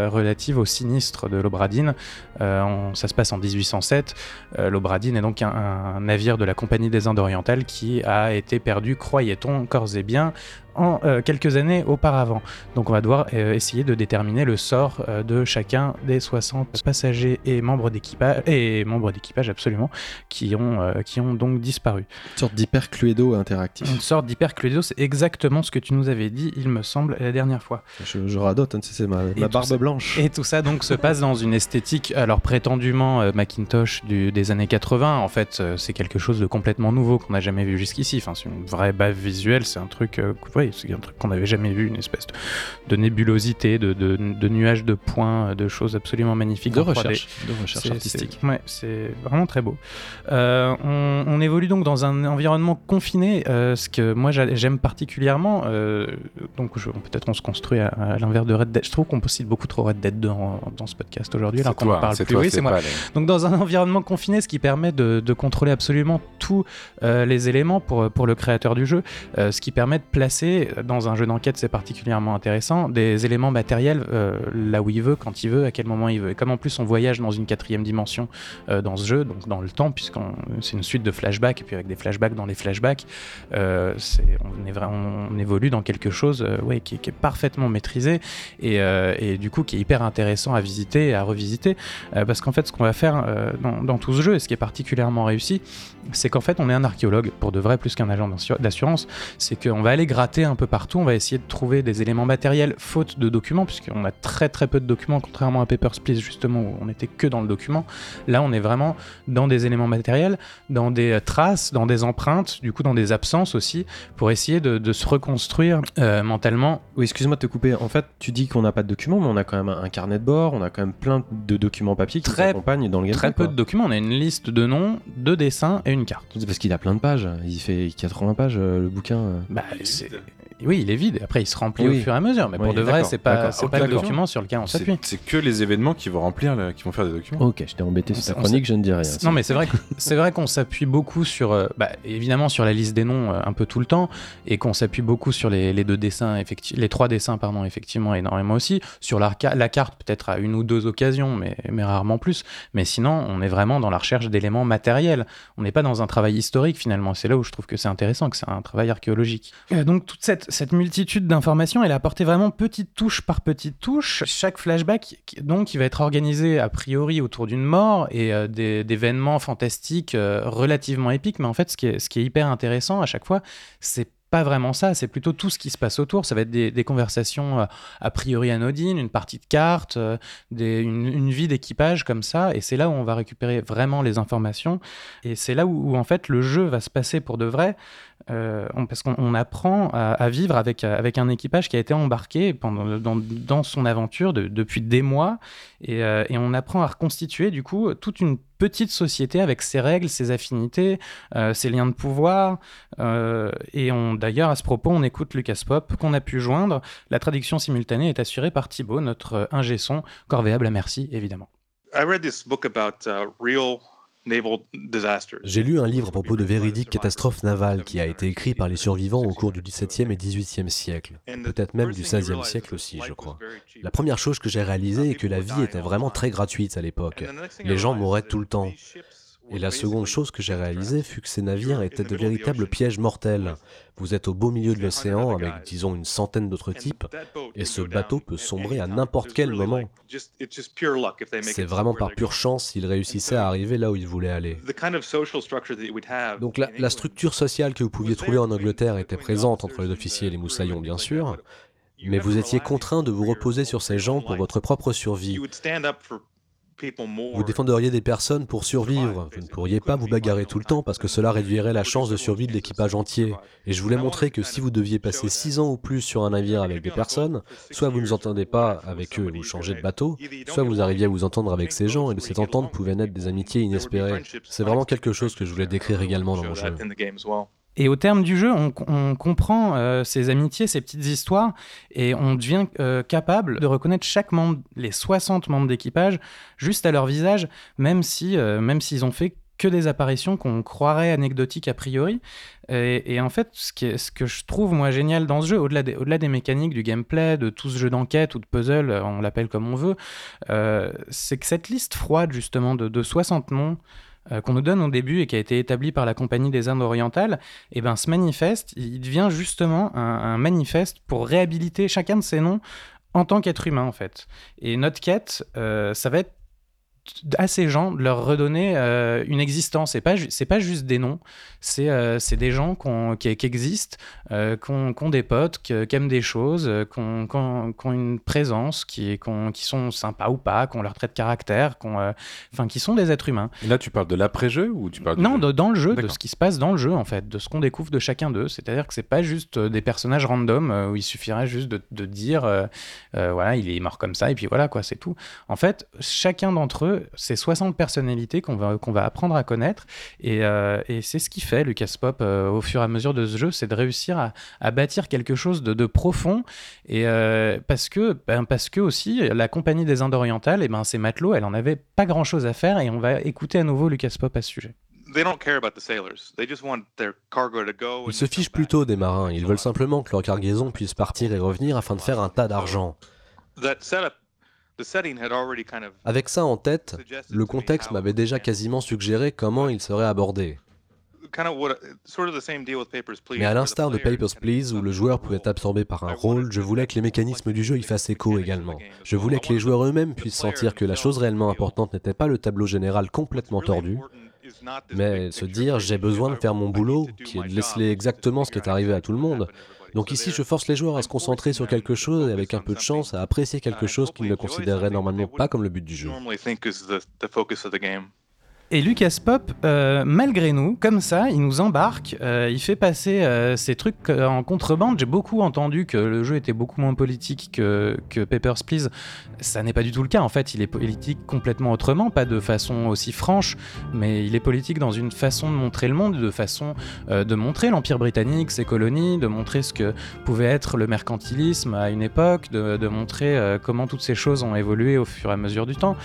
relatives au sinistre de l'Obradine. Ça se passe en 1807. Euh, L'Obradine est donc un, un de la Compagnie des Indes orientales qui a été perdu, croyait-on, corps et bien, en euh, quelques années auparavant. Donc on va devoir euh, essayer de déterminer le sort euh, de chacun des 60 passagers et membres d'équipage, et membres d'équipage absolument, qui ont, qui ont donc disparu. Une sorte d'hyper cluedo interactif. Une sorte d'hypercluido, c'est exactement ce que tu nous avais dit, il me semble, la dernière fois. Je, je radote, hein, c'est ma, barbe ça- blanche. Et tout ça donc se passe dans une esthétique, alors prétendument Macintosh du- des années 80. En fait, c'est quelque chose de complètement nouveau qu'on n'a jamais vu jusqu'ici. Enfin, c'est une vraie bave visuelle. C'est un truc, c'est un truc qu'on n'avait jamais vu, une espèce de, de nébulosité, de, de- de nuages de points, de choses absolument magnifiques. de en 3D. recherche, de recherche C'est- artistique. c'est- Ouais, c'est vraiment très beau. Euh, on, on évolue donc dans un environnement confiné, euh, ce que moi j'a- j'aime particulièrement. euh, donc peut-être on se construit à, à l'inverse de Red Dead. Je trouve qu'on cite beaucoup trop Red Dead 2 en- dans ce podcast aujourd'hui, alors qu'on parle plus. toi, Oui, c'est moi. les- Donc dans un environnement confiné, ce qui permet de, contrôler absolument tous les éléments pour, pour le créateur du jeu, ce qui permet de placer euh, dans un jeu d'enquête, c'est particulièrement intéressant, des éléments matériels euh, là où il veut, quand il veut, à quel moment il veut. Et comme en plus on voyage dans une quatrième dimension euh, dans ce jeu, donc dans le temps, puisque c'est une suite de flashbacks, et puis avec des flashbacks dans les flashbacks, on, évolue dans quelque chose qui, est parfaitement maîtrisé et, du coup qui est hyper intéressant à visiter et à revisiter. Parce qu'en fait, ce qu'on va faire dans, tout ce jeu, et ce qui est particulièrement réussi, c'est qu'en fait, on est un archéologue, pour de vrai, plus qu'un agent d'assu- d'assurance. C'est qu'on va aller gratter un peu partout, on va essayer de trouver des éléments matériels faute de documents, puisqu'on a très très peu de documents, contrairement à Papers, Please justement où on n'était que dans le document. Là, on est vraiment dans des éléments matériels, dans des euh, traces, dans des empreintes, du coup dans des absences aussi, pour essayer de, de se reconstruire euh, mentalement. Oui, excuse-moi de te couper. En fait, tu dis qu'on n'a pas de documents, mais on a quand même un carnet de bord, on a quand même plein de documents papier qui Très- accompagnent dans le gameplay. Très peu quoi. de documents, on a une liste de noms, de dessins et une carte. C'est parce qu'il a plein de pages. Il fait 80 pages, euh, le bouquin. euh. Bah, c'est- Oui, il est vide. Après, il se remplit Oui. au fur et à mesure. Mais pour de vrai, c'est pas, c'est pas le document sur lequel on s'appuie. c'est que les événements qui vont remplir, le- qui vont faire des documents. Ok, je t'ai embêté sur On ta chronique, je ne dis rien. Non, mais c'est vrai, c'est vrai qu'on s'appuie beaucoup sur, euh, bah, évidemment, sur la liste des noms euh, un peu tout le temps, et qu'on s'appuie beaucoup sur les, les deux dessins, les trois dessins, pardon, effectivement, énormément aussi. Sur la, ca- la carte, peut-être à une ou deux occasions, mais, mais rarement plus. Mais sinon, on est vraiment dans la recherche d'éléments matériels. On n'est pas dans un travail historique finalement. C'est là où je trouve que c'est intéressant, que c'est un travail archéologique. Euh, donc cette, multitude d'informations, elle est apportée vraiment petite touche par petite touche. Chaque flashback, donc, il va être organisé a priori autour d'une mort et euh, d'événements fantastiques euh, relativement épiques. Mais en fait, ce qui est, ce qui est hyper intéressant à chaque fois, c'est pas vraiment ça, c'est plutôt tout ce qui se passe autour. Ça va être des, conversations euh, a priori anodines, une partie de cartes, une, vie d'équipage comme ça, et c'est là où on va récupérer vraiment les informations, et c'est là où, en fait le jeu va se passer pour de vrai, euh, on- parce qu'on on apprend à, vivre avec, euh, avec un équipage qui a été embarqué pendant, dans, dans son aventure de- depuis des mois, et, euh, et on apprend à reconstituer du coup toute une petite société avec ses règles, ses affinités, ses liens de pouvoir, et on d'ailleurs à ce propos on écoute Lucas Pop qu'on a pu joindre. La traduction simultanée est assurée par Thibaut, notre euh, ingé son, corvéable à merci évidemment. I read this book about uh, real. J'ai lu un livre à propos de véridiques catastrophes navales qui a été écrit par les survivants au cours du XVIIe et XVIIIe siècle, peut-être même du XVIe siècle aussi, je crois. La première chose que j'ai réalisée est que la vie était vraiment très gratuite à l'époque. Les gens mouraient tout le temps. Et la seconde chose que j'ai réalisée fut que ces navires étaient de véritables pièges mortels. Vous êtes au beau milieu de l'océan avec, disons, une centaine d'autres types, et ce bateau peut sombrer à n'importe quel moment. C'est vraiment par pure chance s'il réussissait à arriver là où il voulait aller. Donc la, la structure sociale que vous pouviez trouver en Angleterre était présente entre les officiers et les moussaillons, bien sûr, mais vous étiez contraint de vous reposer sur ces gens pour votre propre survie. Vous défenderiez des personnes pour survivre. Vous ne pourriez pas vous bagarrer tout le temps parce que cela réduirait la chance de survie de l'équipage entier. Et je voulais montrer que si vous deviez passer six ans ou plus sur un navire avec des personnes, soit vous ne vous entendez pas avec eux et vous changez de bateau, soit vous arriviez à vous entendre avec ces gens et de cette entente pouvaient naître des amitiés inespérées. C'est vraiment quelque chose que je voulais décrire également dans mon jeu. Et au terme du jeu, on, comprend euh, ces amitiés, ces petites histoires, et on devient euh, capable de reconnaître chaque membre, les 60 membres d'équipage, juste à leur visage, même si, euh, même s'ils ont fait que des apparitions qu'on croirait anecdotiques a priori. Et, en fait, ce, que je trouve moi génial dans ce jeu, au-delà des, mécaniques, du gameplay, de tout ce jeu d'enquête ou de puzzle, on l'appelle comme on veut, euh, c'est que cette liste froide justement de, de 60 noms, euh, qu'on nous donne au début et qui a été établi par la Compagnie des Indes orientales, et ben ce manifeste, il devient justement un, un, manifeste pour réhabiliter chacun de ces noms en tant qu'être humain en fait. Et notre quête, euh, ça va être à ces gens de leur redonner euh, une existence. C'est pas c'est pas juste des noms, c'est euh, des gens qui, qui, existent, euh, qui ont des potes, qui, aiment des choses, qui ont, qui ont une présence, qui, qui sont sympas ou pas, qui ont leur trait de caractère, enfin qui sont des êtres humains. Et là, tu parles de l'après-jeu ou tu parles Non, de, dans le jeu, de ce qui se passe dans le jeu en fait, de ce qu'on découvre de chacun d'eux. C'est-à-dire que c'est pas juste euh, des personnages random où il suffirait juste de, de dire euh, voilà il est mort comme ça et puis voilà quoi c'est tout. En fait, chacun d'entre eux c'est 60 personnalités qu'on va, qu'on va apprendre à connaître. Et, euh, et c'est ce qui fait Lucas Pop euh, au fur et à mesure de ce jeu, c'est de réussir à, à, bâtir quelque chose de, de profond. Et euh, parce, que, ben, parce que aussi, la compagnie des Indes orientales, et ben, ces matelots, elle en avait pas grand chose à faire. Et on va écouter à nouveau Lucas Pop à ce sujet. Ils se fichent plutôt des marins, ils veulent simplement que leur cargaison puisse partir et revenir afin de faire un tas d'argent. Avec ça en tête, le contexte m'avait déjà quasiment suggéré comment il serait abordé. Mais à l'instar de Papers, Please, où le joueur pouvait être absorbé par un rôle, je voulais que les mécanismes du jeu y fassent écho également. Je voulais que les joueurs eux-mêmes puissent sentir que la chose réellement importante n'était pas le tableau général complètement tordu, mais se dire j'ai besoin de faire mon boulot, qui est de laisser exactement ce qui est arrivé à tout le monde. Donc ici, je force les joueurs à se concentrer sur quelque chose et avec un peu de chance à apprécier quelque chose qu'ils ne considéreraient normalement pas comme le but du jeu. Et Lucas Pop, euh, malgré nous, comme ça, il nous embarque, euh, il fait passer euh, ces trucs en contrebande. J'ai beaucoup entendu que le jeu était beaucoup moins politique que, que Papers, Please. Ça n'est pas du tout le cas. En fait, il est politique complètement autrement, pas de façon aussi franche, mais il est politique dans une façon de montrer le monde, de façon de montrer l'Empire britannique, ses colonies, de montrer ce que pouvait être le mercantilisme à une époque, de, de montrer comment toutes ces choses ont évolué au fur et à mesure du temps.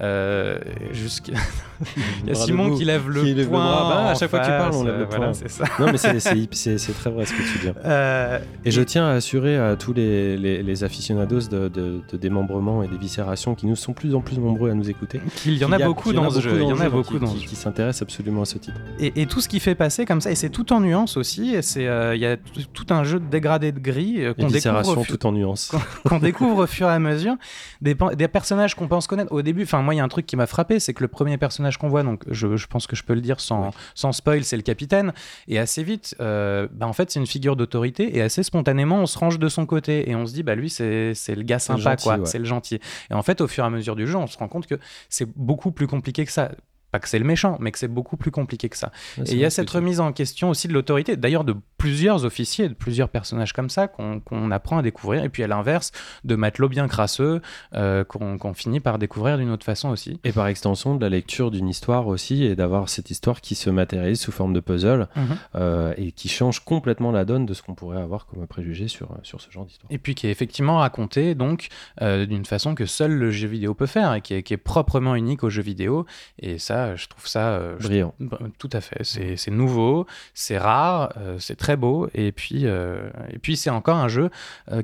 Euh, jusqu'à... Il y a Simon qui lève le qui poing. Bah, à chaque fois que tu parles, on lève le euh, voilà, ça. Non, mais c'est- très vrai ce que tu dis. Euh, Et je tiens à assurer à tous les, les, les aficionados de, de, de démembrement et d'éviscération qui nous sont plus en plus nombreux à nous écouter. qu'il y en a beaucoup dans ce jeu. Il y en a beaucoup dans qui- ce jeu. qui s'intéressent absolument à ce titre. Et, tout ce qui fait passer comme ça, et c'est tout en nuances aussi. euh, Il y a tout, un jeu de dégradé de gris euh, qu'on découvre, tout en nuances. qu'on découvre au fur et à mesure. Des, personnages qu'on pense connaître. Au début, enfin moi, il y a un truc qui m'a frappé, c'est que le premier personnage qu'on voit, donc je, je pense que je peux le dire sans, sans spoil, c'est le capitaine. Et assez vite, euh, bah, en fait, c'est une figure d'autorité et assez spontanément, on se range de son côté et on se dit, bah lui, c'est c'est le gars le sympa, gentil, quoi. ouais. C'est le gentil. Et en fait, au fur et à mesure du jeu, on se rend compte que c'est beaucoup plus compliqué que ça. Pas que c'est le méchant, mais que c'est beaucoup plus compliqué que ça. Et il y a cette remise en question aussi de l'autorité, d'ailleurs de plusieurs officiers, de plusieurs personnages comme ça qu'on qu'on apprend à découvrir. Et puis à l'inverse, de matelots bien crasseux euh, qu'on finit par découvrir d'une autre façon aussi. Et par extension, de la lecture d'une histoire aussi, et d'avoir cette histoire qui se matérialise sous forme de puzzle Mhm. euh, et qui change complètement la donne de ce qu'on pourrait avoir comme préjugé sur, sur ce genre d'histoire. Et puis qui est effectivement raconté donc euh, d'une façon que seul le jeu vidéo peut faire et qui est, qui est proprement unique au jeu vidéo. Et ça, je trouve ça euh, je- Brillant. Bah, Tout à fait. C'est nouveau, c'est rare, euh, c'est très beau. Et puis, euh, et puis c'est encore un jeu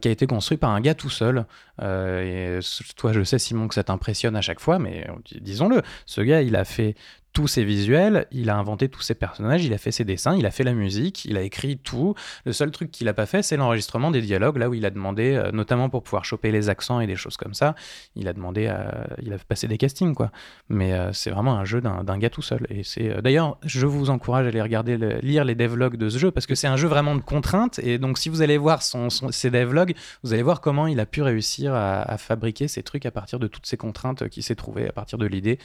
qui a été construit par un gars tout seul. Et toi, je sais, Simon, que ça t'impressionne à chaque fois, mais dis- disons-le, ce gars, il a fait tous ses visuels, il a inventé tous ses personnages, il a fait ses dessins, il a fait la musique, il a écrit tout. Le seul truc qu'il a pas fait, c'est l'enregistrement des dialogues, là où il a demandé, euh, notamment pour pouvoir choper les accents et des choses comme ça, il a demandé, à... il a passé des castings, quoi. Mais euh, c'est vraiment un jeu d'un gars tout seul. Et c'est euh, d'ailleurs, je vous encourage à aller regarder, lire les devlogs de ce jeu parce que c'est un jeu vraiment de contraintes. Et donc, si vous allez voir ses devlogs, vous allez voir comment il a pu réussir à, fabriquer ces trucs à partir de toutes ces contraintes qu'il s'est trouvé, à partir de l'idée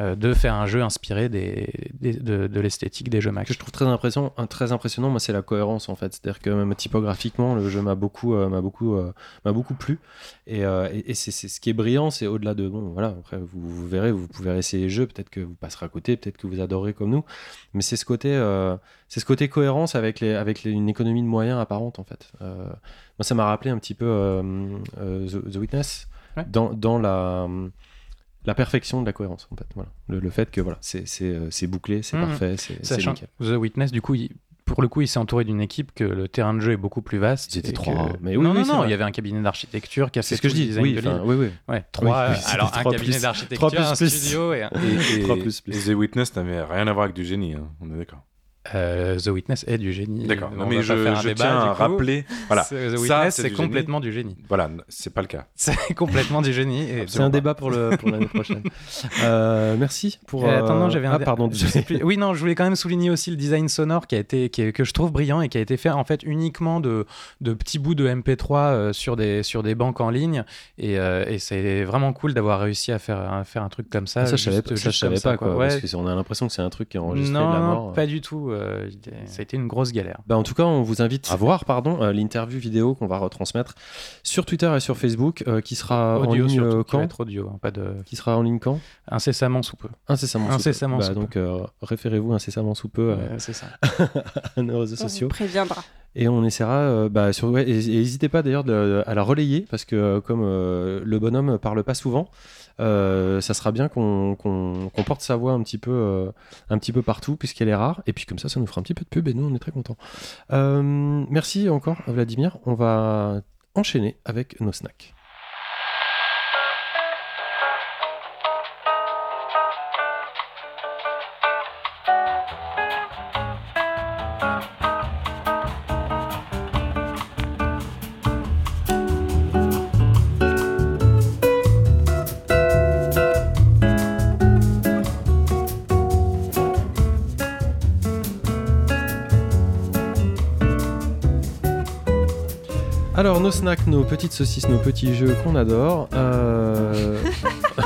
euh, de faire un jeu inspiré des, des- de, de l'esthétique des jeux Mac. Ce que je trouve très impressionnant, un- très impressionnant, moi, c'est la cohérence en fait. C'est-à-dire que même typographiquement, le jeu m'a beaucoup, euh, m'a beaucoup, euh, m'a beaucoup plu. Et, et- et c'est ce qui est brillant, c'est au-delà de bon, voilà. Après, vous, vous verrez, vous pouvez essayer les jeux, peut-être que vous passerez à côté, peut-être que vous adorez comme nous. Mais c'est ce côté, c'est ce côté cohérence avec les, avec les- une économie de moyens apparente en fait. Moi, ça m'a rappelé un petit peu The, The Witness Ouais. dans, dans la la perfection de la cohérence en fait voilà le, le fait que voilà c'est c'est euh, c'est bouclé c'est Mhm. parfait c'est nickel. The Witness, du coup, il- pour le coup, il s'est entouré d'une équipe que le terrain de jeu est beaucoup plus vaste. Ils étaient trois, que- hein. Mais oui, non, oui, non, non, vrai. il y avait un cabinet d'architecture qui a c'est fait ce que je dis oui de oui oui Ouais, trois, oui, euh, alors un trois cabinet plus- d'architecture, un plus. studio et un- Et, et- Trois plus, plus. et The Witness n'avait rien à voir avec du génie, hein, on est d'accord. Euh, The Witness est du génie. D'accord, non, mais je, je débat, tiens à rappeler. Voilà, The Ça, Witness, c'est complètement du génie. voilà, c'est pas le cas. C'est complètement du génie. c'est un débat pour l'année prochaine Euh, merci pour Euh, attends, non, j'avais un ah pardon je sais plus. Oui, non, je voulais quand même souligner aussi le design sonore qui a été, qui est- que je trouve brillant et qui a été fait en fait uniquement de, de petits bouts de MP3 euh, sur, des, sur des banques en ligne. Et, euh, et c'est vraiment cool d'avoir réussi à faire, à faire un truc comme ça. ça je savais juste- pas, ça, juste je savais ça, pas quoi, Ouais. parce que on a l'impression que c'est un truc qui est enregistré non, de la non, mort pas du tout. Euh, ça a été une grosse galère. Bah, en tout cas, on vous invite à voir pardon, euh, l'interview vidéo qu'on va retransmettre sur Twitter et sur Facebook, euh, qui sera en ligne surtout, qui va quand être audio, hein, pas de Qui sera en ligne quand incessamment sous peu. Incessamment sous peu. Incessamment Bah, sous peu. donc euh, référez-vous incessamment sous peu euh, Ouais, c'est ça. à nos réseaux On vous sociaux. préviendra. Et on essaiera, euh, bah, sur, et n'hésitez pas d'ailleurs à la relayer, parce que euh, comme euh, le bonhomme parle pas souvent, ça sera bien qu'on porte sa voix un petit peu, un petit peu partout, puisqu'elle est rare. Et puis comme ça, ça nous fera un petit peu de pub, et nous, on est très contents. Merci encore, Vladimir. On va enchaîner avec nos snacks. Nos snacks, nos petites saucisses, nos petits jeux qu'on adore. Euh... oui,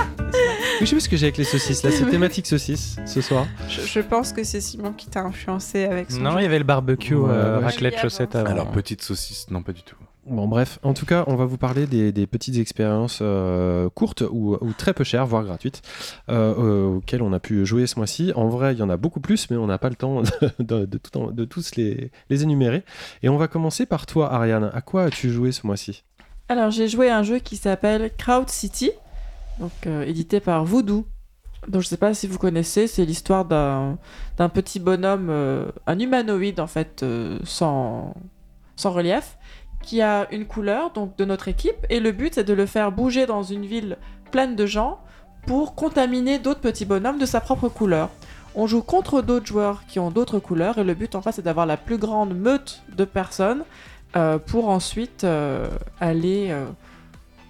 je sais pas ce que j'ai avec les saucisses là. C'est thématique saucisses ce soir. Je, je pense que c'est Simon qui t'a influencé avec son Non, jeu. il y avait le barbecue, Ouais, euh, ouais. raclette, chaussette avant. avant. Alors, petite saucisse, non, pas du tout. Bon, bref, en tout cas, on va vous parler des, petites expériences euh, courtes ou, très peu chères, voire gratuites, euh, euh, auxquelles on a pu jouer ce mois-ci. En vrai, il y en a beaucoup plus, mais on n'a pas le temps de, tous les, énumérer. Et on va commencer par toi, Ariane. À quoi as-tu joué ce mois-ci? Alors j'ai joué à un jeu qui s'appelle Crowd City, donc édité par Voodoo. Donc je sais pas si vous connaissez, c'est l'histoire d'un petit bonhomme, un humanoïde en fait, sans relief, qui a une couleur donc de notre équipe et le but c'est de le faire bouger dans une ville pleine de gens pour contaminer d'autres petits bonhommes de sa propre couleur. On joue contre d'autres joueurs qui ont d'autres couleurs et le but en fait c'est d'avoir la plus grande meute de personnes euh, pour ensuite euh, aller euh,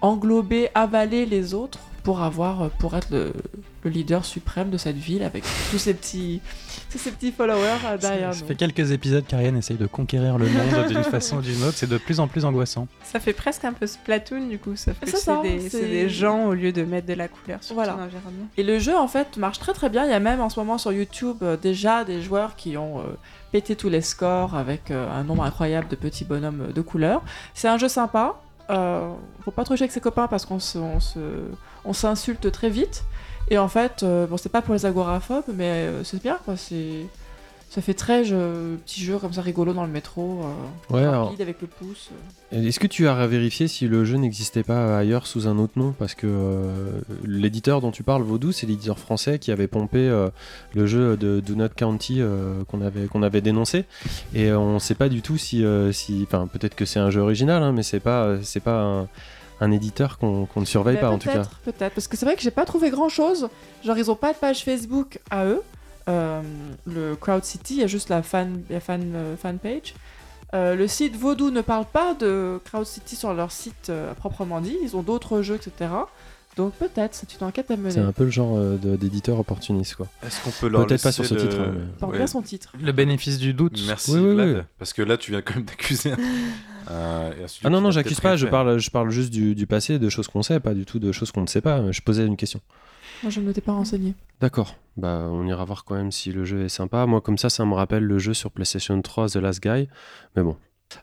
englober, avaler les autres pour avoir, pour être le leader suprême de cette ville avec tous ces petits, tous ces petits followers euh, derrière Ça nous. fait quelques épisodes qu'Ariane essaye de conquérir le monde d'une façon ou d'une autre. C'est de plus en plus angoissant. Ça fait presque un peu Splatoon du coup, sauf que C'est ça, des, c'est- c'est des gens au lieu de mettre de la couleur sur Voilà. ton environnement. Et le jeu en fait marche très très bien. Il y a même en ce moment sur YouTube euh, déjà des joueurs qui ont euh, pété tous les scores avec euh, un nombre incroyable de petits bonhommes de couleur. C'est un jeu sympa. Euh, faut pas trop jouer avec ses copains parce qu'on se, on se, on s'insulte très vite. Et en fait, euh, bon c'est pas pour les agoraphobes, mais euh, c'est bien quoi. C'est ça fait très jeu, petit jeu comme ça rigolo dans le métro, euh, Ouais, rapide alors- avec le pouce. Est-ce que tu as vérifié si le jeu n'existait pas ailleurs sous un autre nom? Parce que l'éditeur dont tu parles, Vaudou, c'est l'éditeur français qui avait pompé le jeu de Do Not County qu'on avait, qu'on avait dénoncé. Et on ne sait pas du tout si. si enfin, peut-être que c'est un jeu original, hein, mais c'est pas, c'est pas un, un éditeur qu'on ne surveille Mais pas en tout cas. peut-être, parce que c'est vrai que j'ai pas trouvé grand chose. Genre, ils ont pas de page Facebook à eux. Euh, le Crowd City, il y a juste la fan, la fan, euh, fan page. Euh, le site Voodoo ne parle pas de Crowd City sur leur site proprement dit. Ils ont d'autres jeux, etc. Donc peut-être, c'est une enquête à mener. C'est un peu le genre euh, de- d'éditeur opportuniste, quoi. Est-ce qu'on peut leur Peut-être pas laisser sur ce le- titre, hein, mais- Porte Ouais. bien son titre? Le bénéfice du doute. Merci Oui, oui, Vlad, oui. parce que là tu viens quand même d'accuser. un- euh, et un sujet Ah non, qui non, j'accuse peut-être pas, je parle, je parle juste du, du passé, de choses qu'on sait, pas du tout de choses qu'on ne sait pas. Je posais une question. Moi, je ne m'étais pas renseigné. D'accord. Bah, on ira voir quand même si le jeu est sympa. Moi, comme ça, ça me rappelle le jeu sur PlayStation 3, The Last Guy. Mais bon.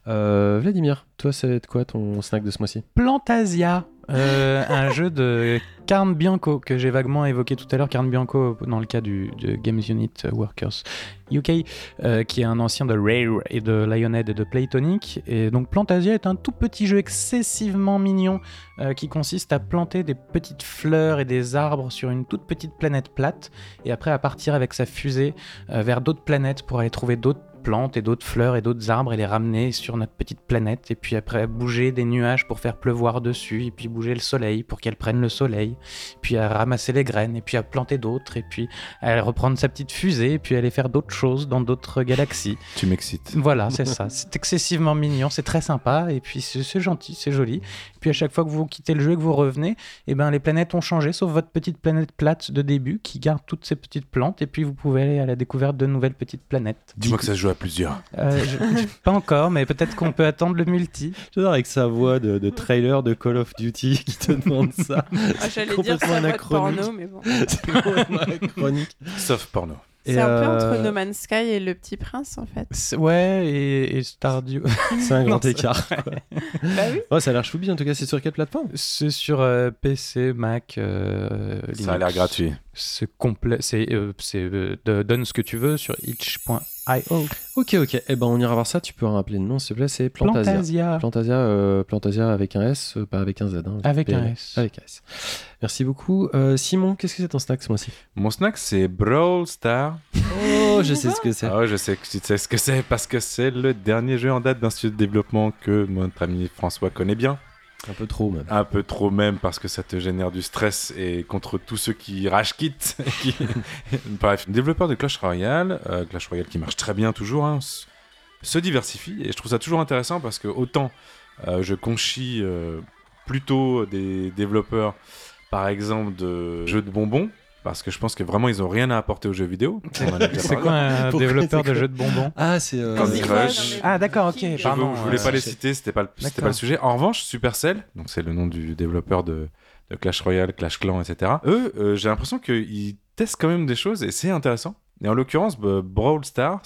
Euh, Vladimir, toi, c'est quoi ton snack de ce mois-ci? Plantasia, euh, un jeu de Carn Bianco que j'ai vaguement évoqué tout à l'heure. Carn Bianco dans le cas du de Games Unit Workers UK, euh, qui est un ancien de Rare et de Lionhead et de Playtonic. Et donc Plantasia est un tout petit jeu excessivement mignon euh, qui consiste à planter des petites fleurs et des arbres sur une toute petite planète plate et après à partir avec sa fusée vers d'autres planètes pour aller trouver d'autres plantes et d'autres fleurs et d'autres arbres et les ramener sur notre petite planète et puis après bouger des nuages pour faire pleuvoir dessus et puis bouger le soleil pour qu'elle prenne le soleil puis à ramasser les graines et puis à planter d'autres et puis à reprendre sa petite fusée et puis aller faire d'autres choses dans d'autres galaxies. Tu m'excites. Voilà, c'est ça. C'est excessivement mignon, c'est très sympa et puis c'est gentil, c'est joli. Puis à chaque fois que vous quittez le jeu et que vous revenez, eh ben les planètes ont changé sauf votre petite planète plate de début qui garde toutes ces petites plantes et puis vous pouvez aller à la découverte de nouvelles petites planètes. Dis-moi que ça se à plusieurs. Euh, je- pas encore, mais peut-être qu'on peut attendre le multi. J'adore avec sa voix de, de trailer de Call of Duty qui te demande ça. Ah, J'allais dire porno, mais bon. C'est complètement anachronique. Sauf porno. C'est un peu euh, entre No Man's Sky et Le Petit Prince en fait. Ouais, et, et Stardew. C'est un grand écart. quoi. Bah oui. Ça a l'air choubi en tout cas. C'est sur quelle plateforme? C'est sur euh, PC, Mac, euh, Ça a l'air Linux. gratuit. C'est complet, c'est euh, c'est, euh, donne ce que tu veux sur itch.io. Ok, ok. Eh ben, on ira voir ça. Tu peux rappeler le nom, s'il te plaît. C'est Plantasia. Plantasia. Plantasia, euh, Plantasia avec un S, euh, pas avec un Z. hein. Avec un S. Avec un S. Merci beaucoup. Euh, Simon, qu'est-ce que c'est ton snack ce mois-ci? Mon snack c'est Brawl Star. Oh, je sais ce que c'est. Ah je sais que tu sais ce que c'est parce que c'est le dernier jeu en date d'un studio de développement que notre ami François connaît bien. Un peu trop, même. Un peu trop même parce que ça te génère du stress et contre tous ceux qui rage quittent. qui... Bref, développeur de Clash Royale, euh, Clash Royale qui marche très bien toujours, hein, se diversifie et je trouve ça toujours intéressant parce que autant euh, je conchis euh, plutôt des développeurs, par exemple, de jeux de bonbons parce que je pense que vraiment ils ont rien à apporter aux jeux vidéo. C'est quoi un Pourquoi développeur c'est de jeux de bonbons Ah, c'est. euh, Candy C'est Crush. mais- Ah, d'accord, ok, Je pardon. Je voulais euh, pas les citer, c'était pas, le- pas le sujet. En revanche, Supercell, donc c'est le nom du développeur de, de Clash Royale, Clash Clan, etc. Eux, euh, j'ai l'impression qu'ils testent quand même des choses et c'est intéressant. Et en l'occurrence, bah, Brawl Stars,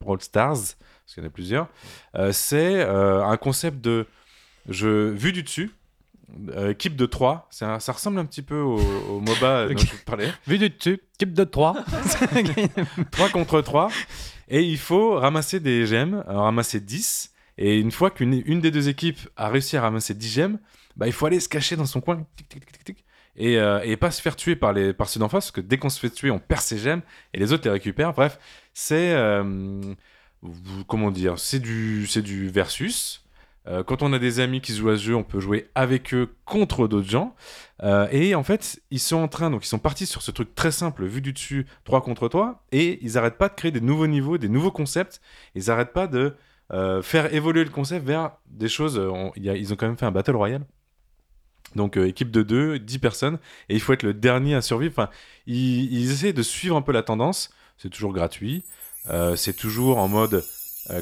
Brawl Stars, parce qu'il y en a plusieurs, euh, c'est euh, un concept de jeu vu du dessus. Euh, équipe de 3, ça, ça ressemble un petit peu au, au MOBA dont je parlais. Vu du dessus, type de 3. 3 contre 3. Et il faut ramasser des gemmes, euh, ramasser 10. Et une fois qu'une une des deux équipes a réussi à ramasser 10 gemmes, bah, il faut aller se cacher dans son coin. tic, tic, tic, tic, et, euh, et pas se faire tuer par, les, par ceux d'en face, parce que dès qu'on se fait tuer, on perd ses gemmes et les autres les récupèrent. Bref, c'est. euh, comment dire C'est du, c'est du versus. Euh, quand on a des amis qui jouent à ce jeu, on peut jouer avec eux contre d'autres gens. Euh, et en fait, ils sont en train, donc ils sont partis sur ce truc très simple, vu du dessus, 3 contre 3, et ils arrêtent pas de créer des nouveaux niveaux, des nouveaux concepts. Ils arrêtent pas de euh, faire évoluer le concept vers des choses. ils ont quand même fait un Battle Royale. Donc équipe de 2, 10 personnes, et il faut être le dernier à survivre. Enfin, ils, ils essaient de suivre un peu la tendance. C'est toujours gratuit. C'est toujours en mode,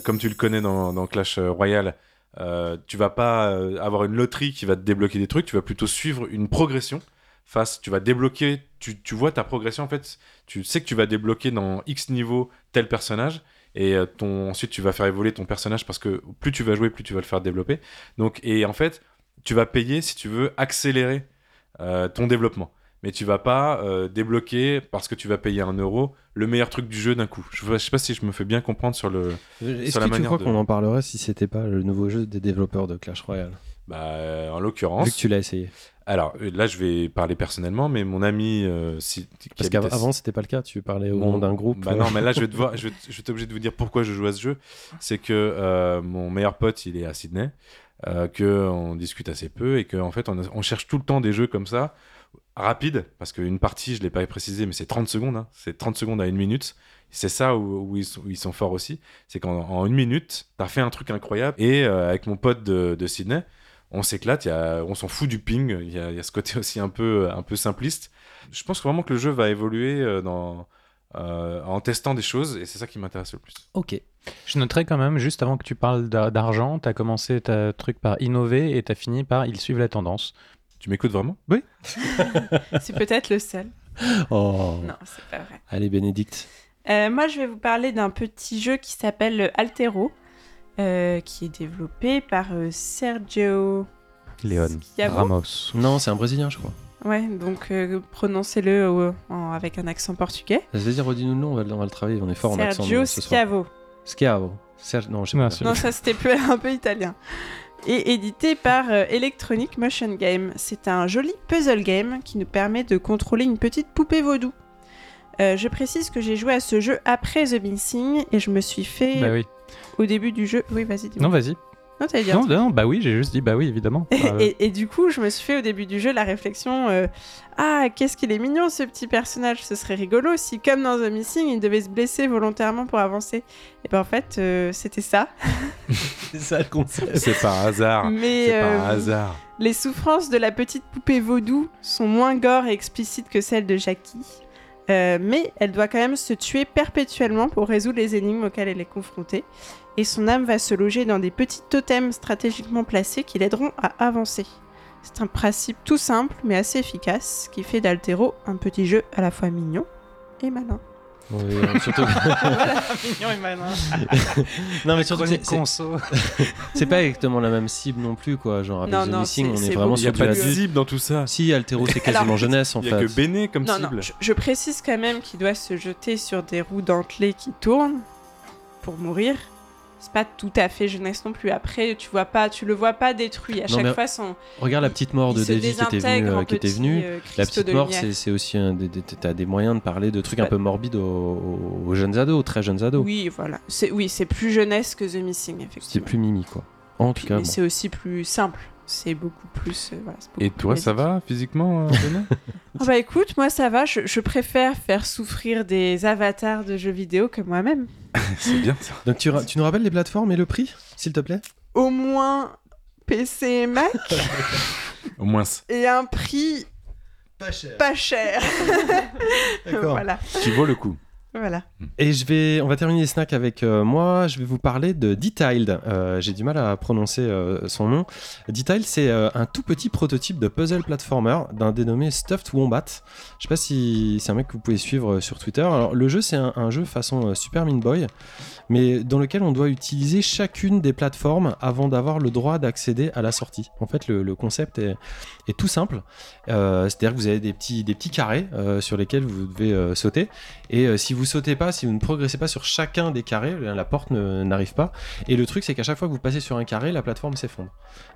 comme tu le connais dans, dans Clash Royale, euh, tu vas pas euh, avoir une loterie qui va te débloquer des trucs, tu vas plutôt suivre une progression. Face, tu vas débloquer, tu, tu vois ta progression en fait, tu sais que tu vas débloquer dans X niveau tel personnage, et euh, ensuite tu vas faire évoluer ton personnage parce que plus tu vas jouer, plus tu vas le faire développer. Donc, et en fait, tu vas payer si tu veux accélérer ton développement. Mais tu vas pas euh, débloquer parce que tu vas payer un euro le meilleur truc du jeu d'un coup. Je, je sais pas si je me fais bien comprendre sur le. Est-ce sur que tu crois de- qu'on en parlerait si c'était pas le nouveau jeu des développeurs de Clash Royale? Bah, euh, en Vu l'occurrence. que tu l'as essayé. Alors euh, là, je vais parler personnellement, mais mon ami. euh, si, Parce habite à- qu'avant, c'était pas le cas. Tu parlais au Mon- nom d'un groupe. Bah non, mais là, je vais, te voir- je vais, je vais obligé de vous dire pourquoi je joue à ce jeu. C'est que euh, mon meilleur pote, il est à Sydney, euh, que on discute assez peu et qu'en en fait, on, a- on cherche tout le temps des jeux comme ça, rapides, parce qu'une partie, je l'ai pas précisé, mais c'est 30 secondes. hein. c'est 30 secondes à une minute. C'est ça où, ils sont, forts aussi. C'est qu'en en une minute, tu as fait un truc incroyable. Et euh, avec mon pote de, Sydney, on s'éclate, on s'en fout du ping, il y, a, ce côté aussi un peu, un peu simpliste. Je pense vraiment que le jeu va évoluer euh, euh, en testant des choses et c'est ça qui m'intéresse le plus. Ok. Je noterai quand même, juste avant que tu parles d'a- d'argent, tu as commencé ta truc par innover et tu as fini par ils suivent la tendance. Tu m'écoutes vraiment? C'est peut-être le seul. Oh. Non, c'est pas vrai. Allez, Bénédicte. Euh, moi, je vais vous parler d'un petit jeu qui s'appelle Altero, euh, qui est développé par euh, Sergio Schiavo. Ramos. Non, c'est un Brésilien, je crois. Ouais, donc euh, prononcez-le euh, en- avec un accent portugais. Vas-y, redis-nous le nom, on va, le- on va le travailler. On est fort en accent Sergio. Schiavo. Schiavo. Serge... Non, je sais Non, pas. Non, ça c'était un peu italien. Et édité par euh, Electronic Motion Game. C'est un joli puzzle game qui nous permet de contrôler une petite poupée vaudou. Euh, je précise que j'ai joué à ce jeu après The Missing et je me suis fait Bah oui. au début du jeu. Oui, vas-y, dis-moi. Non, vas-y. Non. Non, non, bah oui, j'ai juste dit bah oui, évidemment. Et, Ah, et- et du coup, je me suis fait au début du jeu la réflexion euh, Ah, qu'est-ce qu'il est mignon ce petit personnage Ce serait rigolo si, comme dans The Missing, il devait se blesser volontairement pour avancer. Et ben en fait, euh, c'était ça. C'est ça le concept. C'est par hasard. Mais C'est euh, par hasard. les souffrances de la petite poupée vaudou sont moins gore et explicites que celles de Jackie. Euh, mais elle doit quand même se tuer perpétuellement pour résoudre les énigmes auxquelles elle est confrontée. Et son âme va se loger dans des petits totems stratégiquement placés qui l'aideront à avancer. C'est un principe tout simple mais assez efficace qui fait d'Altero un petit jeu à la fois mignon et malin. Oui, surtout... mignon et malin. non, mais surtout, c'est- c'est conso. c'est pas exactement la même cible non plus, quoi. Genre, avec Non, The non, Missing, on est, c'est vraiment beaucoup Il n'y a sur du pas de cible dans tout ça. Si, Altero, c'est quasiment Alors, jeunesse, en Il n'y a fait. que Béné comme Non, cible. non, je, je précise quand même qu'il doit se jeter sur des roues dentelées qui tournent pour mourir. C'est pas tout à fait jeunesse non plus. Après, tu vois pas, tu le vois pas détruit. À Non, chaque fois, son, Regarde la petite mort de Davy qui était venue. en euh, qui était petits, venue. euh, La petite mort, c'est c'est aussi un des, des- t'as des moyens de parler de trucs un Ouais. peu morbides aux, jeunes ados, aux très jeunes ados. Oui, voilà. C'est oui, c'est plus jeunesse que The Missing, C'est effectivement. plus mimi, quoi. En tout cas, bon. c'est aussi plus simple. C'est beaucoup plus. euh, voilà, c'est beaucoup Et plus toi, ça va physiquement, euh, Ah bah écoute, moi ça va. Je, je préfère faire souffrir des avatars de jeux vidéo que moi-même. C'est bien ça. Donc tu, nous rappelles les plateformes et le prix, s'il te plaît? Au moins PC et Mac Au moins. et un prix Pas cher. pas cher. D'accord. voilà. Qui vaut le coup. Voilà. Et je vais, on va terminer les snacks avec euh, moi. Je vais vous parler de Detailed. Euh, J'ai du mal à prononcer euh, son nom. Detailed, c'est un tout petit prototype de puzzle platformer d'un dénommé Stuffed Wombat. Je sais pas si c'est un mec que vous pouvez suivre sur Twitter. Alors, le jeu, c'est un, un jeu façon Super Meat Boy, mais dans lequel on doit utiliser chacune des plateformes avant d'avoir le droit d'accéder à la sortie. En fait, le, concept est, est tout simple. C'est-à-dire que vous avez des petits, des petits carrés sur lesquels vous devez sauter. Et si vous sautez pas, si vous ne progressez pas sur chacun des carrés, la porte n'arrive pas. Et le truc, c'est qu'à chaque fois que vous passez sur un carré, la plateforme s'effondre.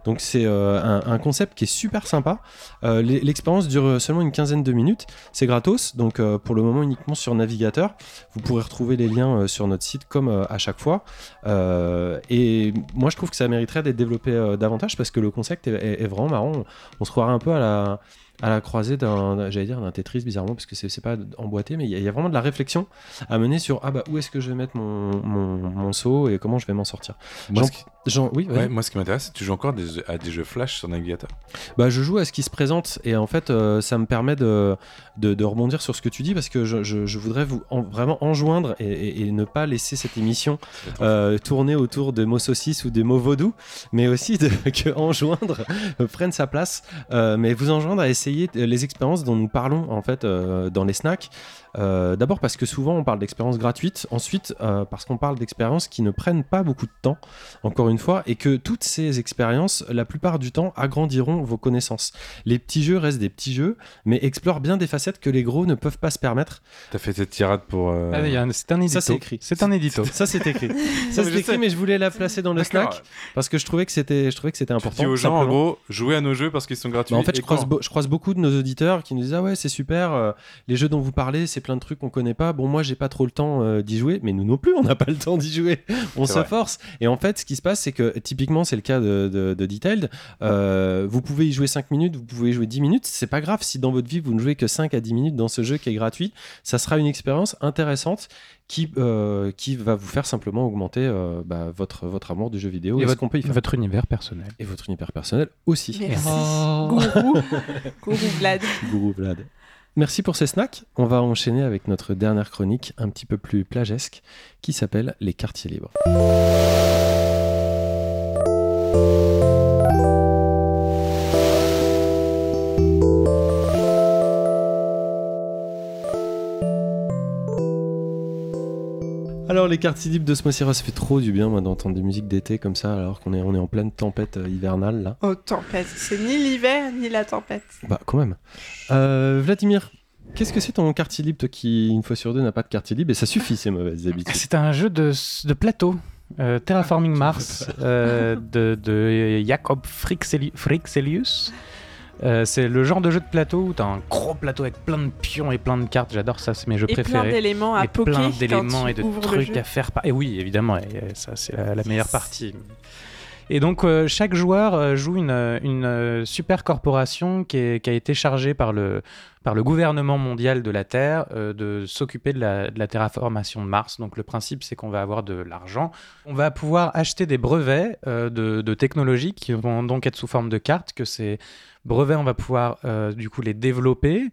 Donc c'est euh, un, concept qui est super sympa. Euh, l'e- L'expérience dure seulement une quinzaine de minutes. C'est gratos, donc euh, pour le moment uniquement sur navigateur. Vous pourrez retrouver les liens sur notre site comme à chaque fois. Et moi, je trouve que ça mériterait d'être développé davantage parce que le concept est, vraiment marrant. On se croirait un peu à la à la croisée d'un, j'allais dire d'un Tetris bizarrement parce que c'est, c'est pas emboîté, mais il y, a- il y a vraiment de la réflexion à mener sur ah bah où est-ce que je vais mettre mon, mon, mon saut et comment je vais m'en sortir. Moi, Jean- ce qui, Oui, ouais, moi, ce qui m'intéresse, c'est que tu joues encore des- à des jeux flash sur navigateur. Bah, je joue à ce qui se présente et en fait, euh, ça me permet de, de, de rebondir sur ce que tu dis parce que je, je- je voudrais vous en- vraiment enjoindre et, et- et ne pas laisser cette émission euh, tourner autour de mots saucisses ou des mots vaudous, mais aussi de, que enjoindre euh, prenne sa place, euh, mais vous enjoindre à essayer les expériences dont nous parlons en fait dans les snacks. Euh, D'abord parce que souvent on parle d'expériences gratuites, ensuite euh, parce qu'on parle d'expériences qui ne prennent pas beaucoup de temps, encore une fois, et que toutes ces expériences, la plupart du temps, agrandiront vos connaissances. Les petits jeux restent des petits jeux, mais explorent bien des facettes que les gros ne peuvent pas se permettre. T'as fait cette tirade pour. euh, Ah, un- c'est un édito. Ça, c'est écrit. C'est un édito. Ça c'est écrit. ça mais c'est je écrit, sais. mais je voulais la placer dans le snack parce que je trouvais que c'était, je trouvais que c'était Tu important. dis aux gens, en simplement. gros, jouez à nos jeux parce qu'ils sont gratuits. Bah, en fait, je croise, je croise beaucoup de nos auditeurs qui nous disent Ah ouais, c'est super, euh, les jeux dont vous parlez, c'est plein de trucs qu'on connaît pas. Bon, moi, j'ai pas trop le temps euh, d'y jouer, mais nous non plus, on n'a pas le temps d'y jouer. On se vrai. force. Et en fait, ce qui se passe, c'est que typiquement, c'est le cas de, de, de Detailed. euh, vous pouvez y jouer 5 minutes, vous pouvez y jouer 10 minutes. C'est pas grave si dans votre vie, vous ne jouez que 5 à 10 minutes dans ce jeu qui est gratuit. Ça sera une expérience intéressante qui, euh, qui va vous faire simplement augmenter euh, bah, votre, votre amour du jeu vidéo Et et, ce votre- qu'on peut y faire. Votre univers personnel. Et votre univers personnel aussi. Merci. Oh. Gourou. Gourou Vlad. Gourou Vlad. Merci pour ces snacks. On va enchaîner avec notre dernière chronique un petit peu plus plagesque qui s'appelle Les quartiers libres. Alors les quartiers libres de ce mois-ci, ça fait trop du bien moi d'entendre des musiques d'été comme ça alors qu'on est, on est en pleine tempête euh, hivernale là. Oh, tempête. C'est ni l'hiver ni la tempête. Bah, quand même. Euh, Vladimir, qu'est-ce que c'est ton quartier libre, toi qui, une fois sur deux, n'a pas de quartier libre? Et ça suffit, ces mauvaises habitudes. C'est un jeu de, de plateau. euh, Terraforming Mars euh, de, de Jacob Frixeli- Frixelius. Euh, c'est le genre de jeu de plateau où t'as un gros plateau avec plein de pions et plein de cartes. J'adore ça, c'est mes jeux Et plein d'éléments à et poker plein d'éléments et de trucs à faire. par- Et oui, évidemment, et, ça c'est la, la meilleure partie. Et donc euh, chaque joueur euh, joue une, euh, super corporation qui, a été chargée par le, par le gouvernement mondial de la Terre de s'occuper de la, terraformation de Mars. Donc le principe c'est qu'on va avoir de l'argent. On va pouvoir acheter des brevets de, de technologies qui vont donc être sous forme de cartes, que ces brevets on va pouvoir du coup les développer.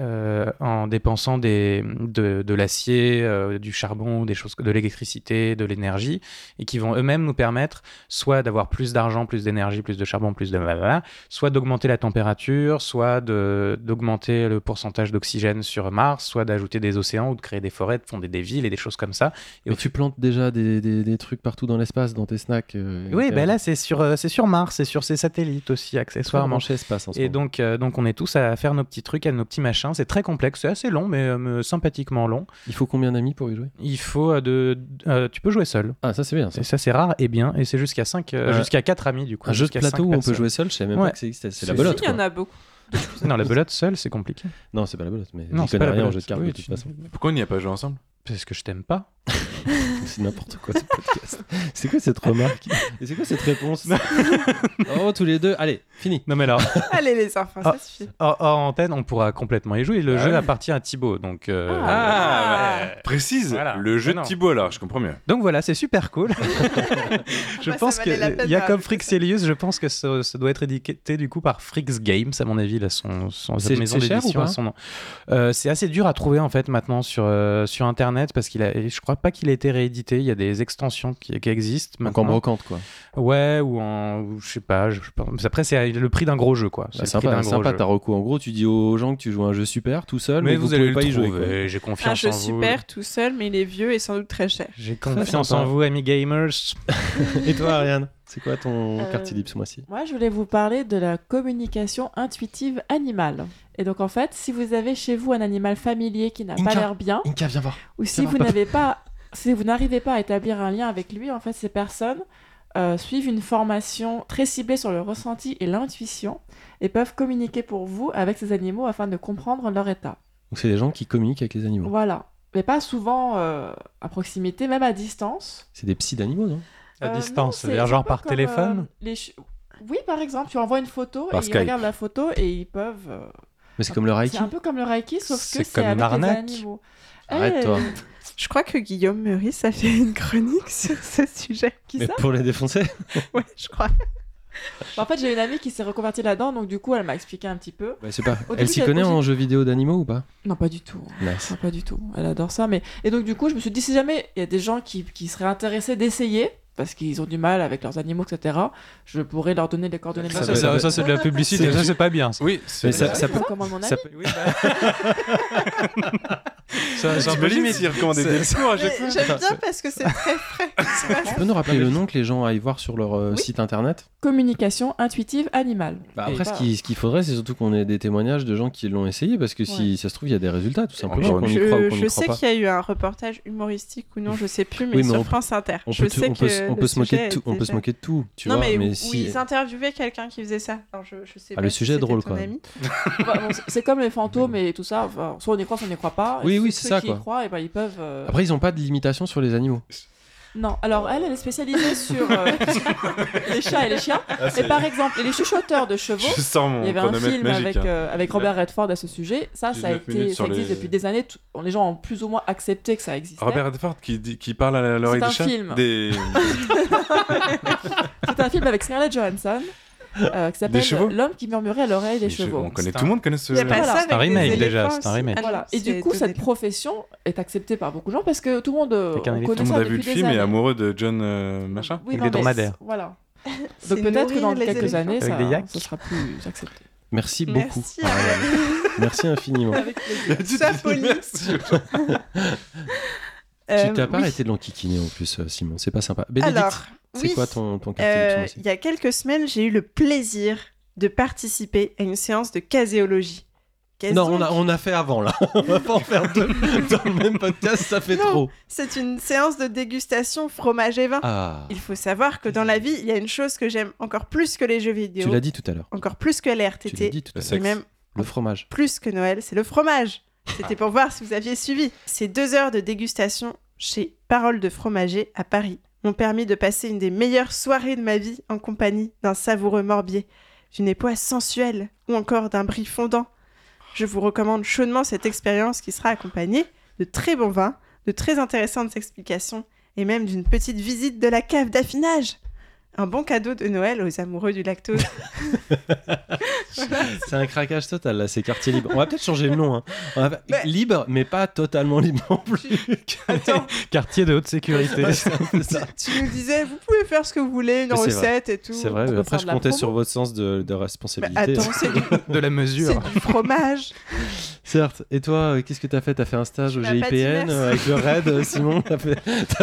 Euh, en dépensant des, de, de l'acier, euh, du charbon, des choses, de l'électricité, de l'énergie, et qui vont eux-mêmes nous permettre soit d'avoir plus d'argent, plus d'énergie, plus de charbon, plus de blablabla, soit d'augmenter la température, soit d'augmenter le pourcentage d'oxygène sur Mars, soit d'ajouter des océans ou de créer des forêts, de fonder des villes et des choses comme ça. Et tu plantes déjà des, des- des trucs partout dans l'espace, dans tes snacks euh, Oui, ben là c'est sur, c'est sur Mars, c'est sur ses satellites aussi accessoirement. espace en ce Et moment. donc, donc on est tous à faire nos petits trucs, à nos petits machins. C'est très complexe, c'est assez long, mais, euh, mais sympathiquement long. Il faut combien d'amis pour y jouer? Il faut euh, de, euh, tu peux jouer seul. Ah, ça c'est bien. Ça. Et ça c'est rare et bien. Et c'est jusqu'à 5 Ouais. jusqu'à 4 amis du coup. Un jeu de jusqu'à plateau cinq où on peut jouer seul, je savais même Ouais. pas que ça existait. C'est la belote. Il y en a beaucoup. Non, la belote seule, c'est compliqué. Non, c'est pas la belote, mais Non, je c'est connais pas la rien en belote. jeu de cartes Oui, de toute tu- façon. Pourquoi on n'y a pas joué ensemble? Parce que je t'aime pas. C'est n'importe quoi ce podcast. C'est quoi cette remarque? Et c'est quoi cette réponse? Oh, tous les deux. Allez, fini. Non mais alors, Allez les enfants, ça Ah. suffit. hors, hors antenne, on pourra complètement y jouer. Le Ah jeu oui. appartient à Thibaut, donc. euh, Ah, ouais. Précise Voilà. le jeu Non. de Thibaut alors, je comprends mieux. Donc voilà, c'est super cool. je bah, ça pense que valait la peine Jacob ça. Frixelius, je pense que ça, ça doit être édité du coup par Frix Games, à mon avis, là, son, son C'est- sa maison c'est cher ou pas? son nom. Euh, c'est assez dur à trouver en fait maintenant sur, euh, sur internet parce qu'il a, je crois pas qu'il a été réédité. Il y a des extensions qui, qui existent Donc en maintenant. brocante, quoi. Ouais, ou en. ou je sais pas. Je, je. Après, c'est le prix d'un gros jeu quoi. C'est Bah, prix sympa, sympa jeu. ta reco. En gros, tu dis aux gens que tu joues un jeu super tout seul, mais, Mais vous, vous allez pouvez le pas y jouer. J'ai Un confiance jeu en vous. super tout seul, mais il est vieux et sans doute très cher. J'ai confiance en vous, amis gamers. Et toi, Ariane? C'est quoi ton Euh, quartier libre ce mois-ci? Moi, je voulais vous parler de la communication intuitive animale. Et donc, en fait, si vous avez chez vous un animal familier qui n'a pas l'air bien, Inca, viens voir. ou si vous n'avez pas, si vous n'arrivez pas à établir un lien avec lui, en fait, ces personnes euh, suivent une formation très ciblée sur le ressenti et l'intuition et peuvent communiquer pour vous avec ces animaux afin de comprendre leur état. Donc c'est des gens qui communiquent avec les animaux. Voilà. Mais pas souvent euh, à proximité, même à distance. C'est des psys d'animaux, non? À Euh, distance, c'est- c'est-à-dire c'est genre par téléphone euh, les Oui, par exemple, tu envoies une photo Par et Skype. ils regardent la photo et ils peuvent. euh, Mais c'est comme le Reiki. C'est un peu comme le Reiki, sauf que C'est c'est comme une avec arnaque. Arrête-toi. Je crois que Guillaume Meurice a fait une chronique sur ce sujet. Qui Mais ça pour les défoncer? Ouais, je crois. Bah, En fait, j'ai une amie qui s'est reconvertie là-dedans, donc du coup, elle m'a expliqué un petit peu. Bah, c'est pas. Au Elle s'y connaît en jeux vidéo d'animaux ou pas? Non, pas du tout. Nice. Non, pas du tout. Elle adore ça. Mais... Et donc, du coup, je me suis dit, si jamais il y a des gens qui, qui seraient intéressés d'essayer, parce qu'ils ont du mal avec leurs animaux, etc., je pourrais leur donner les coordonnées de Ça, ma Ça ça, ça, c'est de la publicité, ça c'est pas bien. Ça, Oui, Mais ça, ça peut. Peut- Oui, bah. Ça- c'est un peu limite. recommandait des C'est- cours à Mais chaque fois J'aime bien parce que c'est très frais. tu peux nous rappeler le nom que les gens aillent voir sur leur euh, Oui. site internet? Communication intuitive animale. Bah, Après, ce voilà. qu'il ce qu'il faudrait, c'est surtout qu'on ait des témoignages de gens qui l'ont essayé, parce que si ça se trouve, il y a des résultats, tout simplement, y croit ou Je, y sais qu'il y a eu un reportage humoristique ou non, je sais plus, mais Oui, mais sur on France Inter. On je sais on peut, que se- on peut se moquer de tout, on peut se moquer de tout, tu non, vois. mais, où, ils interviewaient quelqu'un qui faisait ça. Ah, le sujet est drôle, bon, c'est- comme les fantômes et tout ça. Enfin, soit on y croit, soit on n'y croit pas. Oui, oui, c'est ceux ça, qui quoi. y croient, et ben, ils peuvent. euh, Après, ils n'ont pas de limitation sur les animaux. Non, alors elle, elle est spécialisée sur euh, les chats et les chiens. et par exemple, les chuchoteurs de chevaux. Je sors mon Il y avait un chronomètre film magique. avec, hein. euh, avec Robert Redford à ce sujet. Ça, ça, a 19 été, minutes ça sur existe les- depuis des années. Tout- Les gens ont plus ou moins accepté que ça existait. Robert Redford qui, dit- qui parle à l'oreille C'est des un chats film. Des... C'est un film avec Scarlett Johansson euh, qui s'appelle L'homme qui murmurait à l'oreille des chevaux. On connaît, tout le monde connaît ce ça C'est un remake, déjà, c'est un remake. Ah Voilà. Et du coup, cette profession est acceptée par beaucoup de gens parce que tout le monde euh, on connaît Tout le ça monde a vu le film et est amoureux de John euh, machin. Oui, non, des dromadaires. Voilà. Donc peut-être que dans quelques éléphants. années, Avec ça, des yaks. ça sera plus accepté. Merci beaucoup. Merci, Ariane. Merci infiniment. Avec plaisir. Sois poli. Merci. Euh, tu t'as pas oui. arrêté de l'enquiquiner en plus, euh, Simon. C'est pas sympa. Bénédicte, Alors, c'est oui. quoi ton, ton quartier Euh, il y a quelques semaines, j'ai eu le plaisir de participer à une séance de caséologie. Non, on a, on a fait avant là. on va pas en faire deux dans le même podcast, ça fait Non. trop. C'est une séance de dégustation fromage et vin. Ah, Il faut savoir que dans la vie, il y a une chose que j'aime encore plus que les jeux vidéo, tu l'as dit tout à l'heure. encore plus que les Tu l'as dit tout à l'heure. et sexe. même Le fromage. plus que Noël, c'est le fromage. C'était pour voir si vous aviez suivi. Ces deux heures de dégustation chez Parole de Fromager à Paris m'ont permis de passer une des meilleures soirées de ma vie en compagnie d'un savoureux morbier, d'une époisse sensuelle ou encore d'un brie fondant. Je vous recommande chaudement cette expérience qui sera accompagnée de très bons vins, de très intéressantes explications et même d'une petite visite de la cave d'affinage. Un bon cadeau de Noël aux amoureux du lactose. C'est un craquage total là, c'est quartier libre. On va peut-être changer le nom. hein. On va- Ouais. Libre, mais pas totalement libre non plus. Attends, Quartier de haute sécurité. Ça. tu nous disais, vous pouvez faire ce que vous voulez, une recette et tout. C'est vrai, mais après je comptais promo. sur votre sens de, de Mais responsabilité. attends, c'est du, de la mesure. c'est du fromage. Certes. Et toi, euh, qu'est-ce que t'as fait? T'as fait un stage au GIPN euh, avec le RAID, euh, Simon? T'as fait...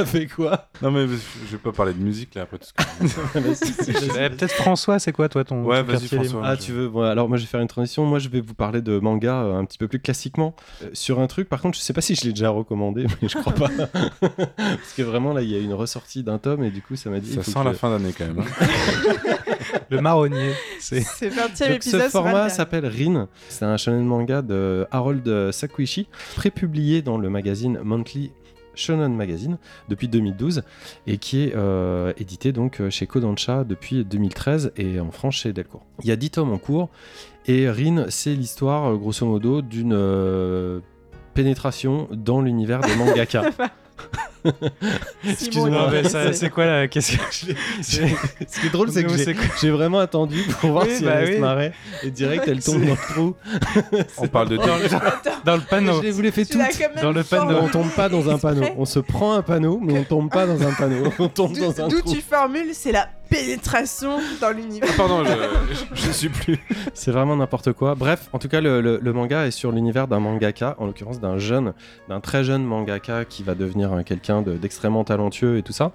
fait quoi? Non, mais je vais pas parler de musique là après tout ce que. Eh, Peut-être François, c'est quoi toi ton, Ouais, vas-y, François. Ah, tu veux bon, Alors, moi, je vais faire une transition. Moi, je vais vous parler de manga euh, un petit peu plus classiquement. Euh, sur un truc, par contre, je sais pas si je l'ai déjà recommandé, mais je crois pas. Parce que vraiment, là, il y a une ressortie d'un tome et du coup, ça m'a dit. Ça sent que- la fin d'année quand même. hein. Le marronnier. C'est C'est 20 e Donc, épisode. ce le format s'appelle Rin. C'est un shonen manga de Harold Sakuichi, prépublié dans le magazine Monthly Shonen Magazine depuis 2012 et qui est euh, édité donc chez Kodansha depuis 2013 et en France chez Delcourt. Il y a 10 tomes en cours et Rin, c'est l'histoire grosso modo d'une euh, pénétration dans l'univers des mangaka. Excuse-moi, mais ça- c'est quoi la question Ce qui est drôle, c'est que j'ai- vraiment attendu pour voir Oui, si bah elle oui. se marrer et direct elle tombe dans le trou. On parle de dans le, dans le panneau. Je les voulais fait toutes. Dans le panneau. On tombe pas dans un panneau. On se prend un panneau, mais on tombe pas dans un panneau. On tombe D'où dans un d'où trou. tu formules, c'est la pénétration dans l'univers. Ah, pardon, je, je, je suis plus. C'est vraiment n'importe quoi. Bref, en tout cas, le, le- le manga est sur l'univers d'un mangaka, en l'occurrence d'un jeune, d'un très jeune mangaka qui va devenir euh, quelqu'un de- d'extrêmement talentueux et tout ça.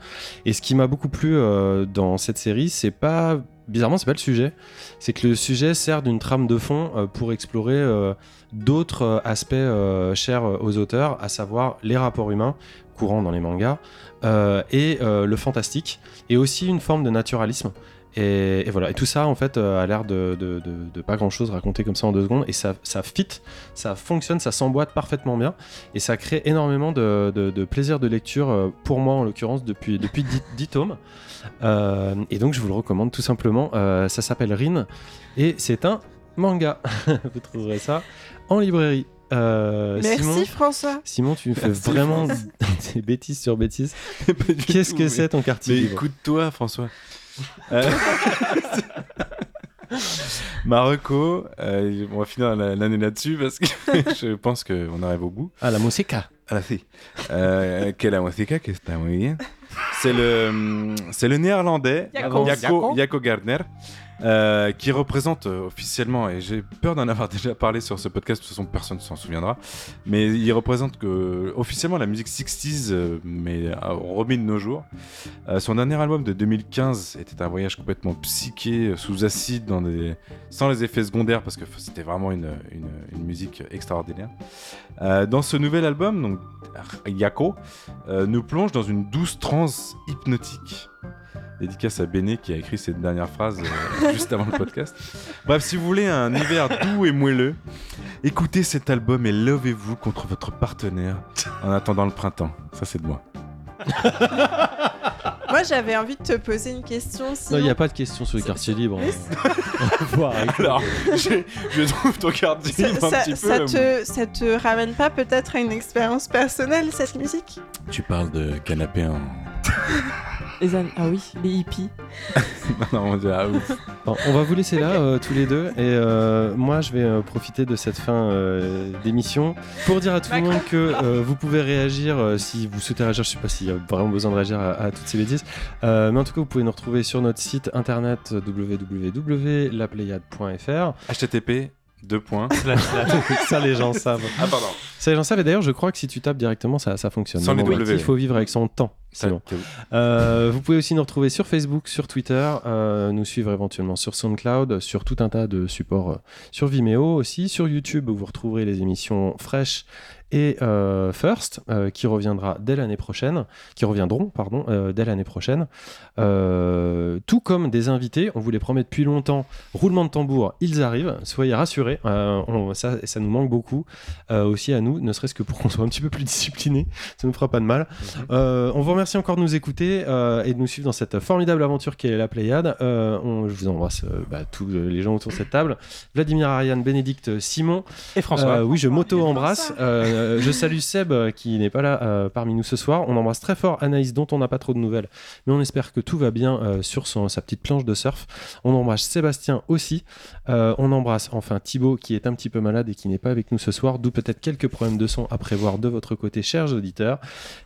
Et ce qui m'a beaucoup plu euh, dans cette série, c'est pas. Bizarrement, c'est pas le sujet. C'est que le sujet sert d'une trame de fond euh, pour explorer euh, d'autres aspects euh, chers aux auteurs, à savoir les rapports humains courants dans les mangas et euh, le fantastique, et aussi une forme de naturalisme. Et, voilà, et tout ça en fait euh, a l'air de, pas grand chose raconté comme ça en deux secondes, et ça, ça fit, ça fonctionne, ça s'emboîte parfaitement bien, et ça crée énormément de, plaisir de lecture euh, pour moi en l'occurrence depuis, depuis 10, 10 tomes. Euh, et donc je vous le recommande tout simplement. Euh, ça s'appelle Rin, et c'est un manga. vous trouverez ça en librairie. Euh, Merci Simon, François. Simon, tu me fais Merci, vraiment des bêtises sur bêtises. Qu'est-ce que c'est ton quartier Mais écoute-toi, François. Euh, Marocco, euh, on va finir la- l'année là-dessus parce que je pense qu'on arrive au bout. Ah, la musica. Ah, si. Euh, que la música que está muy bien. C'est le, c'est le néerlandais Jaco. Jaco, Jaco Gardner euh, qui représente euh, officiellement, et j'ai peur d'en avoir déjà parlé sur ce podcast, de toute façon personne ne s'en souviendra, mais il représente que, officiellement la musique 60s, euh, mais remis de nos jours. Son dernier album de 2015 était un voyage complètement psyché, sous acide, sans les effets secondaires, parce que c'était vraiment une, une, musique extraordinaire. Dans ce nouvel album, donc Yako, nous plonge dans une douce transe hypnotique. Dédicace à Béné qui a écrit cette dernière phrase euh, juste avant le podcast. Bref, si vous voulez un hiver doux et moelleux, écoutez cet album et lovez-vous contre votre partenaire en attendant le printemps. Ça, c'est de moi. Moi, j'avais envie de te poser une question. Non, Simon. il n'y a pas de question sur le quartier libre. Oui, Faut arrêter. Alors, je trouve ton carte Ça, libre un ça- petit peu. ça euh, te, ça te ramène pas peut-être à une expérience personnelle, cette musique? Tu parles de canapé en. Les an- Ah oui, les hippies. non, on dirait, ah, ouf. Bon, on va vous laisser là euh, tous les deux et euh, moi je vais euh, profiter de cette fin euh, d'émission pour dire à tout le monde que euh, vous pouvez réagir euh, si vous souhaitez réagir. Je sais pas s'il y a vraiment besoin de réagir à, à toutes ces bêtises, Euh, mais en tout cas vous pouvez nous retrouver sur notre site internet www.lapléiade.fr. HTTP, deux points. ça les gens savent. Ah, pardon. Ça les gens savent et d'ailleurs je crois que si tu tapes directement ça, ça fonctionne. Sans Mais les bon, W. Il faut vivre avec son temps. Sinon. Euh, vous pouvez aussi nous retrouver sur Facebook, sur Twitter, euh, nous suivre éventuellement sur SoundCloud, sur tout un tas de supports, euh, sur Vimeo aussi, sur YouTube où vous retrouverez les émissions fraîches et euh, First euh, qui reviendra dès l'année prochaine, qui reviendront pardon euh, dès l'année prochaine, tout comme des invités, on vous les promet depuis longtemps. Roulement de tambour, ils arrivent, soyez rassurés, on- ça, ça nous manque beaucoup aussi à nous, ne serait-ce que pour qu'on soit un petit peu plus disciplinés, ça nous fera pas de mal. Euh, on vous remercie encore de nous écouter euh, et de nous suivre dans cette formidable aventure qui est la Pléiade. Euh, on- je vous embrasse euh, bah, tous les gens autour de cette table. Vladimir Ariane, Bénédicte, Simon. Et François. Euh, oui, je m'auto-embrasse. Euh, je salue Seb euh, qui n'est pas là euh, parmi nous ce soir. On embrasse très fort Anaïs dont on n'a pas trop de nouvelles, mais on espère que tout va bien euh, sur son, sa petite planche de surf. On embrasse Sébastien aussi. Euh, on embrasse enfin Thibaut qui est un petit peu malade et qui n'est pas avec nous ce soir, d'où peut-être quelques problèmes de son à prévoir de votre côté, chers auditeurs.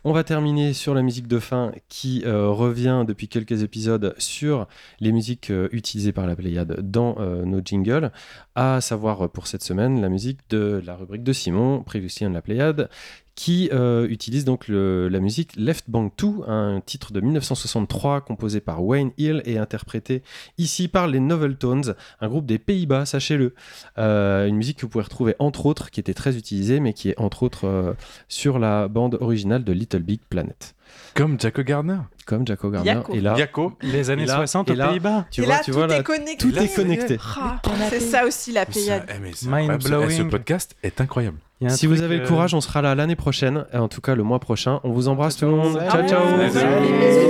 On va terminer sur la musique de fin qui euh, revient depuis quelques épisodes sur les musiques euh, utilisées par la Pléiade dans euh, nos jingles, à savoir euh, pour cette semaine la musique de la rubrique de Simon, Previously on la Pléiade, qui euh, utilise donc le- la musique Left Bank 2, un titre de 1963 composé par Wayne Hill et interprété ici par les Novel Tones, un groupe des Pays-Bas, sachez-le. Euh, une musique que vous pouvez retrouver entre autres, qui était très utilisée, mais qui est entre autres euh, sur la bande originale de Little Big Planet. Comme Jaco Gardner. Comme Jaco Gardner. Yako. Et là, Yako. Les années Et là- 60 et aux là- Pays-Bas. tu Et vois, là, tu tout vois, là, est connecté. tout Là, est connecté. Ah, c'est ça aussi la Pléiade. Ça- eh, mais Mind ce- blowing. eh, Ce podcast est incroyable. Si vous avez le euh, courage, on sera là l'année prochaine, en tout cas le mois prochain. On vous embrasse tout le monde. Ciao, ciao. Bisous,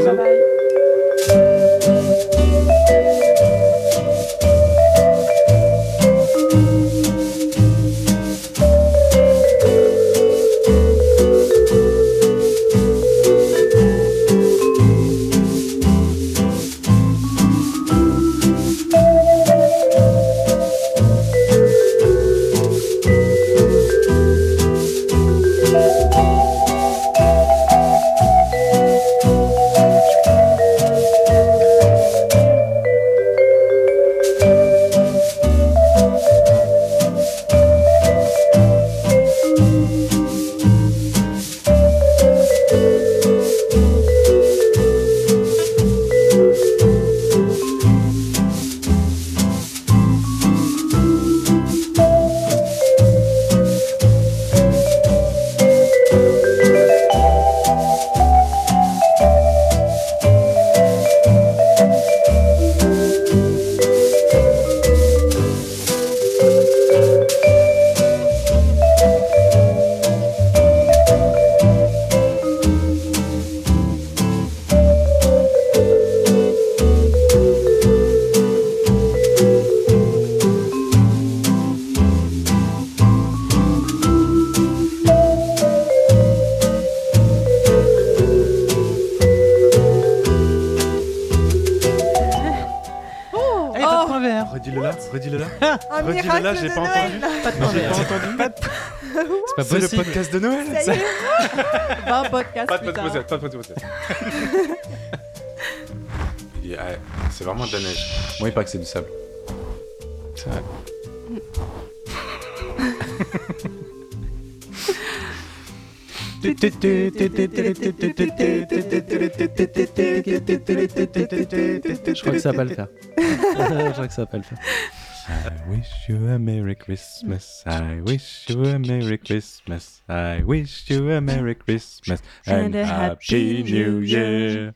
bye bye. Pas de plus tard. pas de podcast. Il y a- C'est vraiment de la neige. Moi, il paraît que c'est du sable. Je crois que ça va pas le faire. Je crois que ça va pas le faire. I wish you a Merry Christmas. I wish you a Merry Christmas. I wish you a Merry Christmas and, And a Happy New. Year.